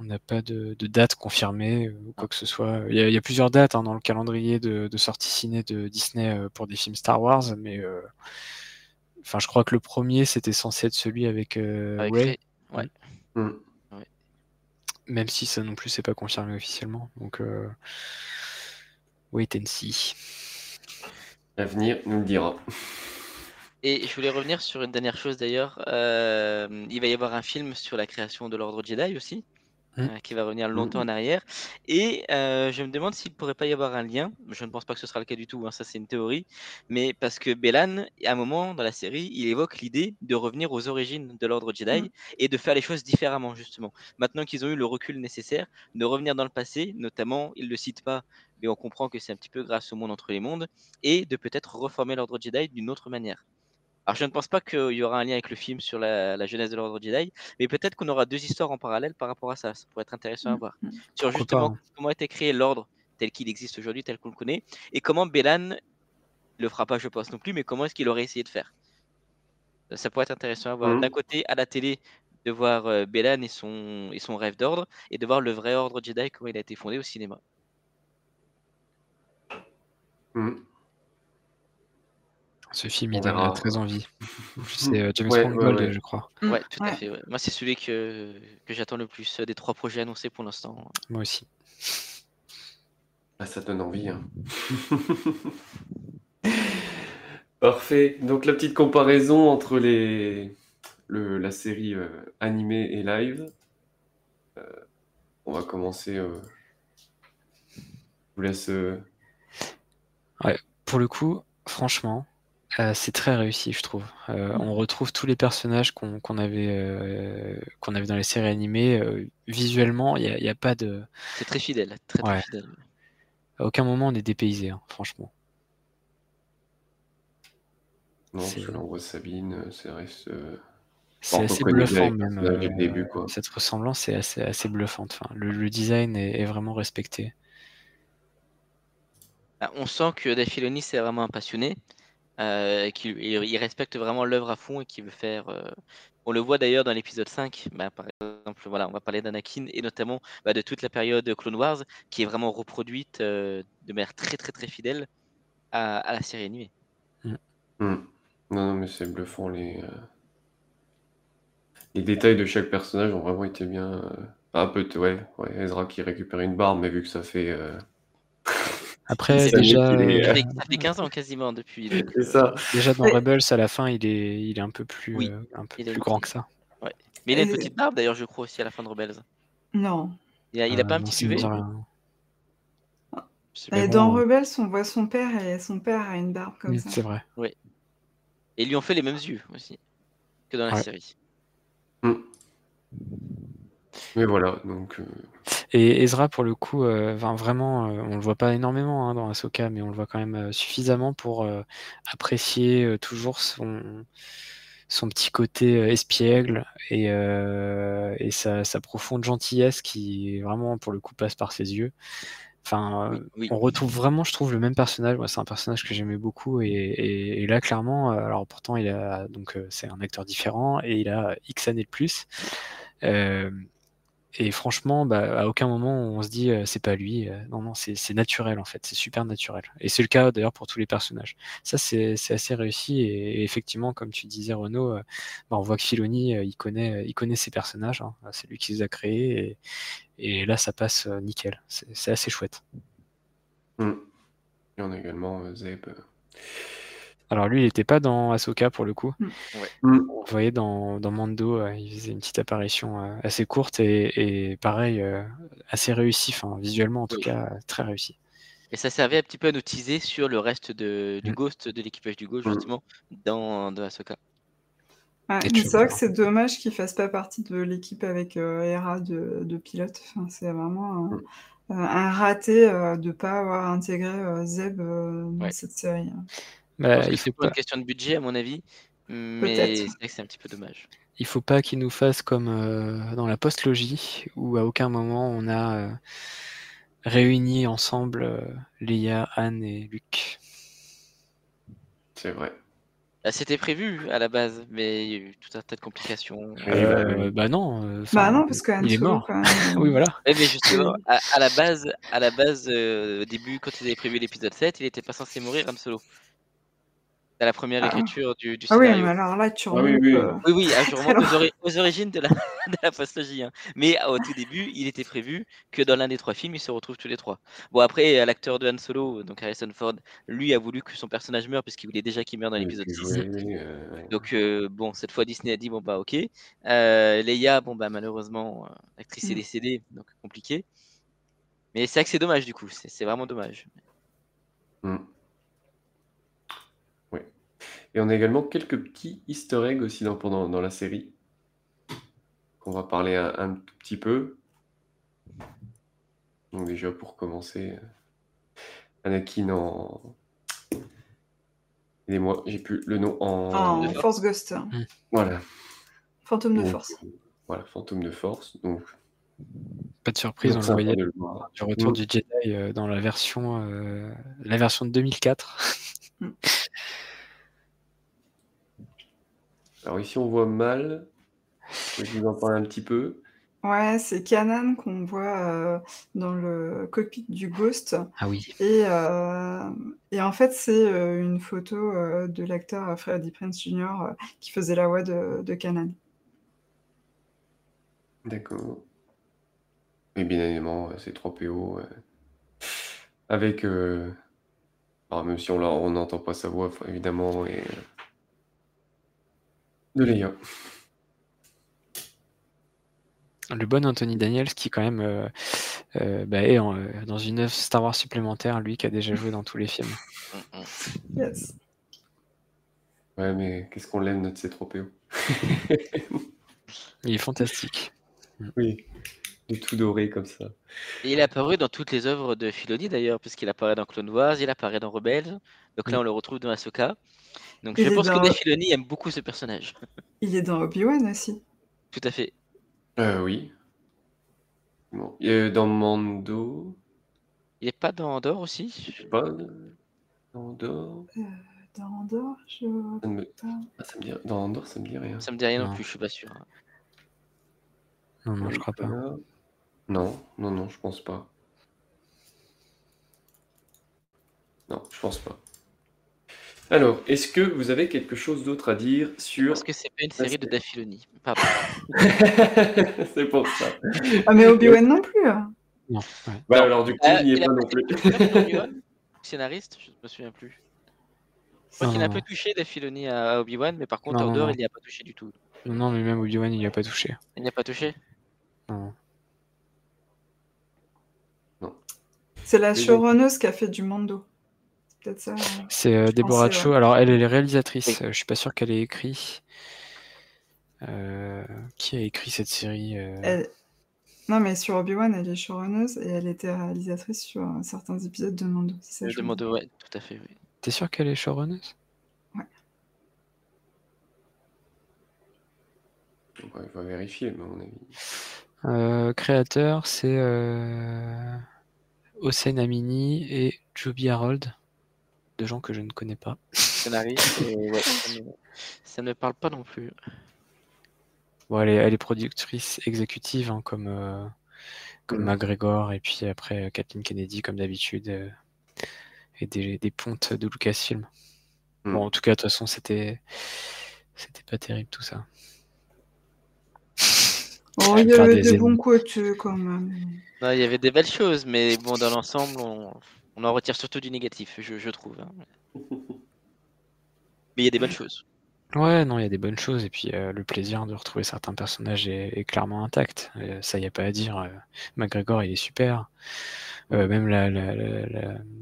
on n'a pas de, de date confirmée ou quoi que ce soit. Il y a, il y a plusieurs dates hein, dans le calendrier de, de sortie ciné de Disney euh, pour des films Star Wars, mais euh, enfin, je crois que le premier, c'était censé être celui avec, euh, ouais. Mm. Même si ça non plus, c'est pas confirmé officiellement. Donc, euh, wait and see. L'avenir nous le dira. Et je voulais revenir sur une dernière chose d'ailleurs. Euh, il va y avoir un film sur la création de l'Ordre Jedi aussi, Mm. euh, qui va revenir longtemps en arrière. Et euh, je me demande s'il ne pourrait pas y avoir un lien. Je ne pense pas que ce sera le cas du tout, hein, ça c'est une théorie. Mais parce que Belan, à un moment dans la série, il évoque l'idée de revenir aux origines de l'Ordre Jedi et de faire les choses différemment, justement. Maintenant qu'ils ont eu le recul nécessaire, de revenir dans le passé, notamment, il ne le cite pas, mais on comprend que c'est un petit peu grâce au monde entre les mondes, et de peut-être reformer l'Ordre Jedi d'une autre manière. Alors, je ne pense pas qu'il y aura un lien avec le film sur la, la jeunesse de l'Ordre Jedi, mais peut-être qu'on aura deux histoires en parallèle par rapport à ça. Ça pourrait être intéressant à voir. Sur Pourquoi justement hein. comment a été créé l'Ordre tel qu'il existe aujourd'hui, tel qu'on le connaît, et comment Bélan le fera pas, je pense non plus, mais comment est-ce qu'il aurait essayé de faire. Ça pourrait être intéressant à voir. Mhm. D'un côté, à la télé, de voir euh, Bélan et son, et son rêve d'ordre, et de voir le vrai Ordre Jedi, comment il a été fondé au cinéma. Mm. Ce film, il donne très envie. C'est euh, James Ouais, ouais, Mangold, ouais. je crois. Ouais, tout à fait. ouais. Moi, c'est celui que, que j'attends le plus euh, des trois projets annoncés pour l'instant. Moi aussi. Ah, ça donne envie. hein. Parfait. Donc la petite comparaison entre les, le- la série euh, animée et live. Euh, on va commencer. euh, Je vous laisse. euh, Ouais, pour le coup, franchement, euh, c'est très réussi, je trouve. Euh, on retrouve tous les personnages qu'on qu'on avait, euh, qu'on avait dans les séries animées. euh, visuellement, il n'y a, y a pas de. C'est très fidèle, très très Ouais. fidèle. À aucun moment on est dépaysé, hein, franchement. Non, C'est- Sabine. Ça reste. C'est on assez bluffant même. personnages dès le début, quoi. cette ressemblance est assez, assez bluffante. Enfin, le, le design est, est vraiment respecté. Ah, On sent que Dave Filoni c'est vraiment un passionné, euh, et qu'il il- respecte vraiment l'œuvre à fond et qu'il veut faire. euh, On le voit d'ailleurs dans l'épisode 5, bah, par exemple, voilà, on va parler d'Anakin et notamment bah, de toute la période Clone Wars qui est vraiment reproduite euh, de manière très très très fidèle à, la série animée. Hmm. Non, non, mais c'est bluffant. Les, les détails de chaque personnage ont vraiment été bien. Un peu, ouais, ouais, Ezra qui récupère une barbe, mais vu que ça fait. Après, déjà, est, Ça euh, fait, ça fait 15 ans quasiment depuis. donc, C'est euh, ça. déjà dans. Rebels, à la fin, il est, il est un peu plus, Oui, euh, un peu plus grand petite- que ça. ouais. Mais il a une Et- petite barbe d'ailleurs, je crois, aussi à la fin de Rebels. Non. Il a, il a Euh, pas un petit ça me duvet dit rien. Je sais Mais Et bon, dans Rebels, on voit son père et son père a une barbe comme oui, ça. c'est vrai. Oui. Et ils lui ont fait les mêmes yeux aussi que dans la Ouais. série. Hmm. Mais voilà, donc. euh, Et Ezra, pour le coup, euh, vraiment, euh, on le voit pas énormément hein, dans Ahsoka, mais on le voit quand même euh, suffisamment pour euh, apprécier euh, toujours son, son petit côté euh, espiègle et, euh, et sa, sa profonde gentillesse qui vraiment, pour le coup, passe par ses yeux. Enfin, euh, Oui. on retrouve vraiment, je trouve, le même personnage. Moi, c'est un personnage que j'aimais beaucoup et, et- et là, clairement, alors pourtant, il a donc euh, c'est un acteur différent et il a X années de plus. Euh, et franchement, bah, à aucun moment on se dit c'est pas lui. Non, non, c'est naturel en fait, c'est super naturel. Et c'est le cas d'ailleurs pour tous les personnages. Ça, c'est assez réussi. Et, effectivement, comme tu disais, Renaud, bah, on voit que Filoni, il connaît, il connaît ses personnages. hein. C'est lui qui les a créés. Et, là, ça passe nickel. C'est assez chouette. hmm. Et on a également Zeb. Alors lui, il n'était pas dans Ahsoka pour le coup. Ouais. hmm. On le voyait dans, dans Mando, euh, il faisait une petite apparition euh, assez courte et, et pareil, euh, assez réussi, enfin visuellement en tout Oui. cas, très réussi. Et ça servait un petit peu à nous teaser sur le reste de, du Mm. Ghost, de l'équipage du Ghost, Mm. justement, dans, dans Ahsoka. Ouais, tu- c'est vrai que c'est dommage qu'il fasse pas partie de l'équipe avec euh, Hera de, de pilote. Enfin, c'est vraiment euh, un raté euh, de pas avoir intégré euh, Zeb euh, dans Ouais. cette série. Bah, il c'est faut pour une pas, question de budget, à mon avis. Mais c'est vrai que c'est un petit peu dommage. il faut pas qu'il nous fasse comme euh, dans la post-logie où à aucun moment on a euh, réuni ensemble euh, Leia, Anne et Luke. C'est vrai. Ah, C'était prévu à la base, mais il y a eu tout un tas de complications. Oui, bah, Euh, oui. bah non, euh, Bah non, parce que Han il est mort. Oui, voilà. Mais justement, à, à la base, à la base euh, au début, quand ils avaient prévu l'épisode 7, il était pas censé mourir, Han Solo. À la première Ah. écriture du, du Ah oui, mais alors là, tu Ah oui, remontes. oui. euh, Oui, oui, ah, je très remonte aux, loin. ori- aux origines de la, de la postlogie. hein. Mais ah, au tout début, il était prévu que dans l'un des trois films, ils se retrouvent tous les trois. Bon, après, euh, l'acteur de Han Solo, donc Harrison Ford, lui a voulu que son personnage meure, puisqu'il voulait déjà qu'il meure dans l'épisode peut 6. jouer, lui, euh. Donc, euh, bon, cette fois, Disney a dit, bon, bah, ok. Euh, Leia, bon, bah, malheureusement, l'actrice est Mm. décédée, donc compliqué. Mais c'est vrai que c'est dommage, du coup. C'est vraiment dommage. Hmm. Et on a également quelques petits easter eggs aussi dans, pendant, dans la série. Qu'on va parler un, petit peu. Donc déjà pour commencer, Anakin en... Aidez-moi, j'ai plus le nom en... En Force Ghost. Voilà. Fantôme de Donc, Force. Voilà, fantôme de force. Donc, Pas de surprise, donc on le voyait le voir. du retour Mm. du Jedi euh, dans la version, euh, la version de 2004. Alors ici on voit mal. Je vais vous en parler un petit peu. Ouais, c'est Kanan qu'on voit euh, dans le cockpit du Ghost. Ah oui. Et, euh, et en fait, c'est euh, une photo euh, de l'acteur Freddie Prinze Jr. euh, qui faisait la voix de, de Kanan. D'accord. Et bien évidemment, c'est 3PO. euh, avec. euh, alors, même si on l'a- on n'entend pas sa voix, évidemment, et. De. Le bon Anthony Daniels qui quand même euh, euh, bah, est en, euh, dans une œuvre Star Wars supplémentaire, lui qui a déjà joué dans tous les films. Yes. Ouais, mais qu'est-ce qu'on l'aime, notre C3PO. Il est fantastique. Oui, du tout doré comme ça. Et il est apparu dans toutes les œuvres de Filoni d'ailleurs, puisqu'il apparaît dans Clone Wars, il apparaît dans Rebels. Donc là, on le retrouve dans Ahsoka. Donc Il je pense dans- que Filoni aime beaucoup ce personnage. Il est dans Obi-Wan aussi. Tout à fait. Euh, oui. Bon. Et, euh, dans Mando. Il est pas dans Andorre aussi? Je sais pas. euh, Dans Andorre. Euh, dans Andorre, je... Ça me... pas. ah, ça me dit... Dans Andorre, ça me dit rien. Ça me dit rien non, Non. plus, je suis pas sûr. Non, non, je crois pas. Non, non, non, je pense pas. Non, je pense pas. Alors, est-ce que vous avez quelque chose d'autre à dire sur... Parce que c'est pas une série de. Pardon. c'est pour ça. Ah, mais Obi-Wan non plus. hein. Non. Bah, alors du coup, Euh, il n'y est pas non plus. Scénariste, je me souviens plus. Je crois Non, qu'il a un non, peu non. touché Daffiloni à Obi-Wan, mais par contre, Non, en non, dehors, non. il n'y a pas touché du tout. Non, non, mais même Obi-Wan, il n'y a pas touché. Il n'y a pas touché Non. C'est la showrunneuse qui a fait du Mando. C'est peut-être ça. euh, C'est euh, Deborah pensais, Cho. ouais. Alors, elle, elle est réalisatrice. Euh, Je suis pas sûr qu'elle ait écrit. Euh, qui a écrit cette série euh, Elle- Non, mais sur Obi-Wan, elle est showrunneuse et elle était réalisatrice sur euh, certains épisodes de Mando. veux demande, dire. ouais, tout à fait, oui. T'es sûr qu'elle est showrunneuse? Ouais, il va vérifier, mais à mon avis. Euh, Créateur, c'est euh, Hossein Amini et Joby Harold. Deux gens que je ne connais pas. Scénariste, et ouais, ça, me... ça ne me parle pas non plus. Bon, elle est, elle est productrice exécutive, hein, comme, euh, comme Mhm. McGregor, et puis après euh, Kathleen Kennedy, comme d'habitude, euh, et des, des pontes de Lucasfilm. Mhm. Bon, en tout cas, de toute façon, c'était c'était pas terrible tout ça. Oh, il y avait des des énormes- bons côtés quand même. Non, il y avait des belles choses, mais bon, dans l'ensemble, on... on en retire surtout du négatif, je, je trouve. hein. Mais il y a des bonnes choses. Ouais, non, il y a des bonnes choses, et puis euh, le plaisir de retrouver certains personnages est, est clairement intact. Euh, ça, y a pas à dire. euh, McGregor, il est super. Euh, même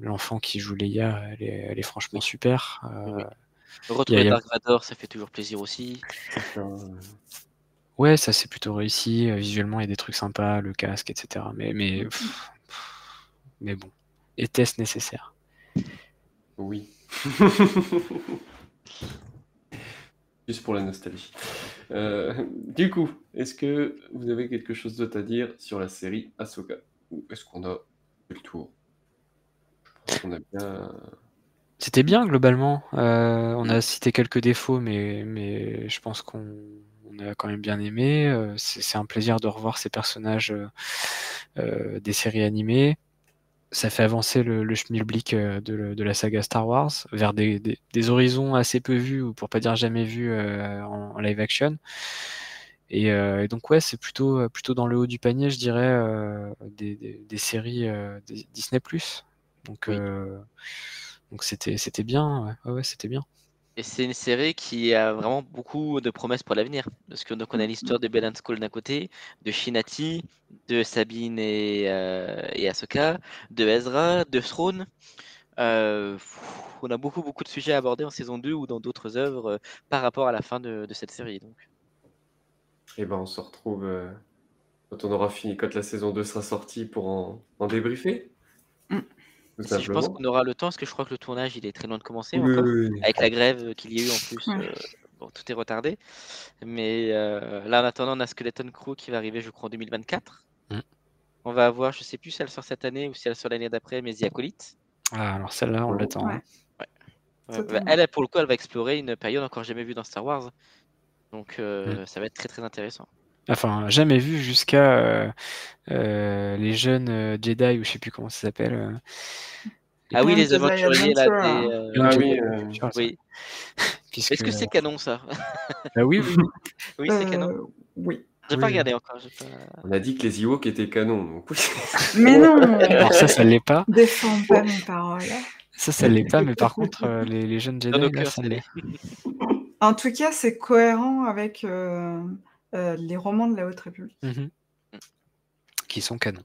l'enfant qui joue Leia, elle est, elle est franchement super. Euh, Retrouver a- Dark Vador, ça fait toujours plaisir aussi. Ouais, ça c'est plutôt réussi. Visuellement, il y a des trucs sympas, le casque, etc. Mais, mais, pff, pff, mais bon. Était-ce nécessaire Oui. Juste pour la nostalgie. Euh, du coup, est-ce que vous avez quelque chose d'autre à dire sur la série Ahsoka? Ou est-ce qu'on a fait le tour? Je pense qu'on a bien... C'était bien globalement. Euh, on a cité quelques défauts, mais, mais je pense qu'on on a quand même bien aimé. Euh, c'est un plaisir de revoir ces personnages euh, des séries animées. Ça fait avancer le, le schmilblick euh, de, de la saga Star Wars vers des, des- des horizons assez peu vus, ou pour pas dire jamais vus euh, en, en live action. Et, euh, et donc ouais, c'est plutôt, plutôt dans le haut du panier, je dirais, euh, des, séries Disney+. Donc donc c'était c'était bien, ouais, ouais, ouais, c'était bien. Et c'est une série qui a vraiment beaucoup de promesses pour l'avenir. Parce que donc on a l'histoire de and Skull d'un côté, de Shinati, de Sabine et, euh, et Ahsoka, de Ezra, de Throne. Euh, on a beaucoup beaucoup de sujets à aborder en saison 2 ou dans d'autres œuvres euh, par rapport à la fin de, de cette série. Donc. Eh ben, on se retrouve euh, quand on aura fini, quand la saison 2 sera sortie pour en, en débriefer. Si je pense qu'on aura le temps, parce que je crois que le tournage il est très loin de commencer Oui, encore, oui, oui. avec la grève qu'il y a eu en plus. Ouais. euh, bon, tout est retardé. Mais euh, là, en attendant, on a Skeleton Crew qui va arriver, je crois, en 2024. Mm. On va avoir, je sais plus si elle sort cette année ou si elle sort l'année d'après, mais The Acolyte. Ah, alors celle-là, on l'attend. hein. Ouais. Ouais, Totalement. elle, pour le coup, elle va explorer une période encore jamais vue dans Star Wars. Donc euh, Mm. ça va être très très intéressant. Enfin, jamais vu jusqu'à euh, euh, les jeunes euh, Jedi, ou je sais plus comment ça s'appelle. Ah oui, les aventuriers là, Adventure. des, euh, Ah oui, euh. Oui. Puisque- Est-ce que c'est canon ça? Bah oui, oui. Oui, c'est canon. Euh, oui. J'ai oui, pas regardé encore. pas- On a dit que les Ewoks étaient canons. Donc. Mais non Alors ça, ça l'est pas. Défends pas mes paroles. Ça, ça l'est pas, mais par contre, euh, les, les jeunes Jedi, là, ça l'est. En tout cas, c'est cohérent avec euh, euh, les romans de la Haute République, Mhm. Qui sont canons.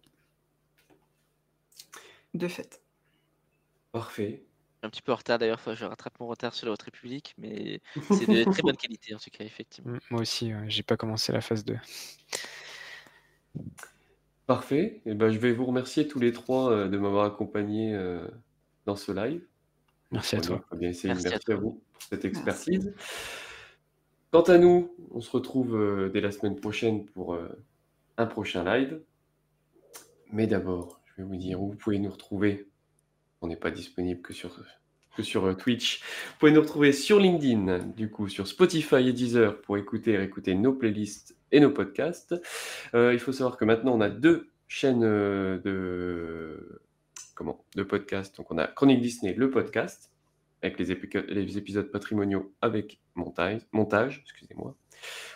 de fait. Parfait. Un petit peu en retard d'ailleurs, je rattrape mon retard sur la Haute République, mais c'est de très bonne qualité en tout cas, effectivement. Mm, Moi aussi, euh, j'ai pas commencé la phase 2. Parfait. Et ben, je vais vous remercier tous les trois euh, de m'avoir accompagné euh, dans ce live. Merci à toi. Merci à merci, toi. à vous pour cette expertise. Quant à nous, on se retrouve euh, dès la semaine prochaine pour euh, un prochain live. Mais d'abord, je vais vous dire où vous pouvez nous retrouver. On n'est pas disponible que sur, euh, Twitch. Vous pouvez nous retrouver sur LinkedIn, du coup, sur Spotify et Deezer pour écouter et nos playlists et nos podcasts. Il faut savoir que maintenant, on a deux chaînes de, comment, de podcasts. Donc, on a Chronique Disney, le podcast, avec les, épisodes patrimoniaux avec montage, montage excusez-moi.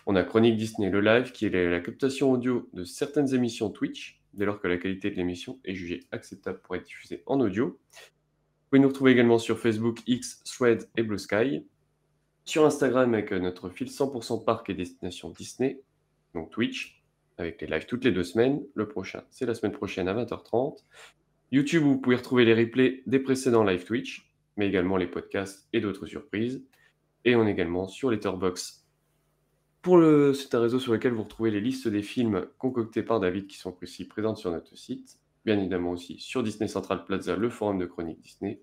On a Chronique Disney, le live, qui est la captation audio de certaines émissions Twitch, dès lors que la qualité de l'émission est jugée acceptable pour être diffusée en audio. Vous pouvez nous retrouver également sur Facebook, X, Thread et Blue Sky. Sur Instagram avec euh, notre fil 100% parc et destination Disney, donc Twitch, avec les lives toutes les deux semaines. Le prochain, c'est la semaine prochaine à 20h30. YouTube, vous pouvez retrouver les replays des précédents live Twitch, mais également les podcasts et d'autres surprises. Et on est également sur Letterboxd pour le, c'est un réseau sur lequel vous retrouvez les listes des films concoctés par David qui sont aussi présentes sur notre site. Bien évidemment aussi sur Disney Central Plaza, le forum de Chronique Disney.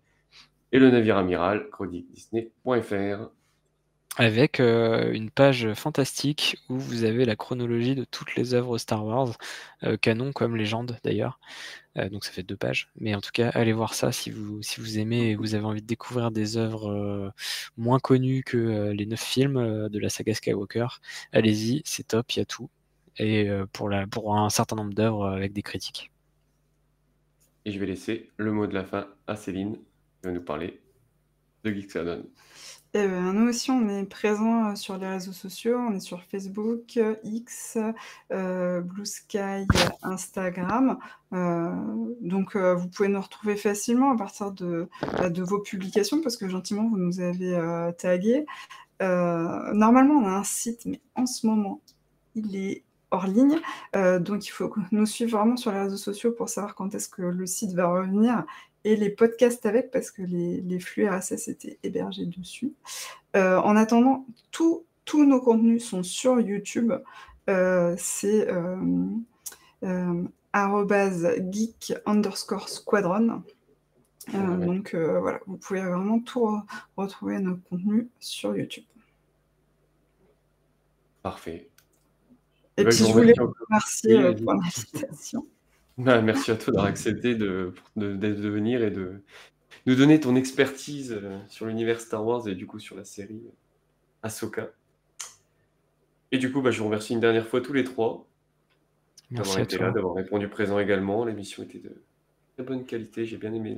Et le navire amiral, chroniquedisney.fr avec euh, une page fantastique où vous avez la chronologie de toutes les œuvres Star Wars, euh, canon comme légende d'ailleurs. Euh, donc ça fait deux pages. Mais en tout cas, allez voir ça si vous, si vous aimez et vous avez envie de découvrir des œuvres moins connues que les neuf films de la saga Skywalker. Allez-y, c'est top, il y a tout. Et pour, la, pour un certain nombre d'œuvres avec des critiques. Et je vais laisser le mot de la fin à Céline qui va nous parler de Geeksadon. Nous aussi, on est présent euh, sur les réseaux sociaux. On est sur Facebook, euh, X, euh, Blue Sky, Instagram. donc, vous pouvez nous retrouver facilement à partir de, bah, de vos publications parce que gentiment, vous nous avez tagués. normalement, on a un site, mais en ce moment, il est hors ligne. donc, il faut nous suivre vraiment sur les réseaux sociaux pour savoir quand est-ce que le site va revenir et les podcasts avec, parce que les, flux RSS étaient hébergés dessus. Euh, en attendant, tous nos contenus sont sur YouTube. Euh, c'est euh, geek underscore squadron. donc voilà, vous pouvez vraiment tout retrouver nos contenus sur YouTube. Parfait. Et puis je voulais vous remercier pour l'invitation. Bah, merci à toi d'avoir accepté de, de, venir et de nous donner ton expertise euh, sur l'univers Star Wars et du coup sur la série Ahsoka. Et du coup, bah, je vous remercie une dernière fois tous les trois d'avoir été là, d'avoir répondu présent également. L'émission était de très bonne qualité, j'ai bien aimé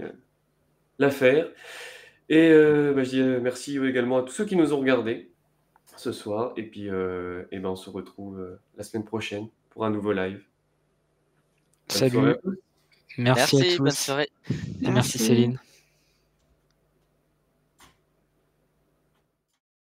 la, faire. Et euh, bah, je dis euh, merci également à tous ceux qui nous ont regardés ce soir. Et puis, et ben, on se retrouve la semaine prochaine pour un nouveau live. Salut. Merci, à tous. Bonne soirée. merci Céline.